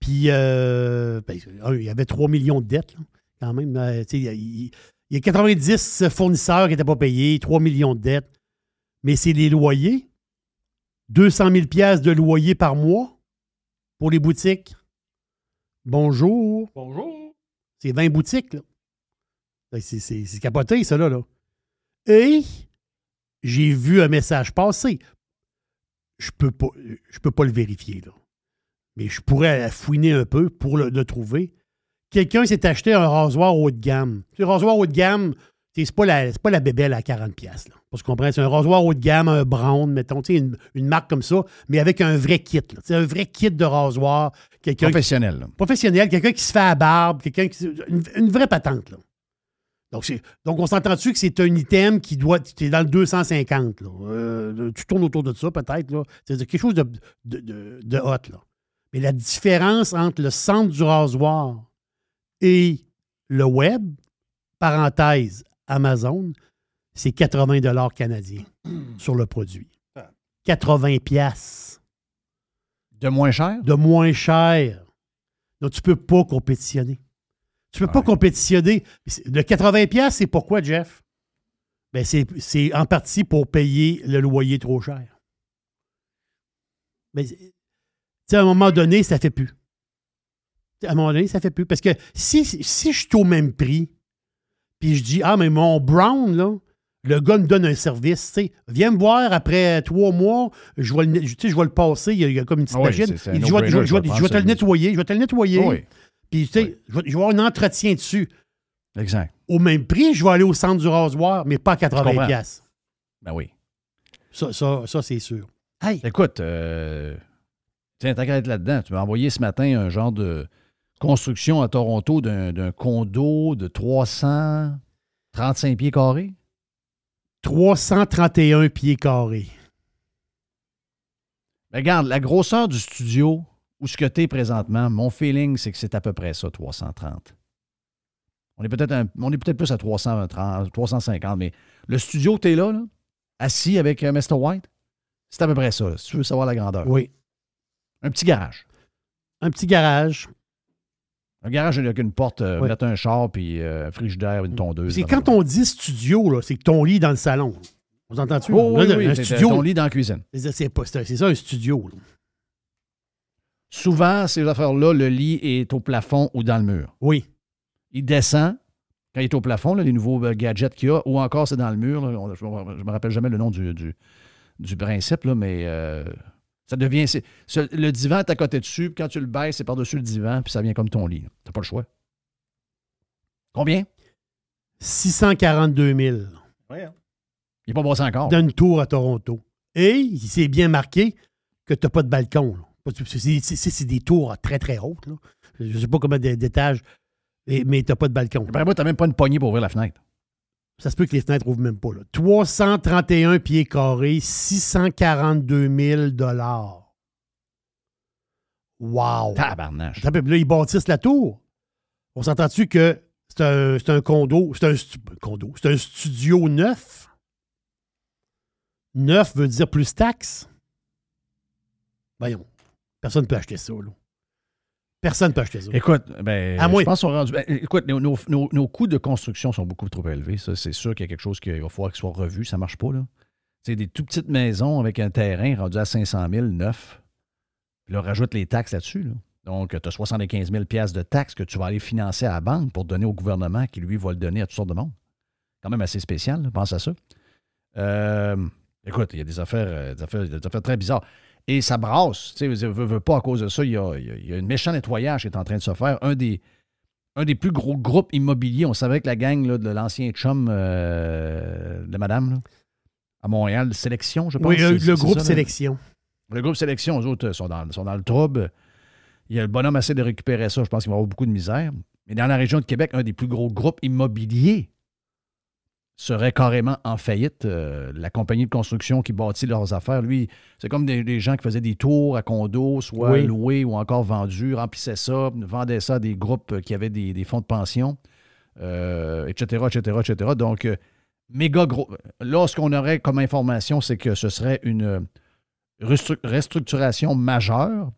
Puis, euh, ben, il y avait 3 millions de dettes, là, quand même. Euh, il, y a- il- il y a 90 fournisseurs qui n'étaient pas payés, 3 millions de dettes. Mais c'est les loyers. 200 000 piastres de loyer par mois pour les boutiques. Bonjour. Bonjour. C'est 20 boutiques, là. Ben, C'est- capoté, ça, là. là. Et j'ai vu un message passer. Je peux pas, je peux pas le vérifier, là. Mais je pourrais fouiner un peu pour le, le trouver. Quelqu'un s'est acheté un rasoir haut de gamme. Tu sais, un rasoir haut de gamme, c'est pas la, c'est pas la bébelle à 40$. piastres, Là, pour se comprendre. C'est un rasoir haut de gamme, un brown, mettons, tu sais, une, une marque comme ça, mais avec un vrai kit. là. Sais, un vrai kit de rasoir. Qui- Professionnel. là. professionnel, quelqu'un qui se fait à barbe, quelqu'un qui. Une, une vraie patente, là. Donc, c'est- donc on s'entend-tu que c'est un item qui doit. Tu es dans le 250, là. Euh, tu tournes autour de ça, peut-être, là. C'est quelque chose de, de, de- de hot, là. Mais la différence entre le centre du rasoir et le web, parenthèse, Amazon, c'est 80 canadiens sur le produit. 80 pièces. De moins cher? De moins cher. Donc, tu peux pas compétitionner. Tu peux pas compétitionner. Le 80 pièces, c'est pourquoi, Jeff? Ben, c'est c'est en partie pour payer le loyer trop cher. Mais, tu sais, à un moment donné, ça fait plus. À un moment donné, ça fait plus. Parce que si, si je suis au même prix, puis je dis, ah, mais mon Brown, là, le gars me donne un service, tu sais, viens me voir après trois mois, je vais le, tu sais, je vais le passer, il y a, il y a comme une petite Ah oui, machine. Il dit, je vais, je vais- no-brainer, je vais- je vais je vais te le nettoyer, je vais te le nettoyer. Ah oui. Puis, tu sais, je, vais, je vais avoir un entretien dessus. Exact. Au même prix, je vais aller au centre du rasoir, mais pas à 80 comprends. pièces. Ben oui. Ça, ça, ça c'est sûr. Hey, Écoute, euh, tiens, t'as qu'à être là-dedans. Tu m'as envoyé ce matin un genre de construction à Toronto d'un condo de 335 pieds carrés? 331 pieds carrés. Ben, regarde, la grosseur du studio où ce que tu es présentement, mon feeling, c'est que c'est à peu près ça, 330. On est peut-être plus à 330, 350, mais le studio que tu es là, là, assis avec euh, Mr. White, c'est à peu près ça, là, si tu veux savoir la grandeur. Oui. Un petit garage. Un petit garage. Un garage avec une porte, euh, Oui. mettre un char, puis euh, un frigidaire, une tondeuse. C'est quand on dit studio, c'est que ton lit dans le salon. Vous entendez-tu? Oh, oui, oui, un studio. ton lit dans la cuisine. C'est ça, un studio. là. Souvent, ces affaires-là, le lit est au plafond ou dans le mur. Oui. Il descend quand il est au plafond, là, les nouveaux euh, gadgets qu'il y a, ou encore c'est dans le mur. là. On- je ne me rappelle jamais le nom du, du, du principe, là, mais euh, ça devient. le divan est à côté dessus, puis quand tu le baisses, c'est par-dessus le divan, puis ça vient comme ton lit. Tu n'as pas le choix. Combien? 642 000. Il n'est pas bossé encore. D'une tour à Toronto. Et il s'est bien marqué que tu n'as pas de balcon. C'est c'est- c'est- c'est des tours très, très hautes. là. Je ne sais pas combien d'é- d'étages, mais tu n'as pas de balcon. Après moi, tu n'as même pas une poignée pour ouvrir la fenêtre. Ça se peut que les fenêtres ouvrent même pas. Là. 331 pieds carrés, 642 000 Wow! Tabarnache. Là, ils bâtissent la tour. On s'entend-tu que c'est un, c'est un condo, c'est un condo, c'est un studio neuf? Neuf veut dire plus taxes? Voyons. Personne ne peut acheter ça, là. Personne ne peut acheter ça. Écoute, ben, À moins- je pense qu'on rendu- ben, écoute, nos, nos- nos- nos coûts de construction sont beaucoup trop élevés. Ça, c'est sûr qu'il y a quelque chose qu'il va falloir qu'il soit revu. Ça ne marche pas, là. C'est des tout petites maisons avec un terrain rendu à 500 000, neuf. Puis là, rajoute les taxes là-dessus. là. Donc, tu as 75 000 piastres de taxes que tu vas aller financer à la banque pour donner au gouvernement qui, lui, va le donner à toutes sortes de monde. Quand même assez spécial, là, pense à ça. Euh, écoute, il y a des affaires, euh, des affaires, des affaires très bizarres. Et ça brasse. Tu sais, veux, veux pas à cause de ça, il y a, il y un méchant nettoyage qui est en train de se faire. Un des, un des plus gros groupes immobiliers, on savait que la gang là, de l'ancien chum euh, de madame, là, à Montréal, Sélection, je pense. Oui, le, groupe ça, là? sélection. Le groupe Sélection, eux autres, sont dans, sont dans le trouble. Il y a le bonhomme assez de récupérer ça. Je pense qu'il va avoir beaucoup de misère. Mais dans la région de Québec, un des plus gros groupes immobiliers serait carrément en faillite. Euh, la compagnie de construction qui bâtit leurs affaires, lui, c'est comme des, des gens qui faisaient des tours à condos, soit Oui. loués ou encore vendus, remplissaient ça, vendaient ça à des groupes qui avaient des, des fonds de pension, euh, etc., etc., etc. Donc, euh, méga gros. Là, ce qu'on aurait comme information, c'est que ce serait une restru- restructuration majeure,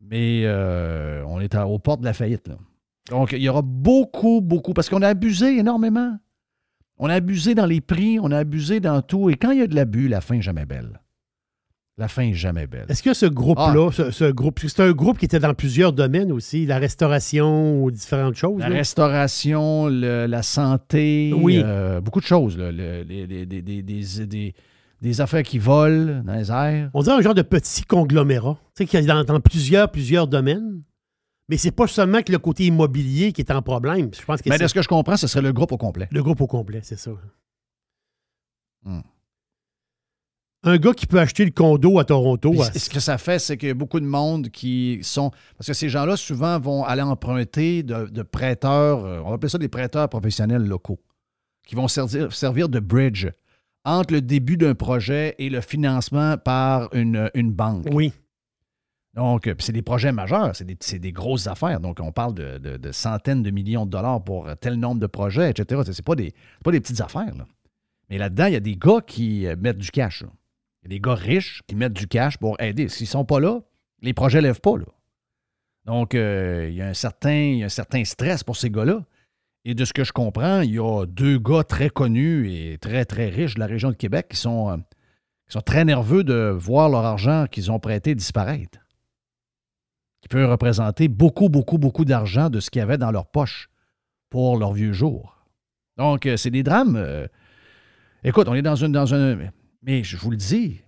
mais euh, on est à- aux portes de la faillite. là. Donc, il y aura beaucoup, beaucoup, parce qu'on a abusé énormément. On a abusé dans les prix, on a abusé dans tout. Et quand il y a de l'abus, la fin n'est jamais belle. La fin est jamais belle. Est-ce que ce groupe-là, Ah. ce, ce groupe, c'est un groupe qui était dans plusieurs domaines aussi, la restauration ou différentes choses. La là? restauration, le- la santé, Oui. euh, beaucoup de choses. là. Le- les- des affaires qui volent dans les airs. On dirait un genre de petit conglomérat, tu sais, qui est dans, dans plusieurs, plusieurs domaines. Mais c'est pas seulement que le côté immobilier qui est en problème. Je pense que Mais de ce que je comprends, ce serait le groupe au complet. le groupe au complet, c'est ça. Hmm. Un gars qui peut acheter le condo à Toronto. Puis à- ce que ça fait, c'est qu'il y a beaucoup de monde qui sont. Parce que ces gens-là, souvent, vont aller emprunter de, de prêteurs, euh, on va appeler ça des prêteurs professionnels locaux, qui vont servir, servir de bridge entre le début d'un projet et le financement par une, une banque. Oui. Donc, euh, c'est des projets majeurs, c'est des, grosses affaires. Donc, on parle de, centaines de millions de dollars pour tel nombre de projets, etc. C'est c'est pas des, pas des petites affaires. Mais là-dedans, il y a des gars qui euh, mettent du cash. Il y a des gars riches qui mettent du cash pour aider. S'ils sont pas là, les projets ne lèvent pas. Donc, euh, il, y a un certain, stress pour ces gars-là. Et de ce que je comprends, il y a deux gars très connus et très, très riches de la région de Québec euh, qui sont très nerveux de voir leur argent qu'ils ont prêté disparaître. Qui peut représenter beaucoup, beaucoup, beaucoup d'argent de ce qu'il y avait dans leur poche pour leurs vieux jours. Donc, euh, c'est des drames. euh, Écoute, on est dans, une, dans. Mais je vous le dis,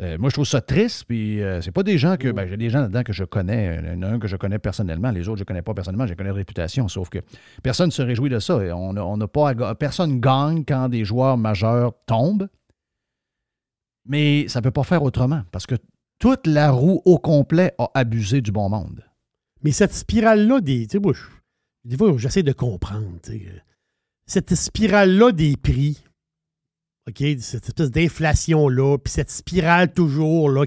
euh, moi, je trouve ça triste. Puis, euh, c'est pas des gens que. Ben, j'ai des gens là-dedans que je connais. Il y un que je connais personnellement. Les autres, je connais pas personnellement. Je connais de réputation. Sauf que personne ne se réjouit de ça. On n'a on pas personne gagne quand des joueurs majeurs tombent. Mais ça ne peut pas faire autrement. Parce que toute la roue au complet a abusé du bon monde. Mais cette spirale-là des. Tu sais, des fois, j'essaie de comprendre. euh, Cette spirale-là des prix, cette espèce d'inflation-là, puis cette spirale toujours, là,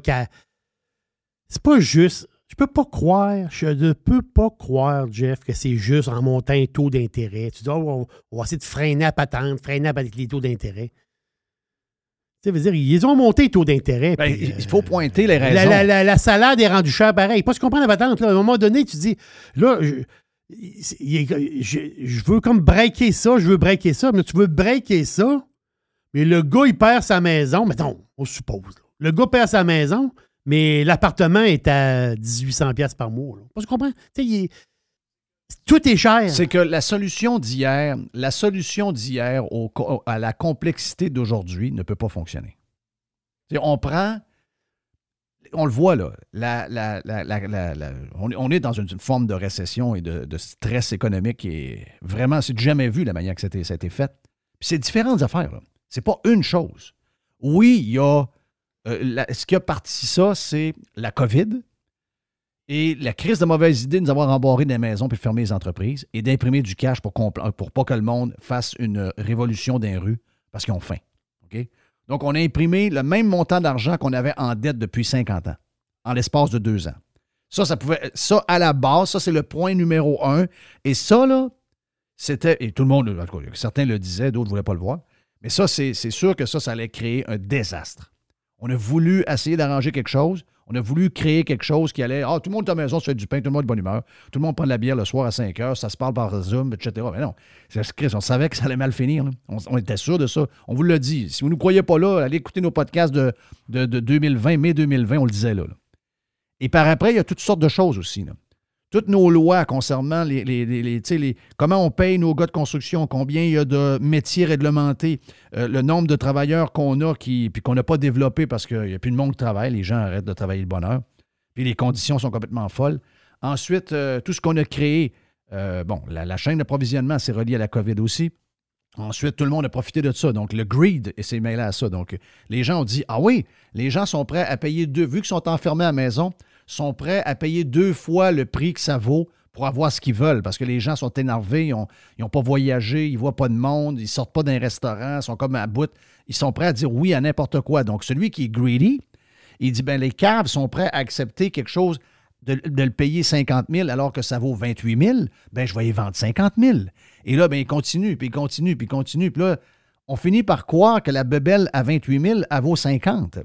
c'est pas juste. Je peux pas croire, je ne peux pas croire, Jeff, que c'est juste en montant un taux d'intérêt. Tu dis, on, va essayer de freiner à patente, freiner avec les taux d'intérêt. Tu veut dire, ils ont monté les taux d'intérêt. Ben, il faut pointer les raisons. la- la- la salade est rendue chère pareil. Pas se comprendre la patente. Là. À un moment donné, tu dis, là, je, veux comme breaker ça, je veux breaker ça, mais tu veux breaker ça, mais le gars, il perd sa maison. Mettons, on suppose. là. Le gars perd sa maison, mais l'appartement est à 1800$ piastres par mois. Là. Pas se comprendre? Tu sais, il est- tout est cher. C'est que la solution d'hier, la solution d'hier à la complexité d'aujourd'hui ne peut pas fonctionner. On prend, on le voit là, on, est- dans une, forme de récession et de, stress économique est vraiment, c'est jamais vu la manière que ça a été, fait. Puis c'est différentes affaires. là. C'est pas une chose. Oui, il y a, euh, ce qui a parti ça, c'est la COVID. Et la crise de mauvaise idée de nous avoir embarré des maisons puis fermer les entreprises et d'imprimer du cash pour, compl- pour pas que le monde fasse une révolution dans les rues parce qu'ils ont faim. Donc, on a imprimé le même montant d'argent qu'on avait en dette depuis 50 ans, en l'espace de deux ans. Ça, ça pouvait. Ça, à la base, ça, c'est le point numéro un. Et ça, là, c'était. Et tout le monde, certains le disaient, d'autres ne voulaient pas le voir. Mais ça, c'est c'est sûr que ça, ça allait créer un désastre. On a voulu essayer d'arranger quelque chose. On a voulu créer quelque chose qui allait. Ah, tout le monde est à la maison, se fait du pain, tout le monde est de bonne humeur. Tout le monde prend de la bière le soir à 5 heures, ça se parle par Zoom, etc. Mais non, c'est on savait que ça allait mal finir. On, était sûr de ça. On vous l'a dit. Si vous ne nous croyez pas là, allez écouter nos podcasts de, de, de 2020, mai 2020, on le disait là. Et par après, il y a toutes sortes de choses aussi. Toutes nos lois concernant les, les- les- les- comment on paye nos gars de construction, combien il y a de métiers réglementés, euh, le nombre de travailleurs qu'on a qui, puis qu'on n'a pas développé parce qu'il n'y a plus de monde qui travaille, les gens arrêtent de travailler le bonheur, puis les conditions sont complètement folles. Ensuite, euh, tout ce qu'on a créé, euh, bon, la, chaîne d'approvisionnement, c'est relié à la COVID aussi. Ensuite, tout le monde a profité de ça. Donc, le greed s'est mêlé à ça. Donc, les gens ont dit Ah oui, les gens sont prêts à payer deux, vu qu'ils sont enfermés à la maison, sont prêts à payer deux fois le prix que ça vaut pour avoir ce qu'ils veulent. Parce que les gens sont énervés, ils n'ont pas voyagé, ils ne voient pas de monde, ils ne sortent pas d'un restaurant, ils sont comme à bout. Ils sont prêts à dire oui à n'importe quoi. Donc, celui qui est greedy, il dit ben les caves sont prêts à accepter quelque chose de, le payer 50 000 alors que ça vaut 28 000, ben je vais y vendre 50 000. Et là, ben il continue, puis il continue, puis il continue. Puis là, on finit par croire que la bebelle à 28 000, elle vaut 50.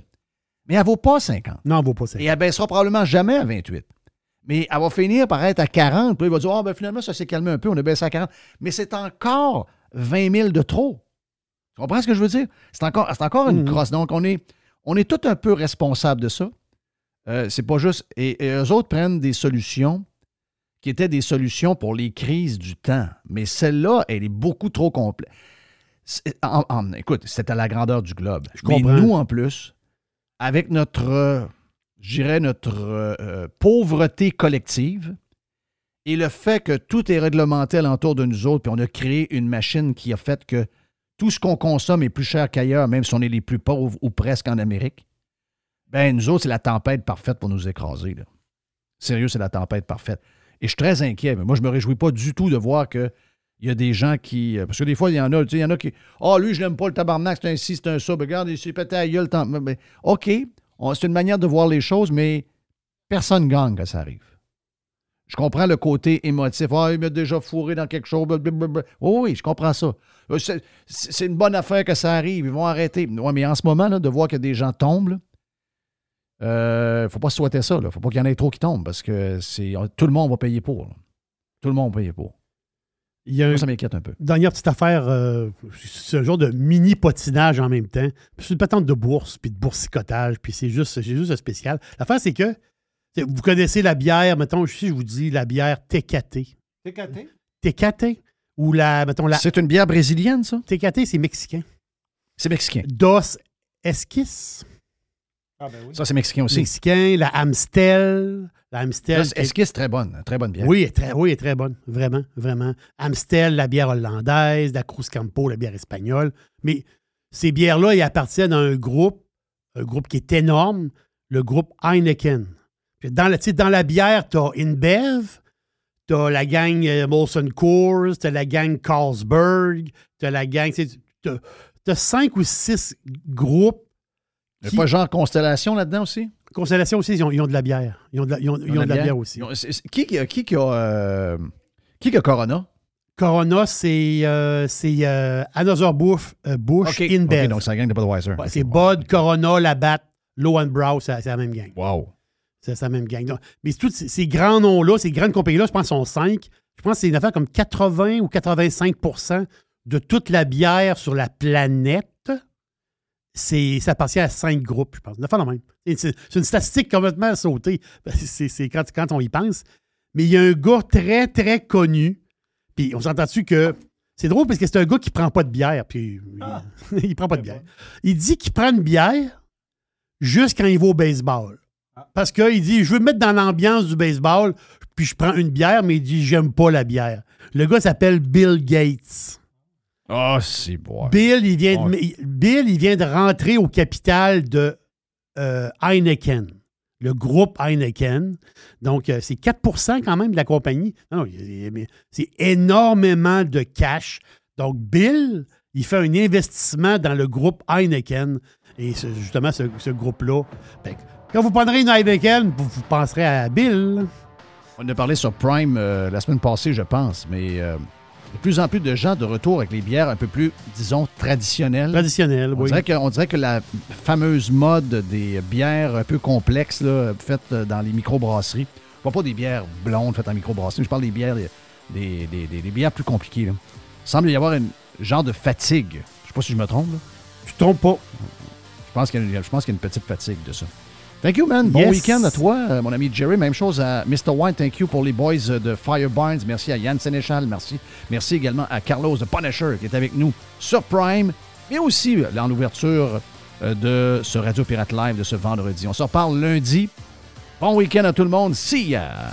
Mais elle ne vaut pas 50. Non, elle vaut pas 50. Et elle baissera probablement jamais à 28. Mais elle va finir par être à 40. Puis il va dire, ah, ben finalement, ça s'est calmé un peu, on a baissé à 40. Mais c'est encore 20 000 de trop. Tu comprends ce que je veux dire? C'est encore, c'est encore une Mhm. crosse. Donc, on est, On est tous un peu responsables de ça. Euh, c'est pas juste. Et, et eux autres prennent des solutions qui étaient des solutions pour les crises du temps. Mais celle-là, elle est beaucoup trop complexe. écoute, c'est à la grandeur du globe. Mais comprends. nous, en plus, avec notre, euh, je dirais, notre euh, euh, pauvreté collective et le fait que tout est réglementé alentour de nous autres, puis on a créé une machine qui a fait que tout ce qu'on consomme est plus cher qu'ailleurs, même si on est les plus pauvres ou presque en Amérique, ben nous autres, c'est la tempête parfaite pour nous écraser. Sérieux, c'est la tempête parfaite. Et je suis très inquiet. Mais moi, je ne me réjouis pas du tout de voir qu'il y a des gens qui. euh, Parce que des fois, il y en a, il y en a qui. Ah, lui, je n'aime pas le tabarnak, c'est un ci, c'est un ça. Ben, regarde, il s'est pété à gueule. tant- mais- OK, on- c'est une manière de voir les choses, mais personne gagne quand ça arrive. Je comprends le côté émotif. Ah, il m'a déjà fourré dans quelque chose. blablabla. Oui, oui, je comprends ça. Euh, C'est une bonne affaire que ça arrive. Ils vont arrêter. Oui, mais en ce moment, là, de voir que des gens tombent, là, euh, faut pas souhaiter ça. Il faut pas qu'il y en ait trop qui tombent parce que tout le monde va payer pour. Tout le monde va payer pour. Il y a Moi, un- ça m'inquiète un peu. Dernière petite affaire, euh, c'est un genre de mini patinage en même temps. C'est une patente de bourse, puis de boursicotage, puis c'est juste, c'est juste spécial. L'affaire, c'est que vous connaissez la bière, mettons, si je vous dis la bière Tecate. TKT? Tecate? Ou la, mettons, la. C'est une bière brésilienne, ça? Tecate, c'est mexicain. C'est mexicain. Dos Esquis. Ah, ben oui. Ça, c'est mexicain aussi. Mexicain, la Amstel. La Amstel. C'est très bonne? Très bonne bière? Oui, elle est très, oui, très bonne. Vraiment, vraiment. Amstel, la bière hollandaise, la Cruz Campo, la bière espagnole. Mais ces bières-là, elles appartiennent à un groupe, un groupe qui est énorme, le groupe Heineken. La, dans la bière, tu as InBev, tu as la gang euh, Molson Coors, tu as la gang Carlsberg, tu as la gang. Tu as cinq ou six groupes. Il y a pas genre Constellation là-dedans aussi? Constellation aussi, ils ont, ils ont de la bière. Ils ont de la, ils ont- ils ont de la bière aussi. Qui, qui, a- qui, qui a, euh, qui a Corona? Corona, c'est euh, euh, Anheuser-Busch euh. InBev. OK, donc c'est la gang de Budweiser. Ouais, c'est Bud, Corona, Labatt, Low and Brow, c'est la même gang. Wow. C'est c'est la même gang. Donc, mais tous ces, ces grands noms-là, ces grandes compagnies-là, je pense sont cinq. Je pense que c'est une affaire comme 80 ou 85% de toute la bière sur la planète. C'est, ça appartient à cinq groupes, je pense. Même. C'est, une statistique complètement sautée. C'est, c'est quand, quand on y pense. Mais il y a un gars très, très connu. Puis on s'entend-tu que. C'est drôle parce que c'est un gars qui prend pas de bière. Puis il, il prend pas de bière. Il dit qu'il prend une bière juste quand il va au baseball. Parce qu'il dit, je veux me mettre dans l'ambiance du baseball, puis je prends une bière, mais il dit, j'aime pas la bière. Le gars s'appelle Bill Gates. Ah, c'est bon. Bill, il vient, de, Ouais. Bill, il vient de rentrer au capital de euh, Heineken, le groupe Heineken. Donc, euh, c'est 4% quand même de la compagnie. Non, non, c'est énormément de cash. Donc, Bill, il fait un investissement dans le groupe Heineken. Et c'est justement, ce, ce groupe-là. Que Quand vous prendrez une Heineken, vous, vous penserez à Bill. On a parlé sur Prime euh, la semaine passée, je pense, mais euh, de plus en plus de gens de retour avec les bières un peu plus, disons, traditionnelles. Traditionnelles, on oui. Dirait que, on dirait que la fameuse mode des bières un peu complexes là, faites dans les microbrasseries, je parle pas des bières blondes faites en microbrasserie, je parle des bières, des, des- des- bières plus compliquées. là. Il semble y avoir un genre de fatigue. Je sais pas si je me trompe. Là. Tu te trompes pas. Je pense qu'il y, a une- je pense qu'il y a une petite fatigue de ça. Thank you, man. Bon Yes. week-end à toi, euh, mon ami Jerry. Même chose à Mr. Wine. Thank you pour les boys euh, de Firebarns. Merci à Yann Sénéchal. Merci. Merci également à Carlos de Punisher qui est avec nous sur Prime, mais aussi en ouverture euh, de ce Radio Pirate Live de ce vendredi. On se reparle lundi. Bon week-end à tout le monde. See ya!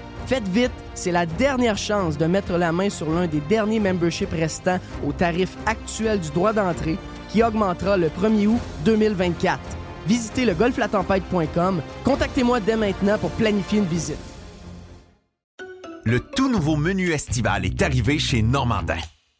Faites vite, c'est la dernière chance de mettre la main sur l'un des derniers memberships restants au tarif actuel du droit d'entrée qui augmentera le 1er août 2024. Visitez le golflatempête.com. Contactez-moi dès maintenant pour planifier une visite. Le tout nouveau menu estival est arrivé chez Normandin.